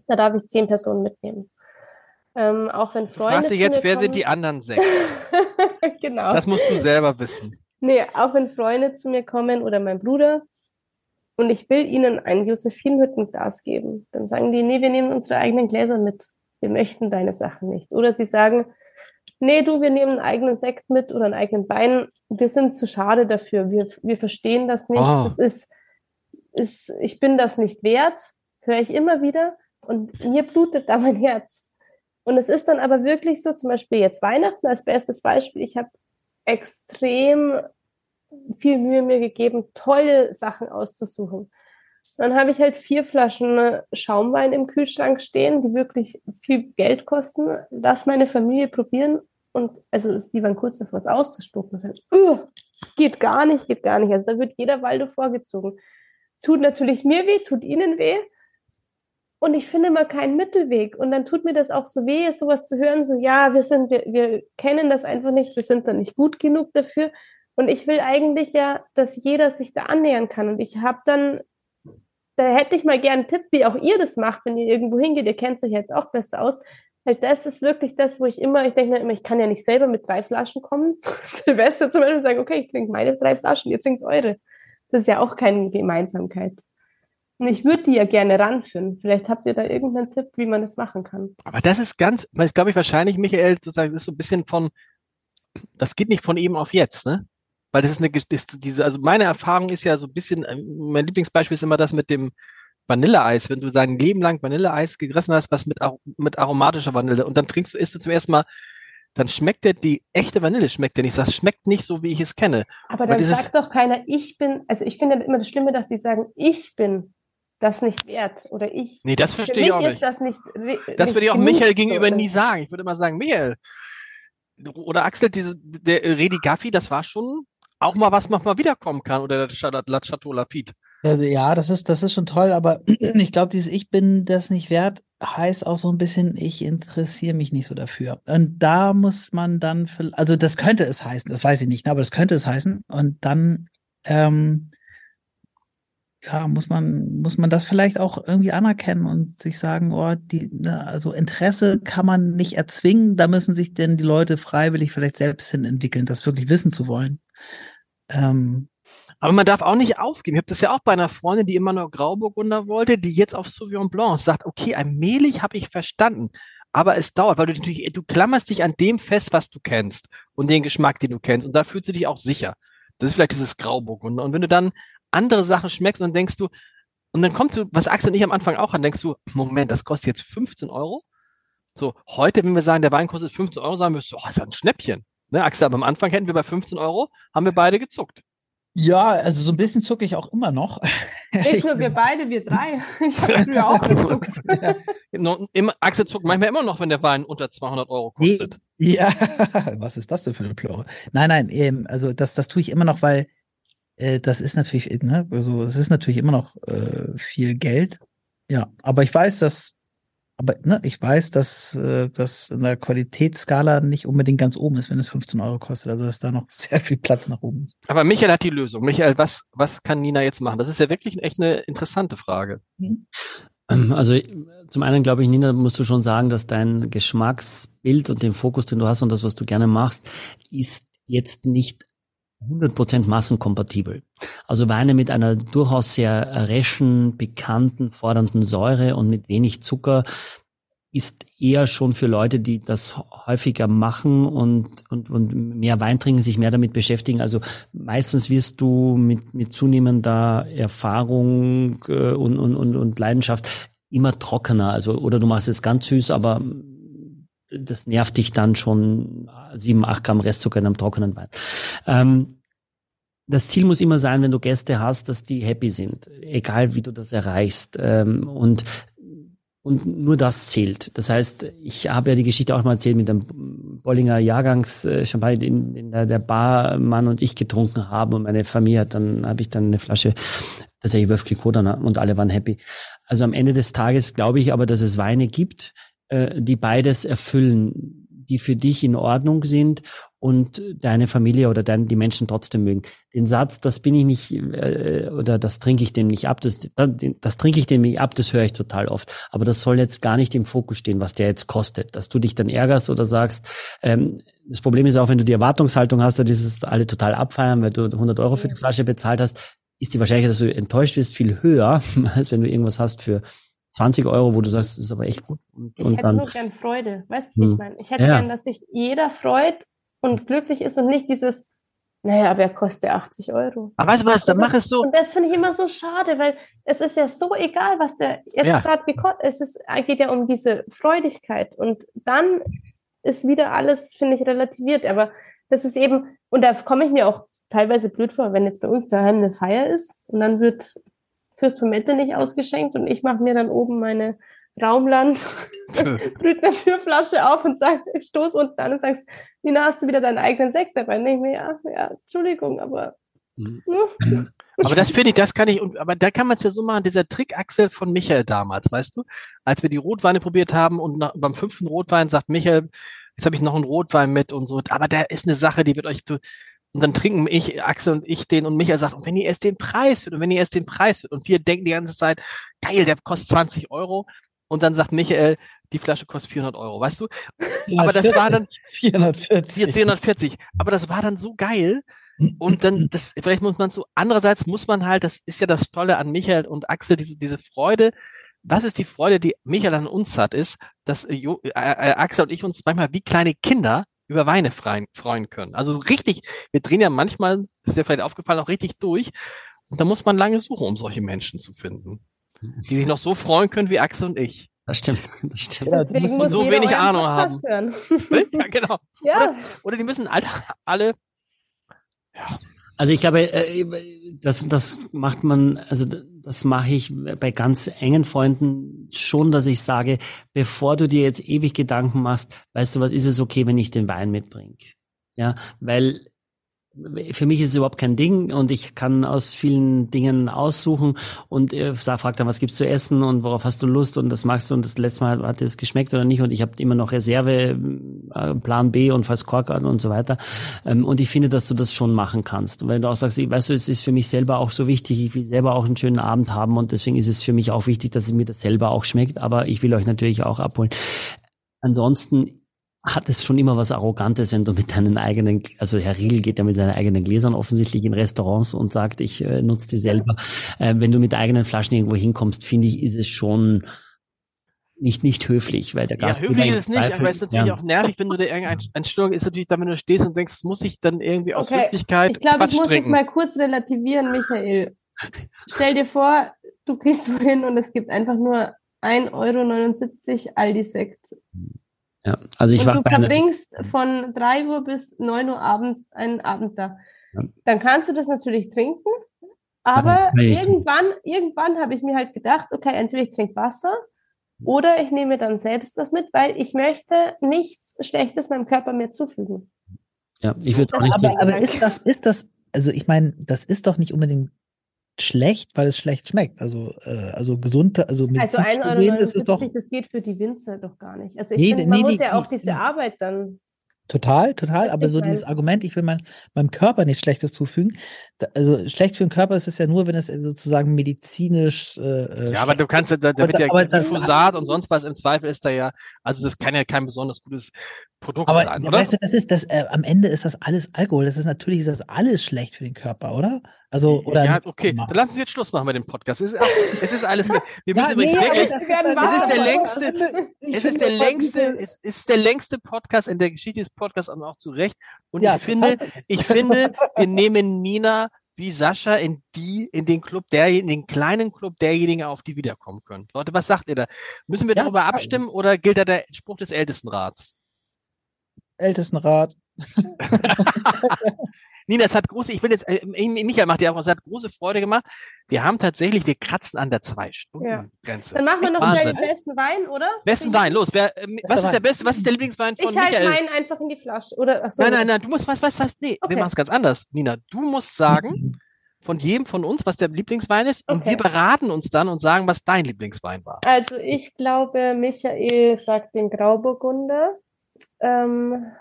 Da darf ich zehn Personen mitnehmen. Ähm, auch wenn Freunde. Fragst du jetzt, wer kommen. sind die anderen sechs? genau. Das musst du selber wissen. Nee, auch wenn Freunde zu mir kommen oder mein Bruder und ich will ihnen ein Josephinhüttenglas geben, dann sagen die, nee, wir nehmen unsere eigenen Gläser mit. Wir möchten deine Sachen nicht. Oder sie sagen, nee, du, wir nehmen einen eigenen Sekt mit oder einen eigenen Wein. Wir sind zu schade dafür. Wir, wir verstehen das nicht. Oh. Das ist, ist, ich bin das nicht wert, höre ich immer wieder. Und mir blutet da mein Herz. Und es ist dann aber wirklich so, zum Beispiel jetzt Weihnachten als bestes Beispiel. Ich habe extrem viel Mühe mir gegeben, tolle Sachen auszusuchen. Dann habe ich halt vier Flaschen Schaumwein im Kühlschrank stehen, die wirklich viel Geld kosten. Lass meine Familie probieren und also die waren kurz davor, es auszuspucken. Das heißt, uh, geht gar nicht, geht gar nicht. Also da wird jeder Waldo vorgezogen. Tut natürlich mir weh, tut ihnen weh. Und ich finde mal keinen Mittelweg. Und dann tut mir das auch so weh, sowas zu hören, so, ja, wir sind, wir, wir kennen das einfach nicht, wir sind da nicht gut genug dafür. Und ich will eigentlich ja, dass jeder sich da annähern kann. Und ich habe dann, da hätte ich mal gern einen Tipp, wie auch ihr das macht, wenn ihr irgendwo hingeht. Ihr kennt euch jetzt auch besser aus. Weil das ist wirklich das, wo ich immer, ich denke mir immer, ich kann ja nicht selber mit drei Flaschen kommen. Silvester zum Beispiel sagen, okay, ich trinke meine drei Flaschen, ihr trinkt eure. Das ist ja auch keine Gemeinsamkeit. Ich würde die ja gerne ranführen. Vielleicht habt ihr da irgendeinen Tipp, wie man das machen kann. Aber das ist ganz, das glaube ich wahrscheinlich, Michael, sozusagen, das ist so ein bisschen von, das geht nicht von eben auf jetzt, ne? Weil das ist eine, ist diese, also meine Erfahrung ist ja so ein bisschen, äh, mein Lieblingsbeispiel ist immer das mit dem Vanilleeis. Wenn du dein Leben lang Vanilleeis gegessen hast, was mit, mit aromatischer Vanille und dann trinkst du, isst du zum ersten Mal dann schmeckt der, die echte Vanille schmeckt der nicht. Das schmeckt nicht so, wie ich es kenne. Aber dann sagt doch keiner, ich bin, also ich finde immer das Schlimme, dass die sagen, ich bin das nicht wert oder ich. Nee, das verstehe ich auch nicht. das nicht. Das würde ich auch Michael gegenüber nie sagen. Ich würde immer sagen, Michael oder Axel, diese, der Redi Gaffi, das war schon auch mal was mal wiederkommen kann oder der La Chateau Lafitte. Also, ja, das ist, das ist schon toll, aber ich glaube, dieses Ich bin das nicht wert heißt auch so ein bisschen, ich interessiere mich nicht so dafür. Und da muss man dann, also das könnte es heißen, das weiß ich nicht, aber das könnte es heißen. Und dann ähm, ja, muss man, muss man das vielleicht auch irgendwie anerkennen und sich sagen, oh, die, also Interesse kann man nicht erzwingen, da müssen sich denn die Leute freiwillig vielleicht selbst hin entwickeln, das wirklich wissen zu wollen. Ähm, aber man darf auch nicht aufgeben. Ich habe das ja auch bei einer Freundin, die immer nur Grauburgunder wollte, die jetzt auf Sauvignon Blanc sagt, okay, allmählich habe ich verstanden. Aber es dauert, weil du natürlich, du klammerst dich an dem fest, was du kennst und den Geschmack, den du kennst. Und da fühlst du dich auch sicher. Das ist vielleicht dieses Grauburgunder. Und wenn du dann andere Sachen schmeckst und denkst du, und dann kommt du, was Axel und ich am Anfang auch an, denkst du, Moment, das kostet jetzt 15 Euro? So, heute, wenn wir sagen, der Wein kostet 15 Euro, sagen wir, so, oh, ist ein Schnäppchen. Ne, Axel, aber am Anfang hätten wir bei 15 Euro, haben wir beide gezuckt. Ja, also so ein bisschen zucke ich auch immer noch. Nicht nur wir beide, wir drei. Ich habe früher auch gezuckt. ja. Immer, Axel zuckt manchmal immer noch, wenn der Wein unter 200 Euro kostet. Ja, was ist das denn für eine Plore? Nein, nein, eben, also das, das tue ich immer noch, weil äh, das ist natürlich, ne, also es ist natürlich immer noch äh, viel Geld. Ja, aber ich weiß, dass, aber ne, ich weiß, dass äh, das in der Qualitätsskala nicht unbedingt ganz oben ist, wenn es 15 Euro kostet. Also dass da noch sehr viel Platz nach oben ist. Aber Michael hat die Lösung. Michael, was, was kann Nina jetzt machen? Das ist ja wirklich echt eine interessante Frage. Mhm. Also zum einen glaube ich, Nina, musst du schon sagen, dass dein Geschmacksbild und den Fokus, den du hast und das, was du gerne machst, ist jetzt nicht 100% massenkompatibel. Also Weine mit einer durchaus sehr reschen, bekannten, fordernden Säure und mit wenig Zucker ist eher schon für Leute, die das häufiger machen und, und, und mehr Wein trinken, sich mehr damit beschäftigen. Also meistens wirst du mit, mit zunehmender Erfahrung äh, und, und, und, und Leidenschaft immer trockener. Also, oder du machst es ganz süß, aber das nervt dich dann schon sieben, acht Gramm Restzucker in einem trockenen Wein. Ähm, das Ziel muss immer sein, wenn du Gäste hast, dass die happy sind, egal wie du das erreichst. Ähm, und und nur das zählt. Das heißt, ich habe ja die Geschichte auch mal erzählt mit dem Bollinger Jahrgangs-Champagner, den, den der Barmann und ich getrunken haben und meine Familie hat dann, habe ich dann eine Flasche tatsächlich Wölf Clicquot und alle waren happy. Also am Ende des Tages glaube ich aber, dass es Weine gibt, äh, die beides erfüllen, die für dich in Ordnung sind und deine Familie oder dein, die Menschen trotzdem mögen. Den Satz, das bin ich nicht äh, oder das trinke ich dem nicht ab, das, das, das trinke ich dem nicht ab, das höre ich total oft. Aber das soll jetzt gar nicht im Fokus stehen, was der jetzt kostet. Dass du dich dann ärgerst oder sagst, ähm, das Problem ist auch, wenn du die Erwartungshaltung hast, dass es alle total abfeiern, weil du 100 Euro für die Flasche bezahlt hast, ist die Wahrscheinlichkeit, dass du enttäuscht wirst, viel höher, als wenn du irgendwas hast für 20 Euro, wo du sagst, das ist aber echt gut. Und, ich und hätte dann, nur gern Freude, weißt du, wie ich hm. meine? Ich hätte ja. gern, dass sich jeder freut und glücklich ist und nicht dieses, naja, aber er kostet 80 Euro. Aber weißt du was, dann mach es so. Und das finde ich immer so schade, weil es ist ja so egal, was der jetzt ja. gerade gekostet Es ist, geht ja um diese Freudigkeit. Und dann ist wieder alles, finde ich, relativiert. Aber das ist eben, und da komme ich mir auch teilweise blöd vor, wenn jetzt bei uns daheim eine Feier ist und dann wird Fürst von Mette nicht ausgeschenkt und ich mache mir dann oben meine Raumland, brüht eine Türflasche auf und sagt, stoß unten an und sagst, Nina, hast du wieder deinen eigenen Sekt dabei? Und ich mir, ja, ja, Entschuldigung, aber. Mhm. aber das finde ich, das kann ich, aber da kann man es ja so machen, dieser Trickachsel von Michael damals, weißt du? Als wir die Rotweine probiert haben und nach, beim fünften Rotwein sagt Michael, jetzt habe ich noch einen Rotwein mit und so, aber da ist eine Sache, die wird euch, und dann trinken ich, Axel und ich den und Michael sagt, und wenn ihr erst den Preis wird und wenn ihr erst den Preis wird und wir denken die ganze Zeit, geil, der kostet 20 Euro und dann sagt Michael, die Flasche kostet 400 Euro, weißt du? Aber das war dann 440. 440. Aber das war dann so geil. Und dann, das, vielleicht muss man so, andererseits muss man halt, das ist ja das Tolle an Michael und Axel, diese, diese Freude. Was ist die Freude, die Michael an uns hat, ist, dass äh, äh, Axel und ich uns manchmal wie kleine Kinder über Weine freuen, freuen können. Also richtig, wir drehen ja manchmal, ist dir vielleicht aufgefallen, auch richtig durch. Und da muss man lange suchen, um solche Menschen zu finden, die sich noch so freuen können wie Axel und ich. Das stimmt, das stimmt. Ja, die müssen so wenig Ahnung haben. Hören. ja, genau. Ja. Oder, oder die müssen alle, alle ja. Also ich glaube, äh, das, das macht man, also das mache ich bei ganz engen Freunden schon, dass ich sage, bevor du dir jetzt ewig Gedanken machst, weißt du was, ist es okay, wenn ich den Wein mitbringe? Ja, weil für mich ist es überhaupt kein Ding und ich kann aus vielen Dingen aussuchen und äh, fragt dann, was gibt's zu essen und worauf hast du Lust und das magst du und das letzte Mal hat es geschmeckt oder nicht und ich habe immer noch Reserve, äh, Plan B und falls Kork und so weiter. Ähm, und ich finde, dass du das schon machen kannst. Wenn du auch sagst, weißt du, es ist für mich selber auch so wichtig, ich will selber auch einen schönen Abend haben und deswegen ist es für mich auch wichtig, dass es mir das selber auch schmeckt, aber ich will euch natürlich auch abholen. Ansonsten hat es schon immer was Arrogantes, wenn du mit deinen eigenen, also Herr Riegel geht ja mit seinen eigenen Gläsern offensichtlich in Restaurants und sagt, ich äh, nutze die selber. Äh, wenn du mit eigenen Flaschen irgendwo hinkommst, finde ich, ist es schon nicht, nicht höflich, weil der Gast. Ja, höflich ist es nicht, aber es ist natürlich ja. auch nervig, wenn du da irgendeine Einstellung ist natürlich da, wenn du stehst und denkst, muss ich dann irgendwie aus okay. Höflichkeit. Ich glaube, ich muss es mal kurz relativieren, Michael. Stell dir vor, du gehst wohin und es gibt einfach nur 1,79 Euro Aldi-Sekt. Ja, also ich und war du verbringst von drei Uhr bis neun Uhr abends einen Abend da. Ja. Dann kannst du das natürlich trinken, aber ja, irgendwann, irgendwann habe ich mir halt gedacht, okay, entweder ich trinke Wasser oder ich nehme dann selbst was mit, weil ich möchte nichts Schlechtes meinem Körper mehr zufügen. Ja, ich würde auch nicht. Aber, aber ist das, ist das, also ich meine, das ist doch nicht unbedingt schlecht, weil es schlecht schmeckt. Also, äh, also gesund, also mit Also 1,79 Euro, ist es doch, das geht für die Winzer doch gar nicht. Also ich nee, finde, man nee, muss die, ja auch diese Arbeit dann Total, total. Aber so dieses Argument, ich will mein, meinem Körper nichts Schlechtes zufügen. Da, also schlecht für den Körper ist es ja nur, wenn es sozusagen medizinisch. Äh, äh ja, aber du kannst, da, da wird ja Glyphosat und sonst was im Zweifel ist da ja. Also das kann ja kein besonders gutes Produkt aber, sein, oder? Weißt du, das ist das. Äh, am Ende ist das alles Alkohol. Das ist natürlich ist das alles schlecht für den Körper, oder? Also, oder ja, okay, dann lassen Sie jetzt Schluss machen mit dem Podcast. Es ist, es ist alles. Wir müssen ja, übrigens nee, wirklich. Es ist der längste, es ist der längste, es ist der längste Podcast in der Geschichte des Podcasts und auch zu Recht. Und ja, ich finde, ich finde, wir nehmen Nina wie Sascha in die, in den Club, der, in den kleinen Club derjenigen auf, die wiederkommen können. Leute, was sagt ihr da? Müssen wir ja, darüber abstimmen oder gilt da der Spruch des Ältestenrats? Ältestenrat. Nina, es hat große, ich will jetzt, äh, Michael macht ja auch, es hat große Freude gemacht. Wir haben tatsächlich, wir kratzen an der Zwei-Stunden-Grenze. Ja. Dann machen wir noch Wahnsinn. den besten Wein, oder? Besten Wein, los. Wer, äh, was ist der beste, was ist der Lieblingswein von ich Michael? Ich halte meinen einfach in die Flasche, oder? Achso, nein, nein, nein, du musst, was, was, was, nee, okay. wir machen es ganz anders, Nina. Du musst sagen, von jedem von uns, was der Lieblingswein ist, okay. und wir beraten uns dann und sagen, was dein Lieblingswein war. Also ich glaube, Michael sagt den Grauburgunder. Ähm,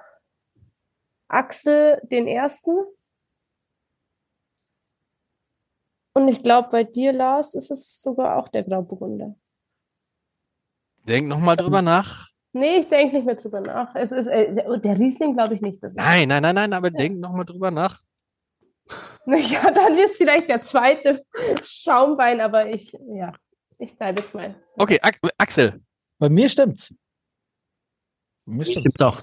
Axel den ersten. Und ich glaube, bei dir, Lars, ist es sogar auch der Grauburgunder. Denk nochmal drüber nach. Nee, ich denke nicht mehr drüber nach. Es ist, äh, der Riesling glaube ich nicht. Das nein, nein, nein, nein, aber ja. denk nochmal drüber nach. Ja, dann ist vielleicht der zweite Schaumwein, aber ich, ja. Ich bleibe jetzt mal. Okay, Axel. Bei mir stimmt's. Bei mir stimmt's. stimmt's auch.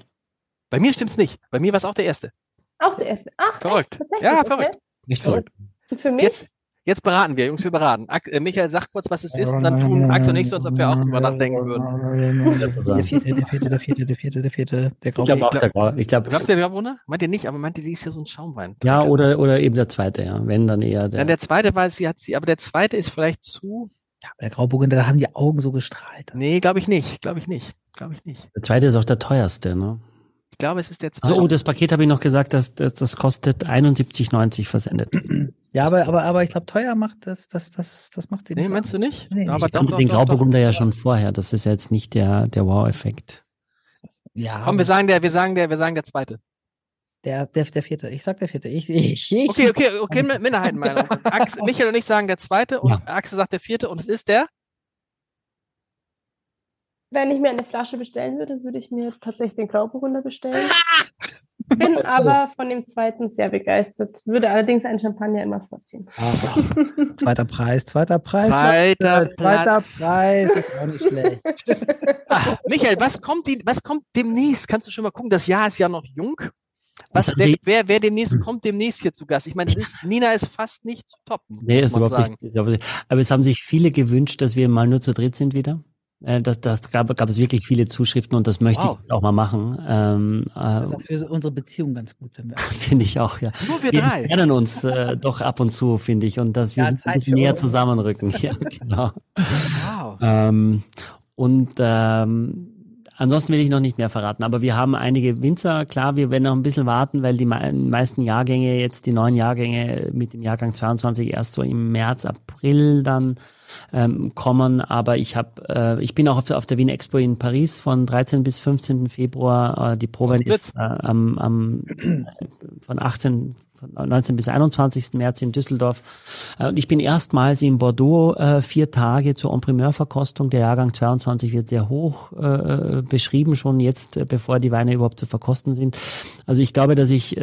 Bei mir stimmt's nicht. Bei mir war es auch der erste. Auch der erste. Ach, verrückt. Ja, verrückt. Nicht verrückt. Für mich? Jetzt, Jetzt beraten wir, Jungs, wir beraten. Ak äh, Michael, sag kurz, was es ist und dann tun Axel und ich so, als ob wir auch drüber nachdenken würden. Der vierte, der vierte, der vierte, der vierte, der vierte, der Grauburgunder. Ich glaube auch, der Ich glaub, der? Meint ihr nicht, aber meint ihr, sie ist ja so ein Schaumwein. Ja, oder, oder eben der zweite, ja. Wenn, dann eher der. Ja, der zweite war sie hat sie, aber der zweite ist vielleicht zu. Ja, der Grauburgunder, da haben die Augen so gestrahlt. Nee, glaube ich nicht, glaube ich nicht, glaube ich nicht. Der zweite ist auch der teuerste, ne? Ich glaube, es ist der zweite. Also, oh, das Paket habe ich noch gesagt, dass, dass das kostet 71,90 versendet. Ja, aber, aber, aber ich glaube, teuer macht das, das, das, das macht sie nicht. Nee, meinst du nicht? Nee. Aber ich kannte den Grauburgunder ja schon vorher. Das ist ja jetzt nicht der, der Wow-Effekt. Ja. Komm, wir sagen der, wir sagen der, wir sagen der zweite. Der, der, der vierte. Ich sag der vierte. Ich, ich, ich. Okay, okay, okay, Minderheitenmeinung. Axel, Michael und ich sagen der zweite und ja. Axel sagt der vierte und es ist der? Wenn ich mir eine Flasche bestellen würde, würde ich mir tatsächlich den Grauburgunder bestellen. Bin aber von dem zweiten sehr begeistert. Würde allerdings einen Champagner immer vorziehen. Ah, zweiter Preis, zweiter Preis. Zweiter, zweiter Preis ist auch nicht schlecht. Ah, Michael, was kommt, die, was kommt demnächst? Kannst du schon mal gucken? Das Jahr ist ja noch jung. Was, wer, wer, wer demnächst kommt demnächst hier zu Gast? Ich meine, ist, Nina ist fast nicht zu toppen. Nee, ist überhaupt nicht. Aber es haben sich viele gewünscht, dass wir mal nur zu dritt sind wieder. Äh, das, das gab, gab es wirklich viele Zuschriften und das möchte wow. ich jetzt auch mal machen. Ähm, das ist auch für unsere Beziehung ganz gut, wenn wir. finde ich auch, ja. Nur wir, wir drei. Wir lernen uns äh, doch ab und zu, finde ich, und dass wir ja, ein bisschen näher zusammenrücken. ja, genau. Wow. Ähm, und ähm, ansonsten will ich noch nicht mehr verraten, aber wir haben einige Winzer. Klar, wir werden noch ein bisschen warten, weil die meisten Jahrgänge jetzt, die neuen Jahrgänge mit dem Jahrgang 22 erst so im März, April dann ähm, kommen. Aber ich habe, äh, ich bin auch auf, auf der Wien Expo in Paris von 13 bis 15. Februar. Äh, die Probe ist äh, am, am von 18 19 bis 21. März in Düsseldorf. Äh, und ich bin erstmals in Bordeaux äh, vier Tage zur Emprimeur-Verkostung. Der Jahrgang 22 wird sehr hoch äh, beschrieben, schon jetzt, bevor die Weine überhaupt zu verkosten sind. Also ich glaube, dass ich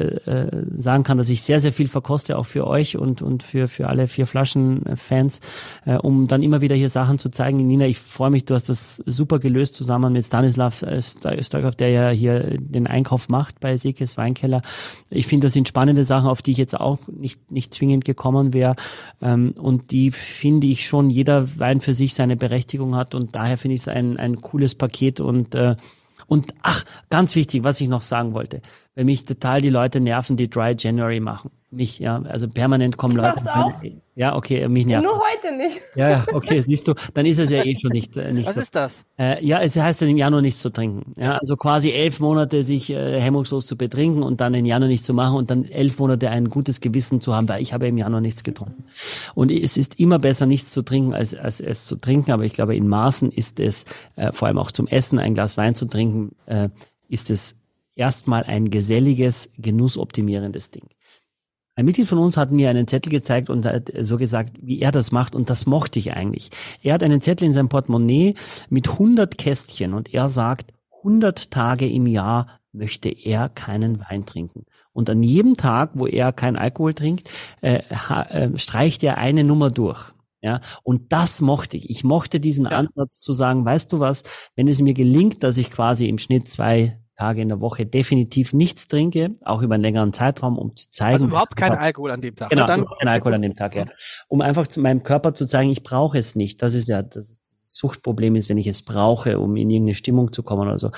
sagen kann, dass ich sehr, sehr viel verkoste, auch für euch und, und für, für alle vier Flaschen-Fans, um dann immer wieder hier Sachen zu zeigen. Nina, ich freue mich, du hast das super gelöst zusammen mit Stanislav Stakov, der ja hier den Einkauf macht bei Sekes Weinkeller. Ich finde, das sind spannende Sachen auf die ich jetzt auch nicht, nicht zwingend gekommen wäre. Ähm, und die finde ich schon, jeder Wein für sich seine Berechtigung hat und daher finde ich es ein, ein cooles Paket und äh, und ach, ganz wichtig, was ich noch sagen wollte, weil mich total die Leute nerven, die Dry January machen. Mich, ja, also permanent kommen Leute. Auch? Ja, okay, mich nervt. Nur heute nicht. Ja, ja, okay, siehst du, dann ist es ja eh schon nicht. Äh, nicht Was so. ist das? Äh, ja, es heißt ja im Januar nichts zu trinken. Ja, also quasi elf Monate sich äh, hemmungslos zu betrinken und dann im Januar nichts zu machen und dann elf Monate ein gutes Gewissen zu haben, weil ich habe im Januar nichts getrunken. Und es ist immer besser, nichts zu trinken, als, als es zu trinken. Aber ich glaube, in Maßen ist es, äh, vor allem auch zum Essen, ein Glas Wein zu trinken, äh, ist es erstmal ein geselliges, genussoptimierendes Ding. Ein Mitglied von uns hat mir einen Zettel gezeigt und hat so gesagt, wie er das macht und das mochte ich eigentlich. Er hat einen Zettel in seinem Portemonnaie mit 100 Kästchen und er sagt, 100 Tage im Jahr möchte er keinen Wein trinken. Und an jedem Tag, wo er keinen Alkohol trinkt, äh, äh, streicht er eine Nummer durch. Ja, und das mochte ich. Ich mochte diesen ja. Ansatz zu sagen, weißt du was, wenn es mir gelingt, dass ich quasi im Schnitt zwei Tage in der Woche definitiv nichts trinke, auch über einen längeren Zeitraum, um zu zeigen. Also überhaupt kein Alkohol an dem Tag. Genau, dann, kein Alkohol an dem Tag, ja. Um einfach zu meinem Körper zu zeigen, ich brauche es nicht. Das ist ja das Suchtproblem ist, wenn ich es brauche, um in irgendeine Stimmung zu kommen oder so.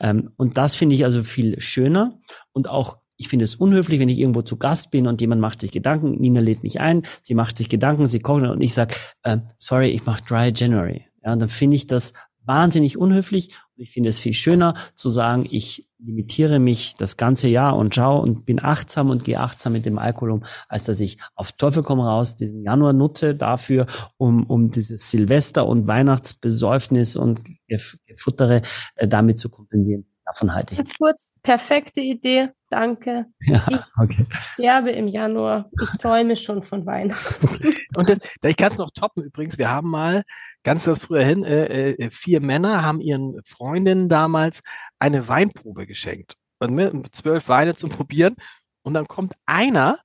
Ähm, und das finde ich also viel schöner und auch ich finde es unhöflich, wenn ich irgendwo zu Gast bin und jemand macht sich Gedanken, Nina lädt mich ein, sie macht sich Gedanken, sie kocht und ich sage, äh, sorry, ich mache Dry January. Ja, und dann finde ich das wahnsinnig unhöflich und ich finde es viel schöner zu sagen, ich limitiere mich das ganze Jahr und schau und bin achtsam und gehe achtsam mit dem Alkohol um, als dass ich auf Teufel komm raus diesen Januar nutze dafür, um, um dieses Silvester- und Weihnachtsbesäufnis und Gefuttere äh, damit zu kompensieren. Davon halte ich. Ganz kurz, perfekte Idee. Danke. Ja, okay. Ich sterbe im Januar. Ich träume schon von Weihnachten. Und das, ich kann es noch toppen übrigens. Wir haben mal ganz das früher hin, äh, äh, vier Männer haben ihren Freundinnen damals eine Weinprobe geschenkt. Und zwölf Weine zum Probieren. Und dann kommt einer,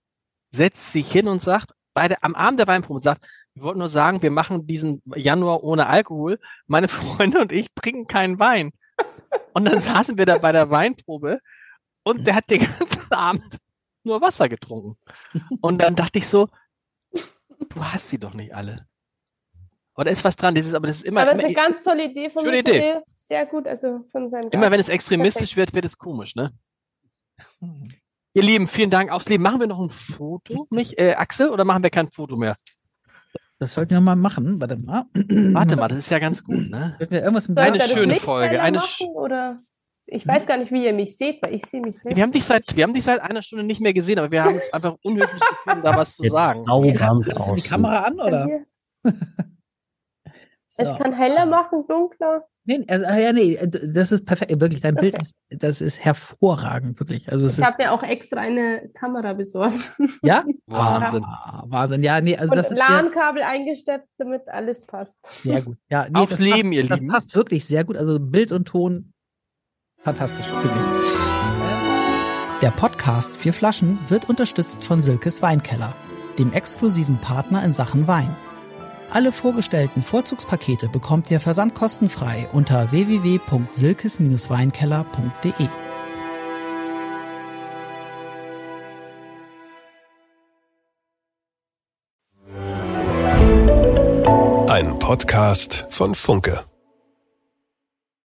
setzt sich hin und sagt, bei am Abend der Weinprobe sagt, Wir wollten nur sagen, wir machen diesen Januar ohne Alkohol. Meine Freunde und ich trinken keinen Wein. Und dann saßen wir da bei der Weinprobe und der hat den ganzen Abend nur Wasser getrunken. Und dann dachte ich so, du hast sie doch nicht alle. Aber da ist was dran, das ist, aber das ist immer. Aber das ist eine ganz tolle Idee von Schöne Michael. Idee. Sehr gut, also von seinem Immer Gast. wenn es extremistisch wird, wird es komisch, ne? Ihr Lieben, vielen Dank aufs Leben. Machen wir noch ein Foto, nicht, äh, Axel, oder machen wir kein Foto mehr? Das sollten wir mal machen. Warte mal. Warte mal, das ist ja ganz gut, ne? Wir irgendwas mit Eine schöne Folge, eine machen, oder ich weiß gar nicht, wie ihr mich seht, weil ich sehe mich selbst. Wir haben dich seit, wir haben dich seit einer Stunde nicht mehr gesehen, aber wir haben es einfach unhöflich gefunden, da was zu sagen. Du die. Kamera an, oder? So. Es kann heller machen, dunkler. Nee, also, ah, ja, nee, das ist perfekt. Wirklich, dein Bild Okay. ist, das ist hervorragend, wirklich. Also es Ich habe mir auch extra eine Kamera besorgt. ja? Wahnsinn. Ah, Wahnsinn. Ja, nee, also Und das ist LAN-Kabel eingesteppt, damit alles passt. sehr gut. Ja, nee, Aufs das Leben, passt, ihr das Lieben. passt wirklich sehr gut. Also Bild und Ton, fantastisch. Der Podcast Vier Flaschen wird unterstützt von Silkes Weinkeller, dem exklusiven Partner in Sachen Wein. Alle vorgestellten Vorzugspakete bekommt ihr versandkostenfrei unter www.silkes-weinkeller.de. Ein Podcast von Funke.